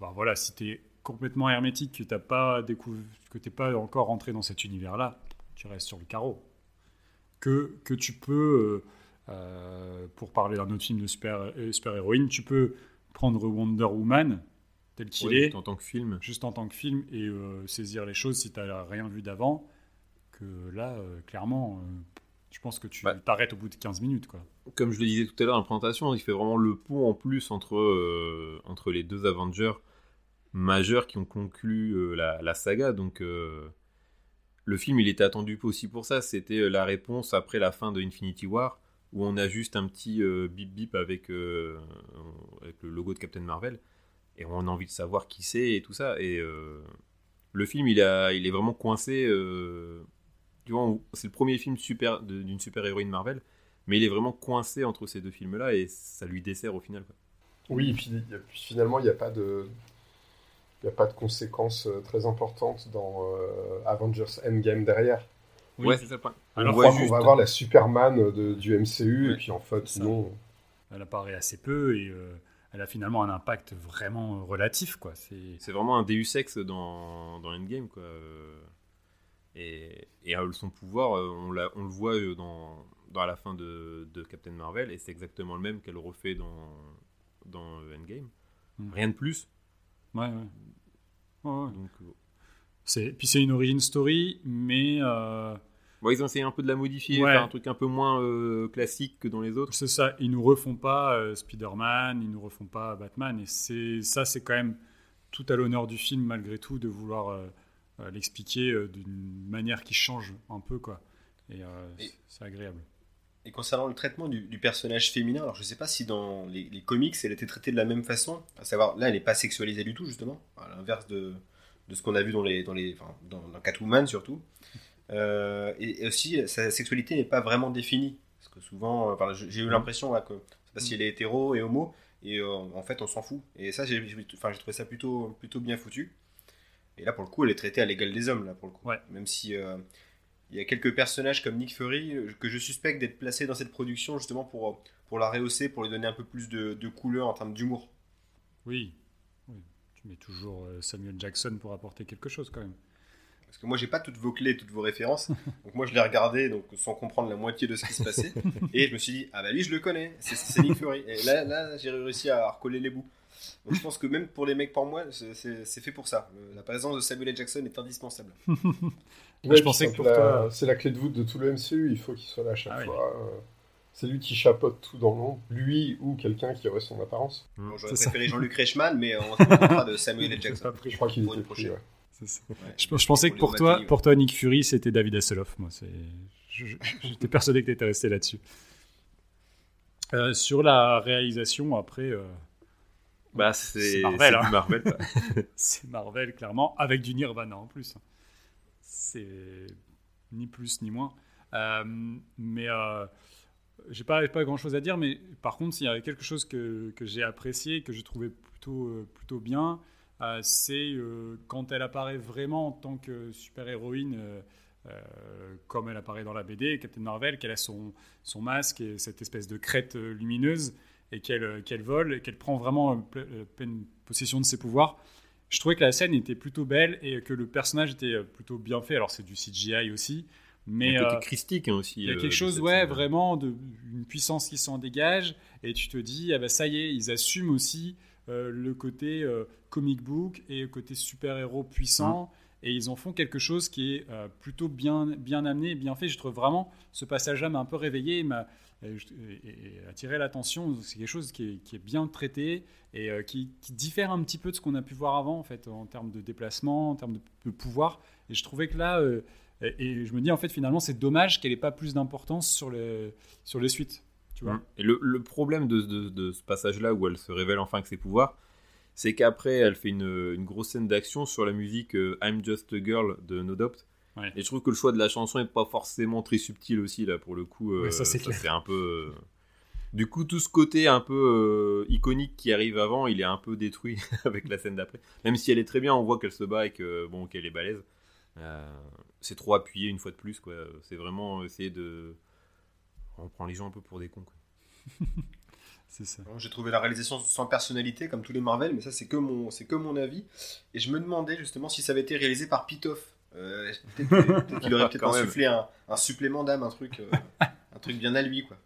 Ben, voilà, si tu es complètement hermétique, que tu n'es pas, découvert, que pas encore rentré dans cet univers-là, tu restes sur le carreau. Que, que tu peux, euh, euh pour parler d'un autre film de super-héroïne, super tu peux prendre Wonder Woman tel qu'il est, en tant que film. juste en tant que film, et euh, saisir les choses si tu n'as rien vu d'avant, que là, euh, clairement, je pense que tu bah, t'arrêtes au bout de 15 minutes. Quoi. Comme je le disais tout à l'heure dans la présentation, il fait vraiment le pont en plus entre, entre les deux Avengers majeurs qui ont conclu euh, la, saga. Donc, euh, le film, il était attendu aussi pour ça. C'était euh, la réponse après la fin de Infinity War, où on a juste un petit bip bip avec, le logo de Captain Marvel, et on a envie de savoir qui c'est et tout ça. Et le film, il, a, il est vraiment coincé. tu vois, c'est le premier film super, d'une super héroïne Marvel, mais il est vraiment coincé entre ces deux films-là, et ça lui dessert au final. Oui, et puis, finalement, il n'y a pas de n'y a pas de conséquences euh, très importantes dans euh, Avengers Endgame derrière. Oui, ouais, c'est ça. Alors, on, croit qu'on va avoir la Superman de, du MCU, ouais. et puis en fait, non. Elle apparaît assez peu, et euh, elle a finalement un impact vraiment relatif. quoi. C'est vraiment un Deus Ex dans, dans Endgame. Quoi. Et, et son pouvoir, on, on le voit dans, dans la fin de, de Captain Marvel, et c'est exactement le même qu'elle refait dans, dans Endgame. Hmm. Rien de plus. Ouais, ouais. Donc, c'est, puis c'est une origin story, mais ils ont essayé un peu de la modifier, faire un truc un peu moins euh, classique que dans les autres. C'est ça, ils nous refont pas euh, Spider-Man, ils nous refont pas Batman, et c'est ça, c'est quand même tout à l'honneur du film malgré tout de vouloir euh, l'expliquer d'une manière qui change un peu, quoi. Et, c'est agréable. Et concernant le traitement du, personnage féminin, alors je sais pas si dans les, comics elle était traitée de la même façon, à savoir là elle n'est pas sexualisée du tout justement, à l'inverse de, de ce qu'on a vu dans les dans les dans, dans Catwoman surtout. Euh, et, aussi, sa sexualité n'est pas vraiment définie. Parce que souvent, euh, j'ai eu l'impression que c'est parce qu'il est hétéro et homo, et euh, en fait, on s'en fout. Et ça, j'ai trouvé ça plutôt, plutôt bien foutu. Et là, pour le coup, elle est traitée à l'égal des hommes, là, pour le coup. Même si il y a quelques personnages comme Nick Fury que je suspecte d'être placés dans cette production justement pour, pour la rehausser, pour lui donner un peu plus de, de couleur en termes d'humour. Oui. oui. Tu mets toujours Samuel Jackson pour apporter quelque chose quand même. Parce que moi, j'ai pas toutes vos clés, toutes vos références. Donc moi, je l'ai regardé donc, sans comprendre la moitié de ce qui se passait. et je me suis dit, ah bah lui, je le connais, c'est Nick Fury. Et là, là j'ai réussi à recoller les bouts. Donc je pense que même pour les mecs, pour moi, c'est fait pour ça. La présence de Samuel L. Jackson est indispensable. je pensais que pour toi... C'est la clé de voûte de tout le MCU, il faut qu'il soit là à chaque ah fois. C'est lui qui chapeaute tout dans l'ombre, lui ou quelqu'un qui aurait son apparence. J'aurais préféré Jean-Luc Reichmann, mais on se de Samuel L. Jackson. Je crois qu'il était pris, ouais je, pensais que pour toi, pour toi, Nick Fury, c'était David Hasselhoff. Moi, j'étais persuadé que tu étais resté là-dessus. Euh, sur la réalisation, après. Euh, bah, c'est Marvel. Hein. Marvel c'est Marvel, clairement, avec du Nirvana en plus. C'est ni plus ni moins. Euh, mais j'ai pas, pas grand chose à dire, mais par contre, s'il y avait quelque chose que, que j'ai apprécié, que j'ai trouvé plutôt, plutôt bien, euh, c'est euh, quand elle apparaît vraiment en tant que super-héroïne, euh, comme elle apparaît dans la BD, Captain Marvel, qu'elle a son, son masque et cette espèce de crête lumineuse et qu'elle qu'elle vole et qu'elle prend vraiment pleine possession de ses pouvoirs. Je trouvais que la scène était plutôt belle et que le personnage était plutôt bien fait. Alors c'est du CGI aussi, mais il y a côté christique hein, aussi. Il y a quelque chose, ouais, vraiment de une puissance qui s'en dégage et tu te dis, ah bah ça y est, ils assument aussi euh, le côté euh, comic book et le côté super-héros puissant. Et ils en font quelque chose qui est euh, plutôt bien, bien amené et bien fait. Je trouve vraiment ce passage-là m'a un peu réveillé et, m'a, attiré l'attention. C'est quelque chose qui est, bien traité et qui, diffère un petit peu de ce qu'on a pu voir avant, en fait, en termes de déplacement, en termes de, pouvoir. Et je trouvais que là, et, je me dis, en fait, finalement, c'est dommage qu'elle n'ait pas plus d'importance sur les, sur les suites. Mmh. Et le, problème de, ce passage-là où elle se révèle enfin avec ses pouvoirs, c'est qu'après, elle fait une, grosse scène d'action sur la musique euh, I'm Just a Girl de No Doubt. Et je trouve que le choix de la chanson est pas forcément très subtil aussi, là, pour le coup. Euh, ça, c'est un peu. Euh, du coup, tout ce côté un peu iconique qui arrive avant, il est un peu détruit avec la scène d'après. Même si elle est très bien, on voit qu'elle se bat et que, bon, qu'elle est balèze. c'est trop appuyé une fois de plus, quoi. C'est vraiment essayer de on prend les gens un peu pour des cons. c'est ça. J'ai trouvé la réalisation sans personnalité, comme tous les Marvel, mais ça, c'est que, mon, c'est que mon avis. Et je me demandais justement si ça avait été réalisé par Pitoff. Euh, peut-être, qu'il aurait peut-être insufflé un, un, supplément d'âme, un truc, euh, un truc bien à lui, quoi.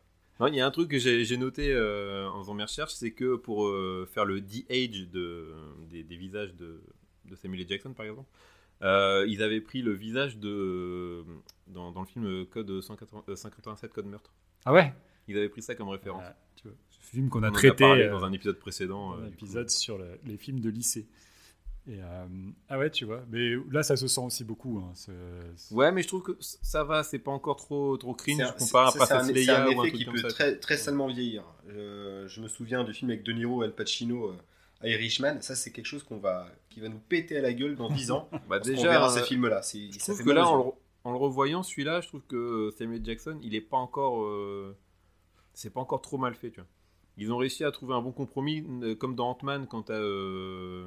Il y a un truc que j'ai, noté euh, en faisant mes recherches, c'est que pour faire le de-age de, des, visages de, de Samuel L. Jackson, par exemple, ils avaient pris le visage de dans, dans le film Code 187 Code meurtre. Ah ouais? Ils avaient pris ça comme référence. Ah, tu vois, ce film qu'on a traité euh, dans un épisode précédent. Un euh, épisode sur les films de lycée. Et euh, ah ouais, tu vois. Mais là, ça se sent aussi beaucoup. Hein, Ouais, mais je trouve que ça va. C'est pas encore trop trop cringe. Je compare à Princess Leia un, un effet qui peut très très salement vieillir. je me souviens du film avec De Niro, Al Pacino. Irishman, ça c'est quelque chose qu'on va, qui va nous péter à la gueule dans 10 ans. bah déjà, on verra ces films-là. Je trouve que là, en le revoyant, celui-là, je trouve que Samuel Jackson, il est pas encore. Euh, c'est pas encore trop mal fait, tu vois. Ils ont réussi à trouver un bon compromis, euh, comme dans Ant-Man, quand t'as. Euh...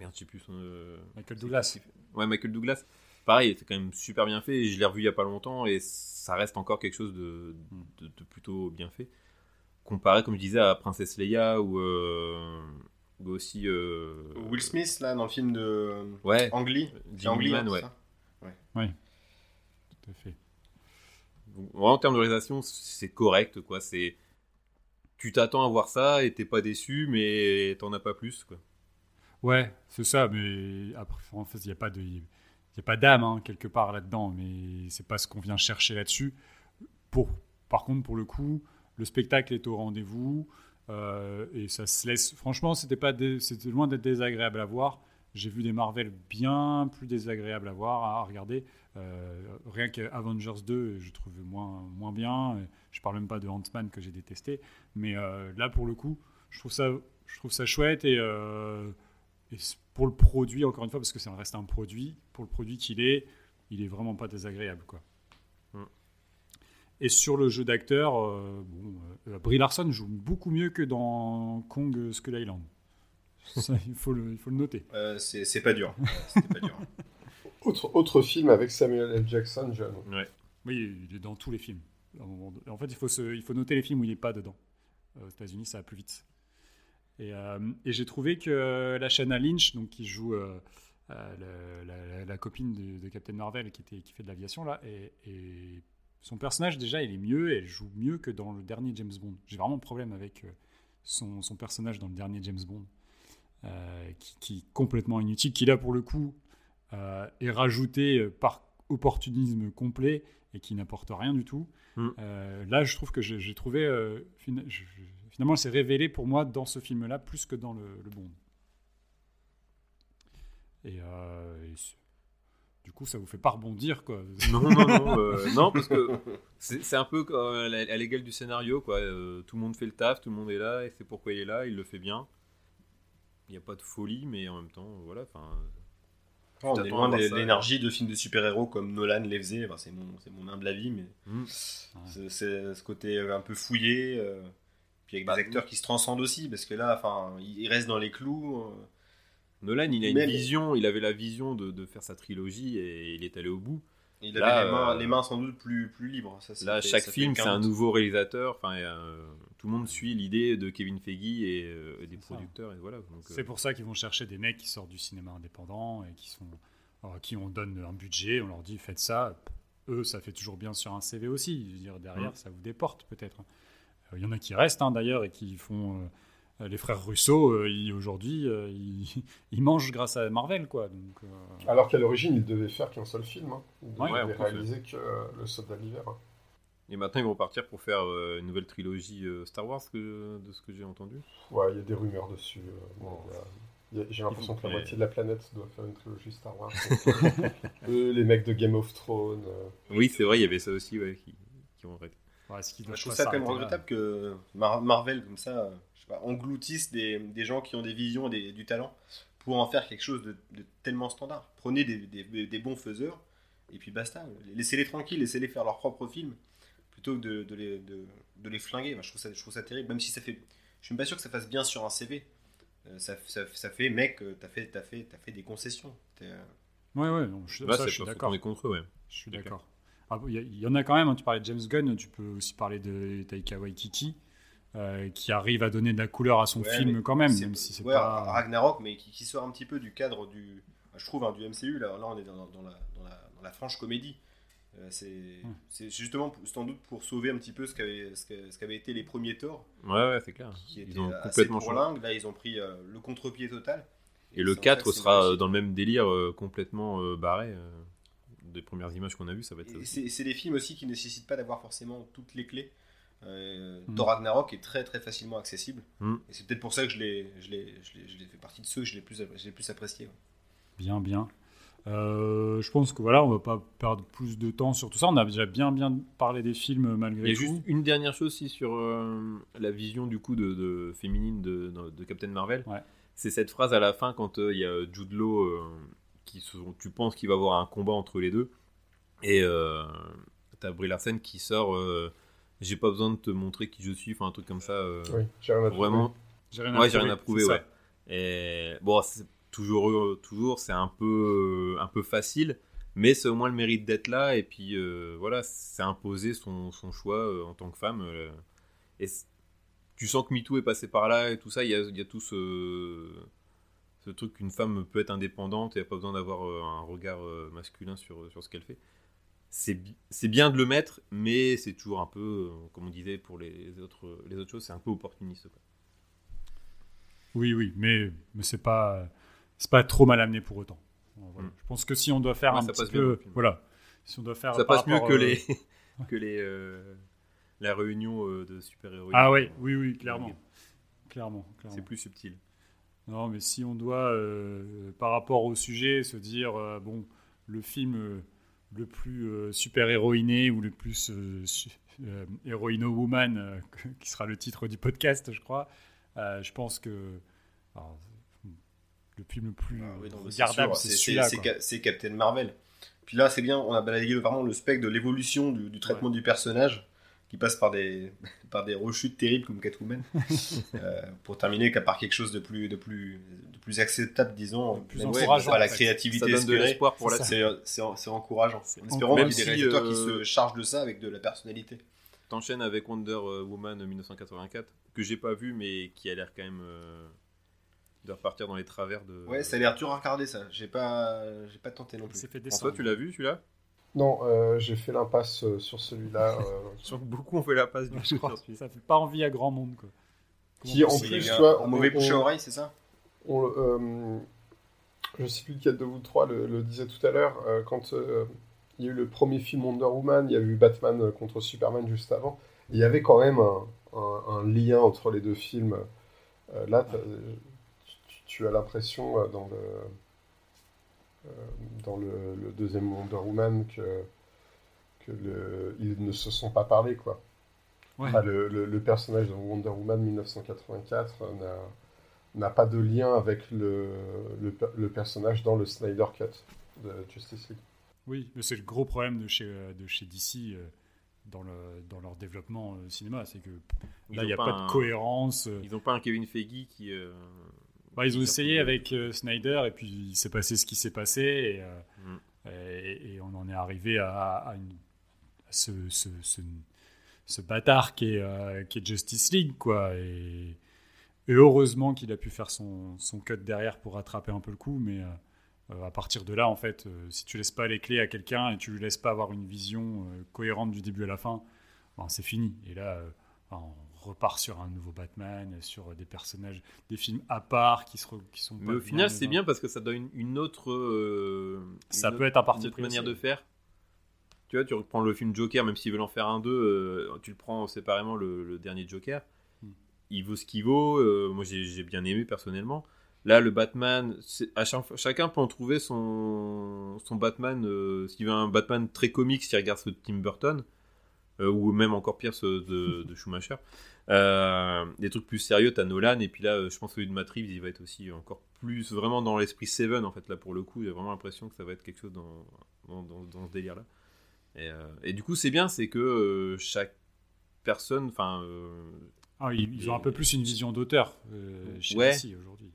Merde, je sais plus son. Euh, Michael Douglas. Ouais, Michael Douglas. Pareil, c'est quand même super bien fait. Je l'ai revu il y a pas longtemps et ça reste encore quelque chose de, de, plutôt bien fait. comparé, comme je disais, à Princesse Leia ou, euh, ou aussi. euh, Will Smith, là, dans le film de Ouais, Ang Lee. Ang Lee, Man, hein, ouais. ça Tout à fait. Donc, en termes de réalisation, c'est correct, quoi. C'est. Tu t'attends à voir ça et t'es pas déçu, mais t'en as pas plus, quoi. Ouais, c'est ça, mais après, en fait, il n'y a pas de. Il a pas d'âme hein, quelque part là-dedans, mais c'est pas ce qu'on vient chercher là-dessus. Pour, par contre, pour le coup, le spectacle est au rendez-vous euh, et ça se laisse. Franchement, c'était pas, c'était loin d'être désagréable à voir. J'ai vu des Marvel bien plus désagréables à voir, à regarder. Euh, rien qu'Avengers 2, je trouvais moins, moins bien. Je parle même pas de Ant-Man que j'ai détesté. Mais euh, là, pour le coup, je trouve ça, je trouve ça chouette et, euh, et pour le produit, encore une fois, parce que ça reste un produit, pour le produit qu'il est, il est vraiment pas désagréable, quoi. Mm. Et sur le jeu d'acteur, euh, bon, euh, Brie Larson joue beaucoup mieux que dans Kong Skull Island. Ça, il, faut le, il faut le noter. Euh, c'est c'est pas dur. Pas. Autre, autre film avec Samuel L. Jackson jeune. Ouais. Oui, il est dans tous les films. En fait, il faut, se- il faut noter les films où il n'est pas dedans. Euh, Aux États-Unis, ça va plus vite. Et, euh, et j'ai trouvé que la Shanna Lynch, donc qui joue euh, euh, le- la, copine de, de Captain Marvel, qui, était, qui fait de l'aviation là, et, et son personnage déjà, il est mieux, elle joue mieux que dans le dernier James Bond. J'ai vraiment un problème avec son, son personnage dans le dernier James Bond, qui, qui est complètement inutile, qui là pour le coup est rajouté par opportunisme complet et qui n'apporte rien du tout. Mm. Euh, là, je trouve que j'ai trouvé. euh, fina- je- je- finalement, elle s'est révélée pour moi dans ce film-là plus que dans le, le Bond. Et, euh, et du coup, ça vous fait pas rebondir, quoi. Non, non, non, euh, non, parce que c'est un peu comme à l'égal du scénario, quoi. Euh, tout le monde fait le taf, tout le monde est là, et c'est pourquoi il est là, il le fait bien. Il n'y a pas de folie, mais en même temps, voilà. Enfin, on t'attends est loin de l'énergie de films de super-héros comme Nolan les faisait. Enfin, c'est mon, c'est mon humble avis, mais hmm. c'est c'est ce côté un peu fouillé. Puis avec Bah, des acteurs qui se transcendent aussi, parce que là, enfin, il reste dans les clous. euh, Nolan, il a une vision, il avait la vision de, de faire sa trilogie et il est allé au bout. il Là, avait les, mains, euh, les mains sans doute plus, plus libres. Ça, ça Là, fait- chaque ça film, c'est un nouveau réalisateur. Enfin, euh, tout le monde suit l'idée de Kevin Feige et, euh, et des producteurs. Et voilà. Euh, C'est pour ça qu'ils vont chercher des mecs qui sortent du cinéma indépendant et qui sont alors, qui on donne un budget, on leur dit faites ça. Eux, ça fait toujours bien sur un CV aussi. Je veux dire, derrière, Mm. ça vous déporte peut-être. Euh, Il y en a qui restent hein, d'ailleurs et qui font. euh, les frères Russo, euh, ils- aujourd'hui, euh, ils, ils mangent grâce à Marvel, quoi. Donc, euh, Alors qu'à l'origine, il devait faire qu'un seul film. Hein. Il Ouais, devait en plus, réaliser que euh, le soldat de l'hiver. Et maintenant, ils vont partir pour faire euh, une nouvelle trilogie euh, Star Wars, que, de ce que j'ai entendu. Ouais, il y a des rumeurs dessus. euh, bon, a- J'ai l'impression que la moitié de la planète doit faire une trilogie Star Wars. Eux, les mecs de Game of Thrones. euh, Oui, c'est vrai, il y avait ça aussi, ouais, qui, qui vont arrêter. Ouais, je trouve ça quand même regrettable que Mar- Marvel, comme ça, euh, je sais pas, engloutisse des, des gens qui ont des visions et des- du talent pour en faire quelque chose de, de tellement standard. Prenez des, des- des bons faiseurs et puis basta. Laissez-les tranquilles, laissez-les faire leur propre film plutôt que de, de les, de, de les flinguer. Je, trouve ça, je trouve ça terrible, même si ça fait. Je suis même pas sûr que ça fasse bien sur un CV. Euh, ça, ça, ça fait, mec, euh, t'as fait, t'as fait, t'as fait des concessions. Ouais, ouais, non, je, ça, suis d'accord. contre eux, ouais. Je suis d'accord. Il y, en a quand même, hein, tu parlais de James Gunn, tu peux aussi parler de Taika Waititi, euh, qui arrive à donner de la couleur à son Ouais, film quand même, même si c'est ouais, pas... Ragnarok, mais qui, qui sort un petit peu du cadre du. Je trouve, hein, du MCU. Là, là on est dans, dans la, dans, la, dans la franche comédie. Euh, c'est c'est justement sans doute pour sauver un petit peu ce qu'avaient ce été les premiers Thor, Ouais, ouais, c'est clair. qui étaient Ils ont assez complètement changé. Là, ils ont pris euh, le contre-pied total. Et le c'est en 4 ça que c'est sera euh, dans le même délire, euh, complètement euh, barré. Euh, des premières images qu'on a vues, ça va être aussi. c'est des films aussi qui nécessitent pas d'avoir forcément toutes les clés. Euh, Mm. Thor Ragnarok est très très facilement accessible. Mm. Et c'est peut-être pour ça que je l'ai je l'ai- je l'ai- je l'ai fait partie de ceux que je l'ai plus, plus apprécié. ouais. Bien, bien. Euh, je pense que voilà, on va pas perdre plus de temps sur tout ça. On a déjà bien, bien parlé des films Il malgré y a tout. juste une dernière chose aussi sur euh, la vision du coup de, de- féminine de, de Captain Marvel. Ouais. C'est cette phrase à la fin quand euh, il y a Jude Law euh, qui tu penses qu'il va y avoir un combat entre les deux et euh, t'as Brie Larson qui sort euh, j'ai pas besoin de te montrer qui je suis enfin un truc comme ça euh, Oui, j'ai rien à trouver. vraiment J'ai rien Ouais, j'ai rien à prouver, ouais. Et bon, c'est toujours, toujours, c'est un peu, un peu facile, mais c'est au moins le mérite d'être là. Et puis euh, voilà, c'est imposer son, son choix euh, en tant que femme. euh, et tu sens que MeToo est passé par là et tout ça. Il y a, il y a tout ce, ce truc qu'une femme peut être indépendante et n'a pas besoin d'avoir euh, un regard euh, masculin sur, sur ce qu'elle fait. C'est bi- c'est bien de le mettre, mais c'est toujours un peu, euh, comme on disait pour les autres, les autres choses, c'est un peu opportuniste. quoi. Oui, oui, mais, mais c'est pas, c'est pas trop mal amené pour autant. Voilà. Mm. Je pense que si on doit faire Ouais, un petit bien peu, voilà, si on doit faire Ça passe mieux que euh, les, que les, euh, la réunion euh, de super-héros. Ah oui, oui, oui, clairement, clairement, clairement. C'est plus subtil. Non, mais si on doit, euh, par rapport au sujet, se dire, euh, bon, le film euh, le plus super-héroïné ou le plus héroïno-woman, qui sera le titre du podcast, je crois, je pense que alors, le film le plus Ah oui, non, regardable, c'est c'est- celui-là. Captain Marvel. Puis là, c'est bien, on a balayé vraiment le spectre de l'évolution du, du traitement du personnage, qui passe par des, par des rechutes terribles comme Catwoman, euh, pour terminer par quelque chose de plus, de plus, de plus acceptable, disons, plus encourageant, pas la créativité Ça donne de l'espoir pour la C'est C'est c'est- c'est encourageant. C'est En espérant Même qu'il y ait des réalisateurs qui euh, se chargent de ça avec de la personnalité. T'enchaînes avec Wonder Woman 1984, que j'ai pas vu, mais qui a l'air quand même euh, de repartir dans les travers de. Ouais, ça a l'air dur à regarder ça. J'ai pas, j'ai pas tenté non plus. François, tu l'as vu celui-là? Non, euh, j'ai fait l'impasse euh, sur celui-là. euh, beaucoup ont fait la passe du coup. Ça fait pas envie à grand monde. Quoi. Qui, en plus, vois, un mauvais bouche à oreille, c'est ça? on, euh, je sais plus lequel de vous trois le, le disait tout à l'heure, euh, quand euh, il y a eu le premier film Wonder Woman, il y a eu Batman contre Superman juste avant, il y avait quand même un, un- un lien entre les deux films. Euh, là, tu, tu as l'impression euh, dans le dans le, le deuxième Wonder Woman que que le, ils ne se sont pas parlé quoi. Ouais. Enfin, le, le- le personnage de Wonder Woman 1984 euh, n'a n'a pas de lien avec le, le, per- le personnage dans le Snyder Cut de Justice League. Oui, mais c'est le gros problème de chez, euh, de chez DC euh, dans, le, dans leur développement euh, cinéma. C'est que là, il n'y a pas pas, un- de cohérence. euh. Ils ont pas un Kevin Feige qui. euh, Bah, ils ont essayé avec euh, Snyder et puis il s'est passé ce qui s'est passé et, euh, Mm. et, et on en est arrivé à, à une- à ce, ce, ce, ce bâtard qui est, euh, qui est Justice League. Quoi, et, et heureusement qu'il a pu faire son, son cut derrière pour rattraper un peu le coup, mais à partir de là, en fait, si tu laisses pas les clés à quelqu'un et tu lui laisses pas avoir une vision cohérente du début à la fin, ben, c'est fini. Et là, enfin, on repart sur un nouveau Batman, sur des personnages, des films à part qui, se re- qui sont. Mais au final, c'est bien parce que ça donne une, une autre. euh, Ça une peut autre- être un parti pris manière de faire. Tu vois, tu reprends le film Joker, même s'ils veulent en faire un 2, tu le prends séparément le, le dernier Joker. Hmm. Il vaut ce qu'il vaut. euh, moi, j'ai bien aimé personnellement. Là, le Batman, à chaque chacun peut en trouver son, son Batman. euh, S'il veut un Batman très comique, s'il regarde de Tim Burton, euh, ou même encore pire ceux de, de Schumacher. Euh, des trucs plus sérieux, t'as Nolan, et puis là, euh, je pense que celui de Matt Reeves, il va être aussi encore plus vraiment dans l'esprit Seven, en fait, là, pour le coup, a vraiment l'impression que ça va être quelque chose dans, dans, dans- dans ce délire-là. Et, euh, et du coup, c'est bien, c'est que euh, chaque personne, enfin, euh, Ah, ils, ont un peu plus une vision d'auteur euh, chez Ouais. Aujourd'hui.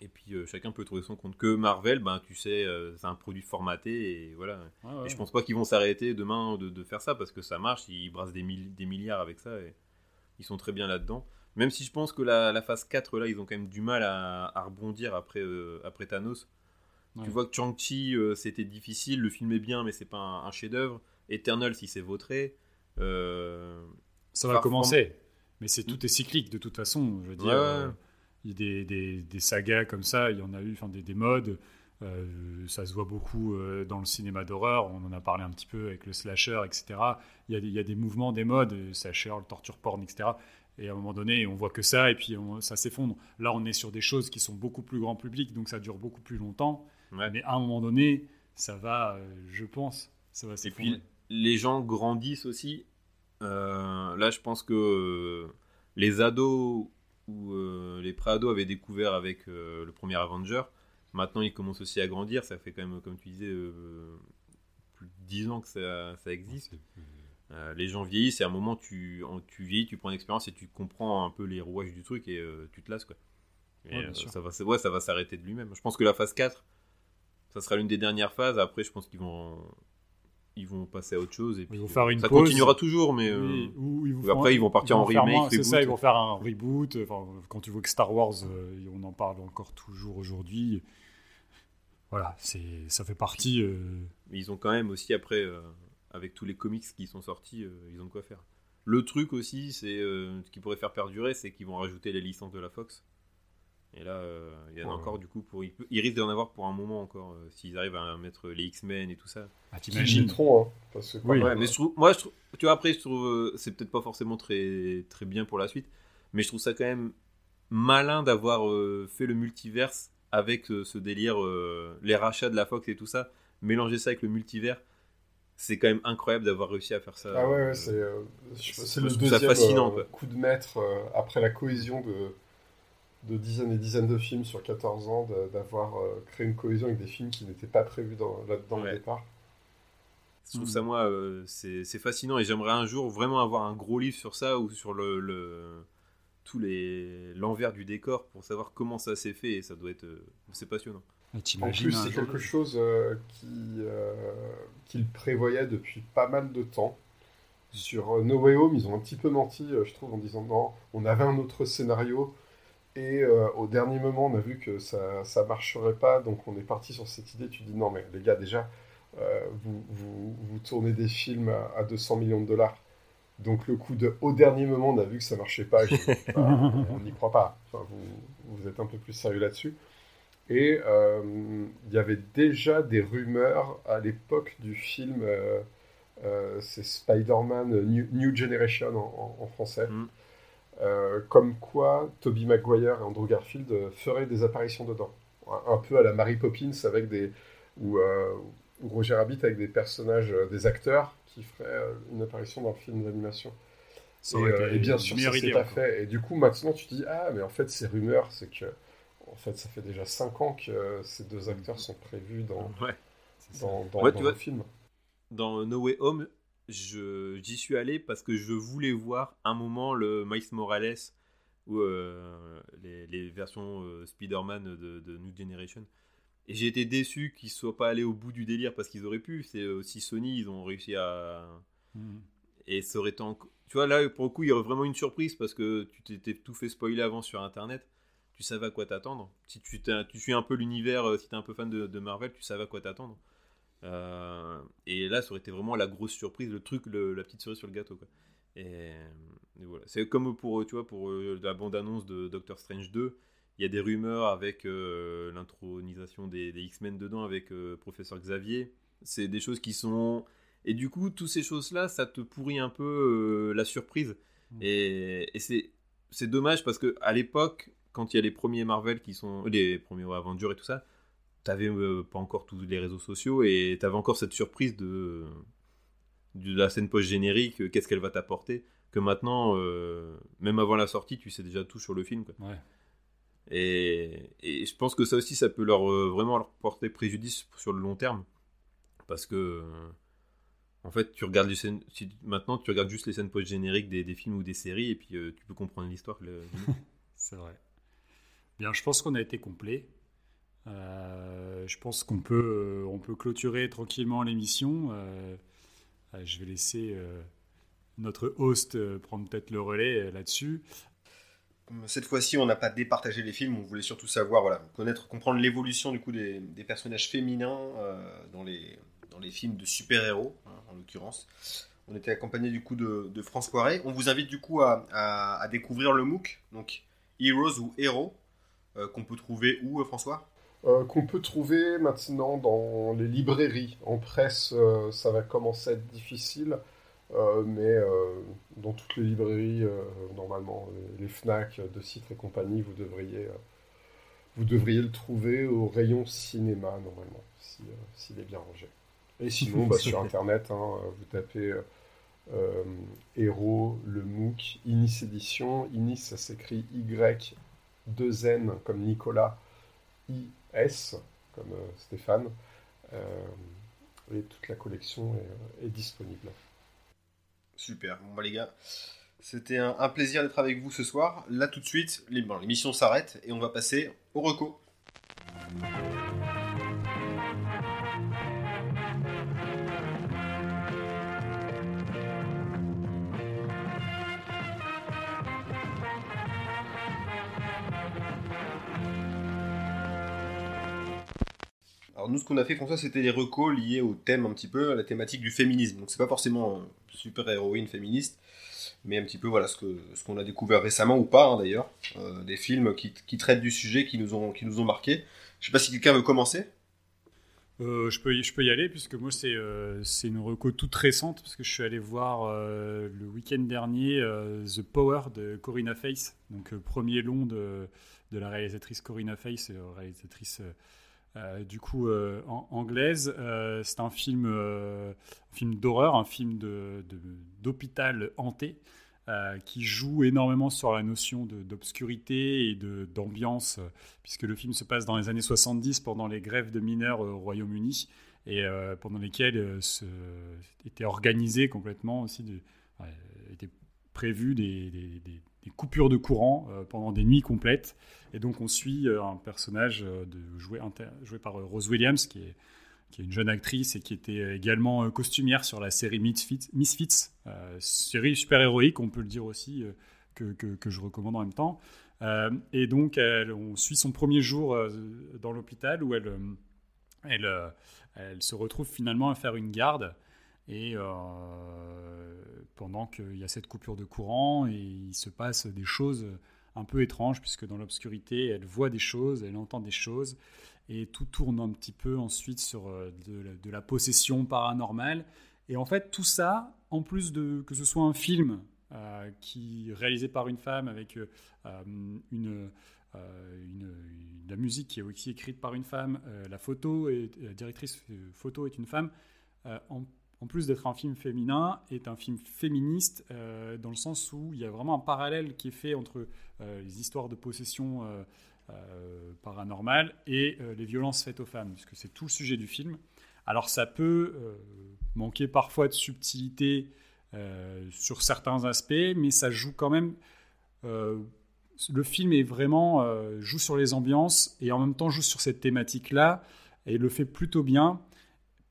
Et puis euh, chacun peut trouver son compte. Que Marvel, ben, tu sais, euh, c'est un produit formaté, et voilà. Ouais, ouais. Et je pense pas qu'ils vont s'arrêter demain de, de faire ça parce que ça marche, ils brassent des, mille- des milliards avec ça et ils sont très bien là-dedans. Même si je pense que la, la phase 4, là, ils ont quand même du mal à, à rebondir après, euh, après Thanos. Ouais. Tu vois que Chang-Chi, c'était difficile, le film est bien, mais c'est pas un, un chef-d'œuvre. Eternal, si c'est vautré. Ça va commencer. Mais c'est tout est cyclique de toute façon. Je veux dire, Des, des, des sagas comme ça, il y en a eu, enfin des, des modes. euh, ça se voit beaucoup euh, dans le cinéma d'horreur. On en a parlé un petit peu avec le slasher, etc. Il y a des, il y a des mouvements, des modes, euh, slasher, le torture porn, etc. Et à un moment donné, on voit que ça, et puis on- ça s'effondre. Là, on est sur des choses qui sont beaucoup plus grand public, donc ça dure beaucoup plus longtemps. ouais. Mais à un moment donné, ça va, euh, je pense, ça va Et s'effondrer. puis les gens grandissent aussi. Là, je pense que les ados euh, les pré-ados avaient découvert avec euh, le premier Avenger. Maintenant, ils commencent aussi à grandir. Ça fait quand même, comme tu disais, euh, plus de 10 ans que ça, ça existe. Euh, les gens vieillissent et à un moment, tu, en- tu vieillis, tu prends une expérience et tu comprends un peu les rouages du truc et euh, tu te lasses. Quoi. Et, Ouais, bien euh, sûr. ça va, ouais, ça va s'arrêter de lui-même. Je pense que la phase 4, ça sera l'une des dernières phases. Après, je pense qu'ils vont ils vont passer à autre chose et puis vont faire une ça pause. continuera toujours, mais euh, Oui, ou ils après, ils vont partir en remake, C'est ça, ils vont faire un reboot. Enfin, quand tu vois que Star Wars, euh, on en parle encore toujours aujourd'hui. Voilà, c'est, ça fait partie. euh, mais ils ont quand même aussi après, euh, avec tous les comics qui sont sortis, euh, ils ont de quoi faire. Le truc aussi, c'est euh, ce qui pourrait faire perdurer, c'est qu'ils vont rajouter les licences de la Fox. Et là, euh, il y en a Ouais. encore du coup pour. Il, peut- il risque d'en avoir pour un moment encore euh, s'ils arrivent à mettre les X-Men et tout ça. ah, t'imagines limiteront, hein, parce que Oui. Ouais, mais je trouve, moi, je trouve, tu vois, après, je trouve, euh, c'est peut-être pas forcément très, très bien pour la suite, mais je trouve ça quand même malin d'avoir euh, fait le multiverse avec euh, ce délire, euh, les rachats de la Fox et tout ça, mélanger ça avec le multivers, c'est quand même incroyable d'avoir réussi à faire ça. Ah ouais, ouais, c'est euh, le deuxième fascinant, euh, coup de maître euh, après la cohésion de, de dizaines et dizaines de films sur 14 ans, d'avoir euh, créé une cohésion avec des films qui n'étaient pas prévus dans- là-dedans au départ. Je trouve Mm. ça, moi, euh, c'est fascinant et j'aimerais un jour vraiment avoir un gros livre sur ça ou sur le, le- tous les l'envers du décor pour savoir comment ça s'est fait et ça doit être. euh, c'est passionnant. Ah, En plus, c'est quelque chose euh, qui, euh, qu'il prévoyait depuis pas mal de temps. Sur No Way Home, ils ont un petit peu menti, je trouve, en disant non, on avait un autre scénario. Et euh, au dernier moment, on a vu que ça ça marcherait pas, donc on est parti sur cette idée. Tu dis non, mais les gars, déjà, euh, vous, vous, tournez des films à, à 200 millions de dollars. Donc le coup de au dernier moment, on a vu que ça marchait pas. Bah, on n'y croit pas. Enfin, vous, vous êtes un peu plus sérieux là-dessus. Et euh, il y avait déjà des rumeurs à l'époque du film, c'est Spider-Man New, Generation en, en- en français, Mm. Euh, comme quoi Tobey Maguire et Andrew Garfield euh, feraient des apparitions dedans. Un, un peu à la Mary Poppins avec des, ou, euh, Roger Rabbit avec des personnages, euh, des acteurs qui feraient euh, une apparition dans le film d'animation. Et, euh, bien sûr, ça s'est pas fait. Et du coup, maintenant, tu te dis, ah, mais en fait, ces rumeurs, c'est que, en fait, ça fait déjà 5 ans que euh, ces deux acteurs sont prévus dans, Ouais. Dans, dans, Ouais, dans tu le vois- film. Dans No Way Home, j'y suis allé parce que je voulais voir un moment le Miles Morales ou euh, les, les versions euh, Spider-Man de, de New Generation. Et j'ai été déçu qu'ils soient pas allés au bout du délire parce qu'ils auraient pu. C'est aussi Sony, ils ont réussi à. Mm. Et ça aurait été enco- Tu vois, là, pour le coup, il y aurait vraiment une surprise parce que tu t'étais tout fait spoiler avant sur Internet. Tu savais à quoi t'attendre. Si tu, tu suis un peu l'univers, euh, si t'es un peu fan de, de Marvel, tu savais à quoi t'attendre. Euh, et là, ça aurait été vraiment la grosse surprise, le truc, le- la petite cerise sur le gâteau. Quoi. Et, et voilà. C'est comme pour, tu vois, pour euh, la bande-annonce de Doctor Strange 2. Il y a des rumeurs avec euh, l'intronisation des, des X-Men dedans, avec euh, Professeur Xavier. C'est des choses qui sont. Et du coup, toutes ces choses-là, ça te pourrit un peu la surprise. Mm. Et, et c'est, c'est dommage parce que à l'époque, quand il y a les premiers Marvel qui sont. Les premiers ouais, Avengers et tout ça, t'avais euh, pas encore tous les réseaux sociaux et t'avais encore cette surprise de, de la scène post-générique, euh, qu'est-ce qu'elle va t'apporter. Que maintenant, euh, même avant la sortie, tu sais déjà tout sur le film. Quoi. Ouais. Et, et je pense que ça aussi, ça peut leur euh, vraiment leur porter préjudice sur le long terme. Parce que, en fait, tu regardes les scènes, si- maintenant, tu regardes juste les scènes post-génériques des, des films ou des séries, et puis tu peux comprendre l'histoire. le- C'est vrai. Bien, je pense qu'on a été complet. Euh, je pense qu'on peut, euh, on peut clôturer tranquillement l'émission. Euh, je vais laisser notre host prendre peut-être le relais là-dessus. Cette fois-ci, on n'a pas départagé les films, on voulait surtout savoir, voilà, connaître, comprendre l'évolution du coup des, personnages féminins dans, les, dans les films de super-héros, hein, en l'occurrence. On était accompagné du coup de, de France Poiret. On vous invite du coup à, découvrir le MOOC, donc Heroes ou Héros, qu'on peut trouver où, François? Euh, qu'on peut trouver maintenant dans les librairies. En presse, euh, ça va commencer à être difficile, euh, mais dans toutes les librairies, normalement, les, les Fnac, De Citre et compagnie, vous devriez, vous devriez le trouver au rayon cinéma, normalement, si, s'il est bien rangé. Et sinon, bah, sur Internet, hein, vous tapez Héros, le MOOC, Inis Édition. Inis, ça s'écrit Y, 2 N comme Nicolas, IS, comme euh, Stéphane. Euh, et toute la collection est, disponible. Super, bon bah les gars, c'était un, un plaisir d'être avec vous ce soir. Là tout de suite, l'émission s'arrête et on va passer au reco. Alors nous, ce qu'on a fait, François, c'était des recos liés au thème un petit peu, à la thématique du féminisme. Donc c'est pas forcément super héroïne féministe, mais un petit peu voilà ce que ce qu'on a découvert récemment ou pas hein, d'ailleurs, euh, des films qui, traitent du sujet, qui nous ont qui nous ont marqué. Je sais pas si quelqu'un veut commencer. Euh, je, peux, je peux y aller, puisque moi, c'est euh, une reco toute récente, parce que je suis allé voir euh, le week-end dernier The Power de Corinna Face, donc premier long de, de la réalisatrice Corinna Face, réalisatrice du coup anglaise. c'est un film, film d'horreur, un film d'hôpital hanté. Euh, qui joue énormément sur la notion d'obscurité et d'ambiance, puisque le film se passe dans les années 70 pendant les grèves de mineurs au Royaume-Uni, et euh, pendant lesquelles euh, étaient organisées complètement aussi, de, étaient prévues des, des, coupures de courant pendant des nuits complètes. Et donc on suit un personnage de, joué, par Rose Williams, qui est une jeune actrice et qui était également euh, costumière sur la série Misfits, Misfits euh, série super-héroïque, on peut le dire aussi, euh, que, je recommande en même temps. et donc, on suit son premier jour dans l'hôpital où elle, se retrouve finalement à faire une garde. Et pendant qu'il y a cette coupure de courant, et il se passe des choses un peu étranges, puisque dans l'obscurité, elle voit des choses, elle entend des choses et tout tourne un petit peu ensuite sur euh, de, la possession paranormale. Et en fait, tout ça, en plus de que ce soit un film euh, qui réalisé par une femme avec euh, une, une, la musique qui est aussi écrite par une femme, la photo et la directrice photo est une femme. En, plus d'être un film féminin, est un film féministe dans le sens où il y a vraiment un parallèle qui est fait entre les histoires de possession euh, paranormal et euh, les violences faites aux femmes, puisque c'est tout le sujet du film. Alors ça peut euh, manquer parfois de subtilité sur certains aspects, mais ça joue quand même le film est vraiment joue sur les ambiances et en même temps joue sur cette thématique là et le fait plutôt bien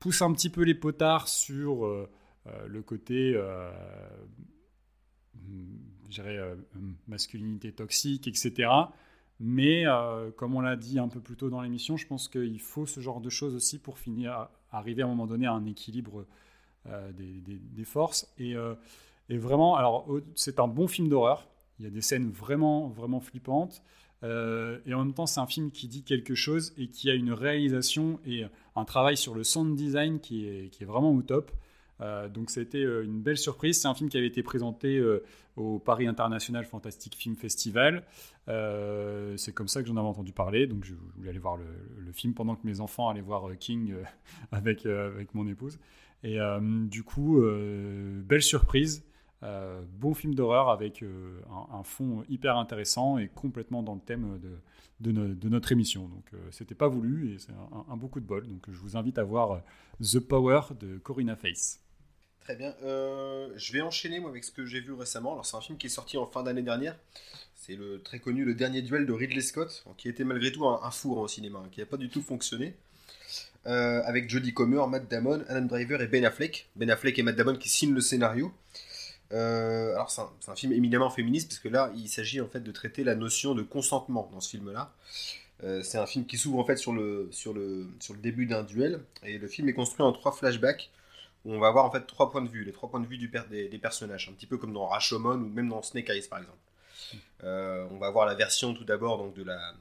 pousse un petit peu les potards sur le côté euh, masculinité toxique etc mais euh, comme on l'a dit un peu plus tôt dans l'émission, je pense qu'il faut ce genre de choses aussi pour finir, arriver à un moment donné à un équilibre euh, des, forces. Euh, et, vraiment, alors c'est un bon film d'horreur. Il y a des scènes vraiment, vraiment flippantes. Et en même temps, c'est un film qui dit quelque chose et qui a une réalisation et un travail sur le sound design qui est, vraiment au top. Euh, donc été euh, une belle surprise. C'est un film qui avait été présenté euh, au Paris International Fantastic Film Festival. c'est comme ça que j'en avais entendu parler. Donc je voulais aller voir le, film pendant que mes enfants allaient voir King avec, avec mon épouse. Et du coup, belle surprise. Bon film d'horreur avec un, fond hyper intéressant et complètement dans le thème de, notre émission. Donc c'était pas voulu et c'est un, un, beau coup de bol. Donc je vous invite à voir The Power de Corinna Face. Très bien. Euh, je vais enchaîner moi avec ce que j'ai vu récemment. Alors c'est un film qui est sorti en fin d'année dernière. C'est le très connu Le Dernier Duel de Ridley Scott, qui était malgré tout un, four au cinéma, hein, qui n'a pas du tout fonctionné. Euh, avec Jodie Comer, Matt Damon, Adam Driver et Ben Affleck. Ben Affleck et Matt Damon qui signent le scénario. Euh, alors c'est un, film éminemment féministe parce que là il s'agit en fait de traiter la notion de consentement dans ce film-là. c'est un film qui s'ouvre en fait sur le, sur le, sur le début d'un duel et le film est construit en trois flashbacks où on va avoir en fait trois points de vue, les trois points de vue des, des, personnages, un petit peu comme dans Rashomon ou même dans Snake Eyes par exemple. Euh, on va avoir la version tout d'abord donc de la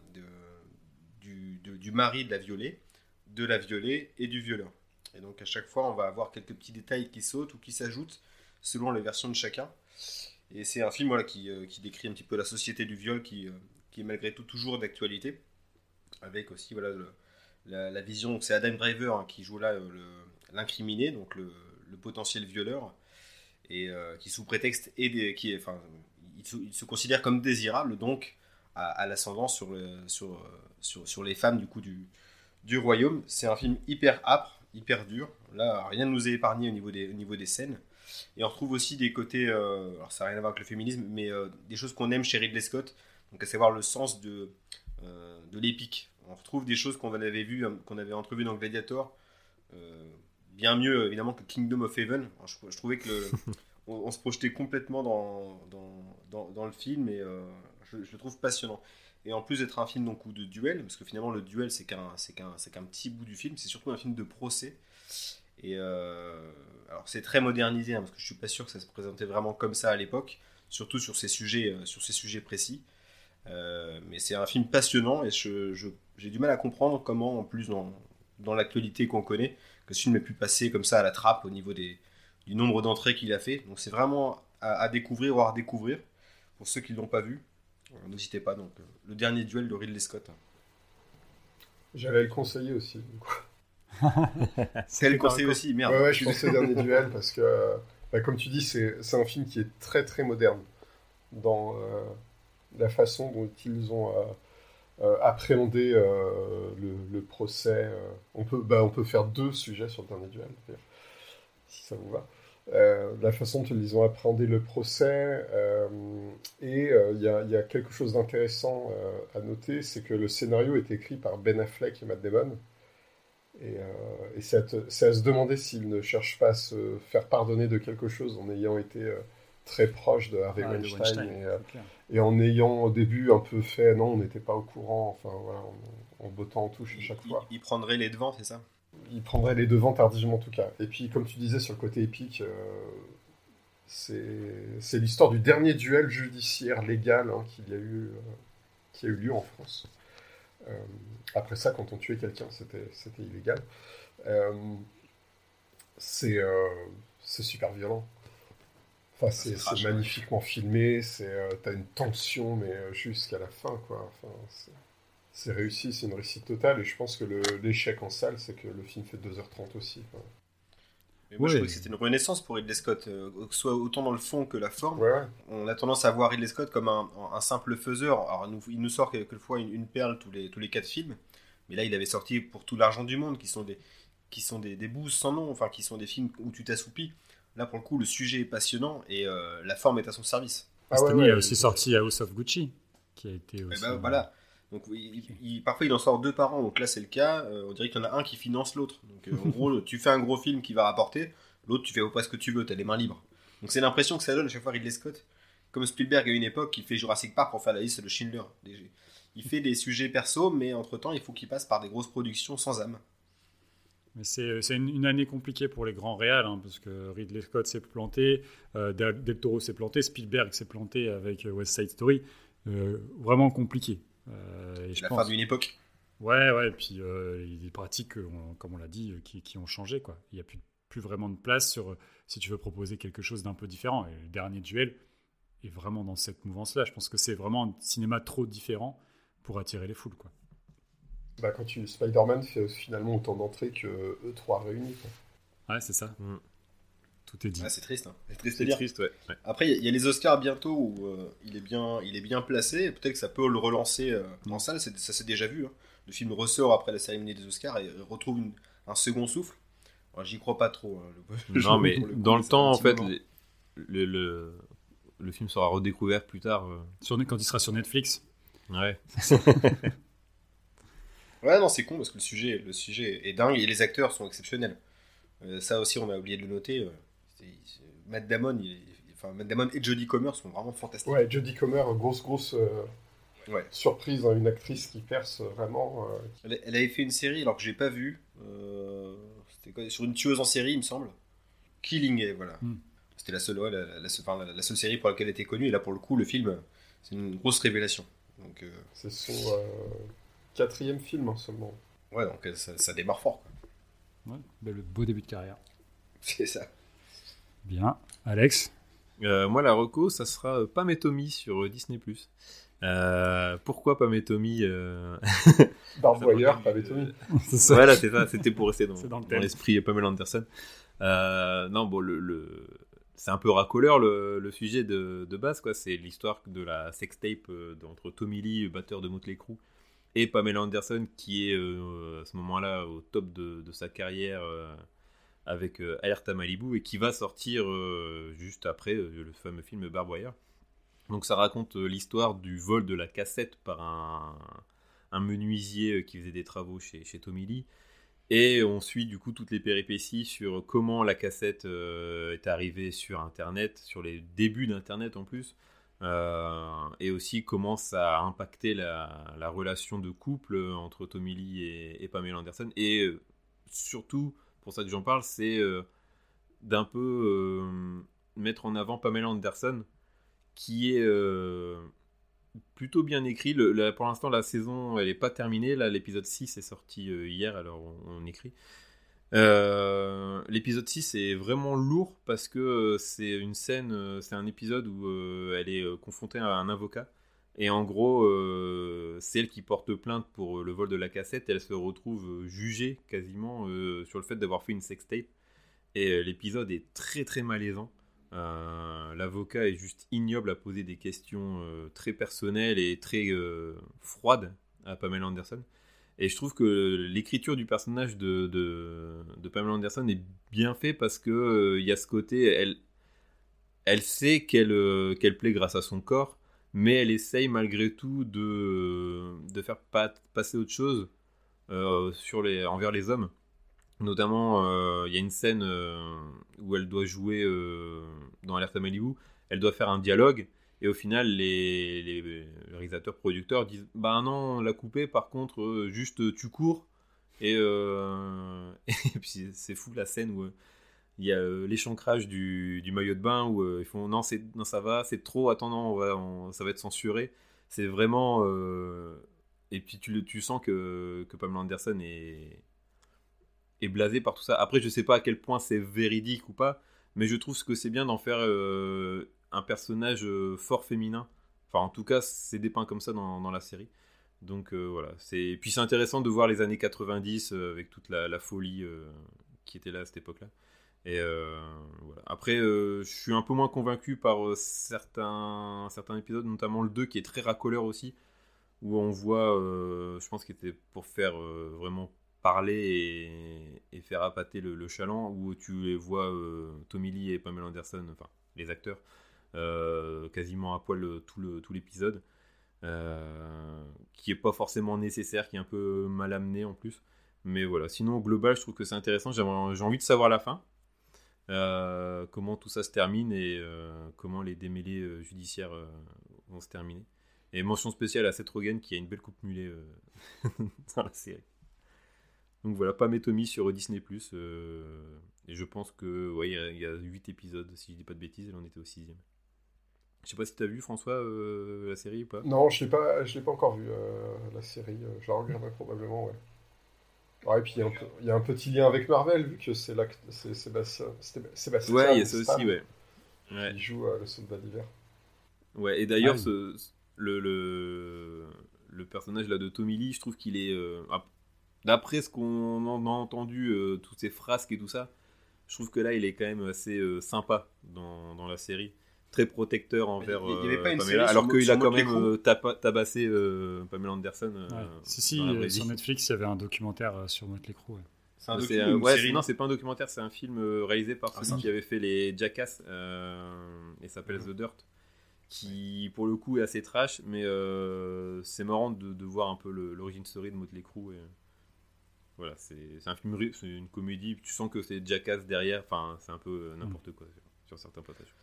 du, du, mari de la violée, de la violée et du violeur. Et donc à chaque fois on va avoir quelques petits détails qui sautent ou qui s'ajoutent selon les versions de chacun. Et c'est un film voilà, qui, euh, qui, décrit un petit peu la société du viol qui, euh, qui est malgré tout toujours d'actualité. Avec aussi voilà, la, vision, c'est Adam Driver hein, qui joue là le, l'incriminé, donc le, potentiel violeur, et euh, qui sous prétexte est qui enfin, il se, considère comme désirable, donc à, l'ascendant sur, sur, sur, sur, les femmes du coup du, du royaume. C'est un film hyper âpre, hyper dur. Là, rien ne nous est épargné au niveau des, au niveau des scènes. Et on retrouve aussi des côtés, euh, alors ça n'a rien à voir avec le féminisme, mais euh, des choses qu'on aime chez Ridley Scott, donc à savoir le sens de, de l'épique. On retrouve des choses qu'on avait vues, qu'on avait entrevues dans Gladiator, bien mieux évidemment que Kingdom of Heaven. je, trouvais que on, se projetait complètement dans, dans, dans, le film et je, le trouve passionnant. Et en plus d'être un film donc, de duel, parce que finalement le duel c'est qu'un, c'est qu'un, c'est qu'un petit bout du film, c'est surtout un film de procès. Et alors c'est très modernisé, hein, parce que je suis pas sûr que ça se présentait vraiment comme ça à l'époque, surtout sur ces sujets, sur ces sujets précis. mais c'est un film passionnant et je, j'ai du mal à comprendre comment, en plus dans, dans l'actualité qu'on connaît, que ce film ait pu passer comme ça à la trappe au niveau des, du nombre d'entrées qu'il a fait. Donc c'est vraiment à, découvrir ou à redécouvrir pour ceux qui ne l'ont pas vu. Euh, n'hésitez pas, donc euh, le dernier duel de Ridley Scott. J'allais le conseiller aussi. C'est le conseiller aussi, merde. Ouais, je pensais dernier duel parce que, bah, comme tu dis, c'est un film qui est très très moderne dans euh, la façon dont ils ont euh, appréhender euh, le, procès. Euh, on, peut, bah, on peut faire deux sujets sur le dernier duel, si ça vous va. la façon dont ils ont appréhendé le procès. et il y, y, a quelque chose d'intéressant à noter, c'est que le scénario est écrit par Ben Affleck et Matt Damon. Et, et c'est à, à, se demander s'ils ne cherchent pas à se faire pardonner de quelque chose en ayant été très proche de Harvey ah, Weinstein, euh, et, en ayant au début un peu fait non, on n'était pas au courant, enfin voilà, en, bottant en touche à chaque fois. Il prendrait les devants, c'est ça? Il prendrait les devants tardivement en tout cas. Et puis comme tu disais sur le côté épique, euh, c'est l'histoire du dernier duel judiciaire légal hein, qu'il y a eu, euh, qui a eu lieu en France. Après ça, quand on tuait quelqu'un, c'était illégal. c'est super violent c'est magnifiquement filmé, c'est euh, t'as une tension, mais euh, jusqu'à la fin, quoi. Enfin, c'est réussi, c'est une réussite totale, et je pense que l'échec en salle, c'est que le film fait 2h30 aussi. Mais moi, je trouvais que c'était une renaissance pour Ridley Scott, euh, que soit autant dans le fond que la forme. On a tendance à voir Ridley Scott comme un, simple faiseur. Alors, il nous sort quelquefois une, une, perle tous les, tous les quatre films, mais là, il avait sorti pour tout l'argent du monde, qui sont des qui sont des, des bouses sans nom, enfin, qui sont des films où tu t'assoupis. Là, pour le coup, le sujet est passionnant et euh, la forme est à son service. Ah Cette année, il a aussi sorti House of Gucci, qui a été eh aussi... Ben, voilà. Donc, il, parfois, il en sort deux par an. Donc là, c'est le cas. Euh, on dirait qu'il y en a un qui finance l'autre. Donc, euh, en gros, tu fais un gros film qui va rapporter. L'autre, tu fais pas ce que tu veux. Tu as les mains libres. Donc, c'est l'impression que ça donne à chaque fois Ridley Scott. Comme Spielberg à une époque, il fait Jurassic Park pour faire la liste de Schindler. Il fait des sujets perso, mais entre-temps, il faut qu'il passe par des grosses productions sans âme. Mais c'est une, année compliquée pour les grands réals, hein, parce que Ridley Scott s'est planté, euh, Del Toro s'est planté, Spielberg s'est planté avec euh, West Side Story. Euh, vraiment compliqué. Euh, la fin d'une époque. Ouais, ouais, et puis il y a des pratiques, comme on l'a dit, qui, qui, ont changé. Quoi. Il n'y a plus, plus vraiment de place sur si tu veux proposer quelque chose d'un peu différent. Et le dernier duel est vraiment dans cette mouvance-là. Je pense que c'est vraiment un cinéma trop différent pour attirer les foules. Quoi. Bah, quand tu Spider-Man fait finalement autant d'entrées que E3 réunis. Ouais, c'est ça. Mm. Tout est dit. c'est triste. Hein. C'est triste, triste ouais. Après, il y, a les Oscars bientôt où euh, il, est bien, il est bien placé. Peut-être que ça peut le relancer euh, en salle. Ça s'est déjà vu. Hein. Le film ressort après la cérémonie des Oscars et retrouve un second souffle. J'y crois pas trop. Hein, non, mais dans le temps, en fait, le, le, le, film sera redécouvert plus tard. Euh. Sur, quand il sera sur Netflix. Ouais. Ouais, non, c'est con parce que le sujet, le sujet est dingue et les acteurs sont exceptionnels. Euh, ça aussi, on a oublié de le noter. Euh, Matt Damon, enfin, Matt Damon et Jodie Comer sont vraiment fantastiques. Ouais, Jodie Comer, grosse, grosse euh, surprise, hein, une actrice qui perce vraiment. Elle, avait fait une série alors que j'ai pas vu. C'était quoi Sur une tueuse en série, il me semble. Killing, voilà. Hmm. C'était la seule, la, la, seule série pour laquelle elle était connue. Et là, pour le coup, le film, c'est une grosse révélation. Donc, C'est son quatrième film hein, seulement. Ouais, donc euh, ça, démarre fort. Ouais, ben, le beau début de carrière. C'est ça. Bien. Alex euh, Moi, la reco, ça sera euh, Pam et Tommy sur Disney+. pourquoi Pam et Tommy Barboyeur, Pam et Tommy. voilà, c'est ça. C'était pour rester dans, dans l'esprit Pamela Anderson. non, bon, le, c'est un peu racoleur le, sujet de, de base, quoi. C'est l'histoire de la sextape entre Tommy Lee, batteur de Motley Crue, et Pamela Anderson qui est euh, à ce moment-là au top de, sa carrière euh, avec euh, Alerta Malibu et qui va sortir juste après le fameux film Barbwire. Donc ça raconte l'histoire du vol de la cassette par un, menuisier qui faisait des travaux chez, chez Tommy Et on suit du coup toutes les péripéties sur comment la cassette euh, est arrivée sur Internet, sur les débuts d'Internet en plus, euh, et aussi comment ça a impacté la, la relation de couple entre Tommy et, Pamela Anderson. Et euh, surtout, pour ça que j'en parle, c'est euh, d'un peu euh, mettre en avant Pamela Anderson, qui est euh, plutôt bien écrit. Pour l'instant, la saison, elle n'est pas terminée. Là, l'épisode 6 est sorti hier, alors on, on écrit. L'épisode 6 est vraiment lourd parce que c'est une scène, c'est un épisode où elle est confrontée à un avocat. Et en gros, euh, c'est elle qui porte plainte pour euh, le vol de la cassette. Elle se retrouve euh, jugée quasiment euh, sur le fait d'avoir fait une sextape. Et l'épisode est très très malaisant. L'avocat est juste ignoble à poser des questions très personnelles et très froides à Pamela Anderson. Et je trouve que l'écriture du personnage de, Pamela Anderson est bien fait parce que il y a ce côté, elle, elle sait qu'elle qu'elle plaît grâce à son corps, mais elle essaye malgré tout de, de faire pa- passer autre chose euh, sur les, envers les hommes. Notamment, euh, il y a une scène euh, où elle doit jouer dans Alerte à Malibu, elle doit faire un dialogue, et au final, les, les, réalisateurs, producteurs disent Bah non, on l'a coupé, par contre, juste tu cours. Et, et puis c'est fou la scène où il y a euh, l'échancrage du, du maillot de bain où euh, ils font non, non ça va, c'est trop, attends, non, on va, ça va être censuré. C'est vraiment. euh, et puis tu, tu sens que, que Pamela Anderson est, est blasée par tout ça. Après, je sais pas à quel point c'est véridique ou pas, mais je trouve que c'est bien d'en faire un personnage fort féminin. Enfin, en tout cas, c'est dépeint comme ça dans, dans la série. Donc voilà. C'est... Puis c'est intéressant de voir les années 90 euh, avec toute la, folie qui était là à cette époque-là. Euh. Après, euh, je suis un peu moins convaincu par euh, certains, épisodes, notamment le 2 qui est très racoleur aussi, où on voit, je pense qu'il était pour faire vraiment parler et, faire appâter le, chaland, où tu les vois euh, Tommy Lee et Pamela Anderson, enfin les acteurs, quasiment à poil tout, l'épisode, qui est pas forcément nécessaire, qui est un peu mal amené en plus. Mais voilà, sinon au global, je trouve que c'est intéressant. J'ai envie de savoir la fin, euh, comment tout ça se termine et euh, comment les démêlés euh, judiciaires vont se terminer. Et mention spéciale à Seth Rogen qui a une belle coupe mulet dans la série. Donc voilà, pas Tommy sur Disney+. et je pense que ouais, il y a- il y a 8 épisodes, si je dis pas de bêtises, elle en était au 6 Je sais pas si t'as vu François la série ou pas? Non, je l'ai pas, l'ai pas encore vu la série. Je la regarderai probablement, ouais. Ouais, et puis il y, a un peu- il y a un petit lien avec Marvel vu que c'est là que c'est Sébastien, Ouais, il y a ça aussi, ouais. Ouais. qui joue euh, le soldat d'hiver. Ouais, et d'ailleurs, Ah oui. ce- ce- le, le, le personnage là de Tommy Lee, je trouve qu'il est. euh, D'après ce qu'on en a entendu, euh, toutes ces frasques et tout ça, je trouve que là, il est quand même assez euh, sympa dans, dans la série. Très protecteur envers Il y avait euh, pas une Pamela, série alors qu'il a quand même euh, tabassé euh, Pamela Anderson. euh, Ouais. Si, si, euh, sur. Netflix, il y avait un documentaire euh, sur Motley Crue. ouais. C'est un ouais, non, c'est pas un documentaire, c'est un film réalisé par Ah, celui qui avait fait les Jackass euh, et s'appelle The Dirt, qui pour le coup est assez trash, mais euh, c'est marrant de, de voir un peu l'origine story de Motley Crue. Et, voilà, c'est un film, c'est une comédie, tu sens que c'est Jackass derrière, enfin c'est un peu euh, n'importe quoi sur, sur certains passages.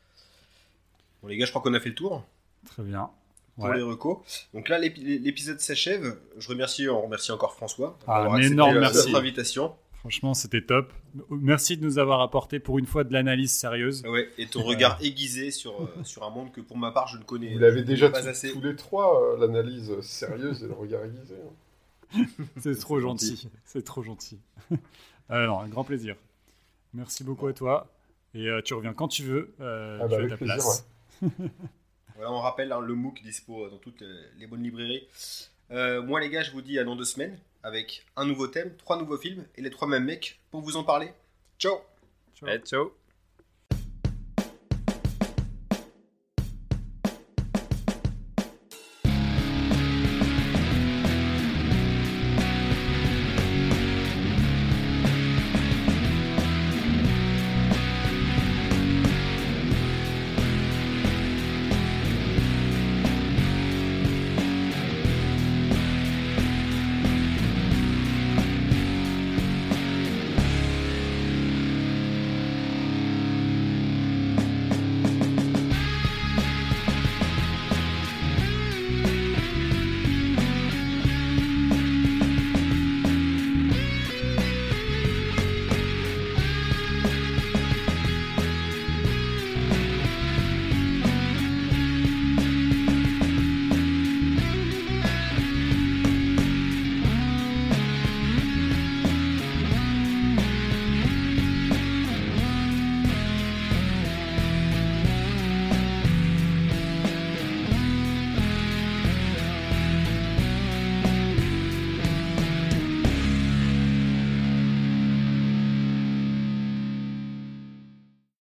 Bon, les gars, je crois qu'on a fait le tour Très bien. pour Ouais. les recos. Donc là, l'épi- l'épisode s'achève. Je remercie, on remercie encore François Ah, un accepté, énorme euh, merci. notre invitation. Franchement, c'était top. Merci de nous avoir apporté pour une fois de l'analyse sérieuse. Ouais, et ton regard aiguisé sur, euh, sur un monde que pour ma part je ne connais Vous l'avez déjà pas tous- assez. tous les trois, euh, l'analyse sérieuse et le regard aiguisé. hein. C'est trop gentil. C'est trop gentil. Alors, un grand plaisir. Merci beaucoup à toi. Et euh, tu reviens quand tu veux. Euh, Ah bah, tu as avec ta plaisir, place. Voilà, on rappelle hein, le MOOC dispo dans toutes les, les bonnes librairies. Euh, moi les gars, je vous dis à dans deux semaines avec un nouveau thème, trois nouveaux films et les trois mêmes mecs pour vous en parler. Ciao Ciao. Eh, ciao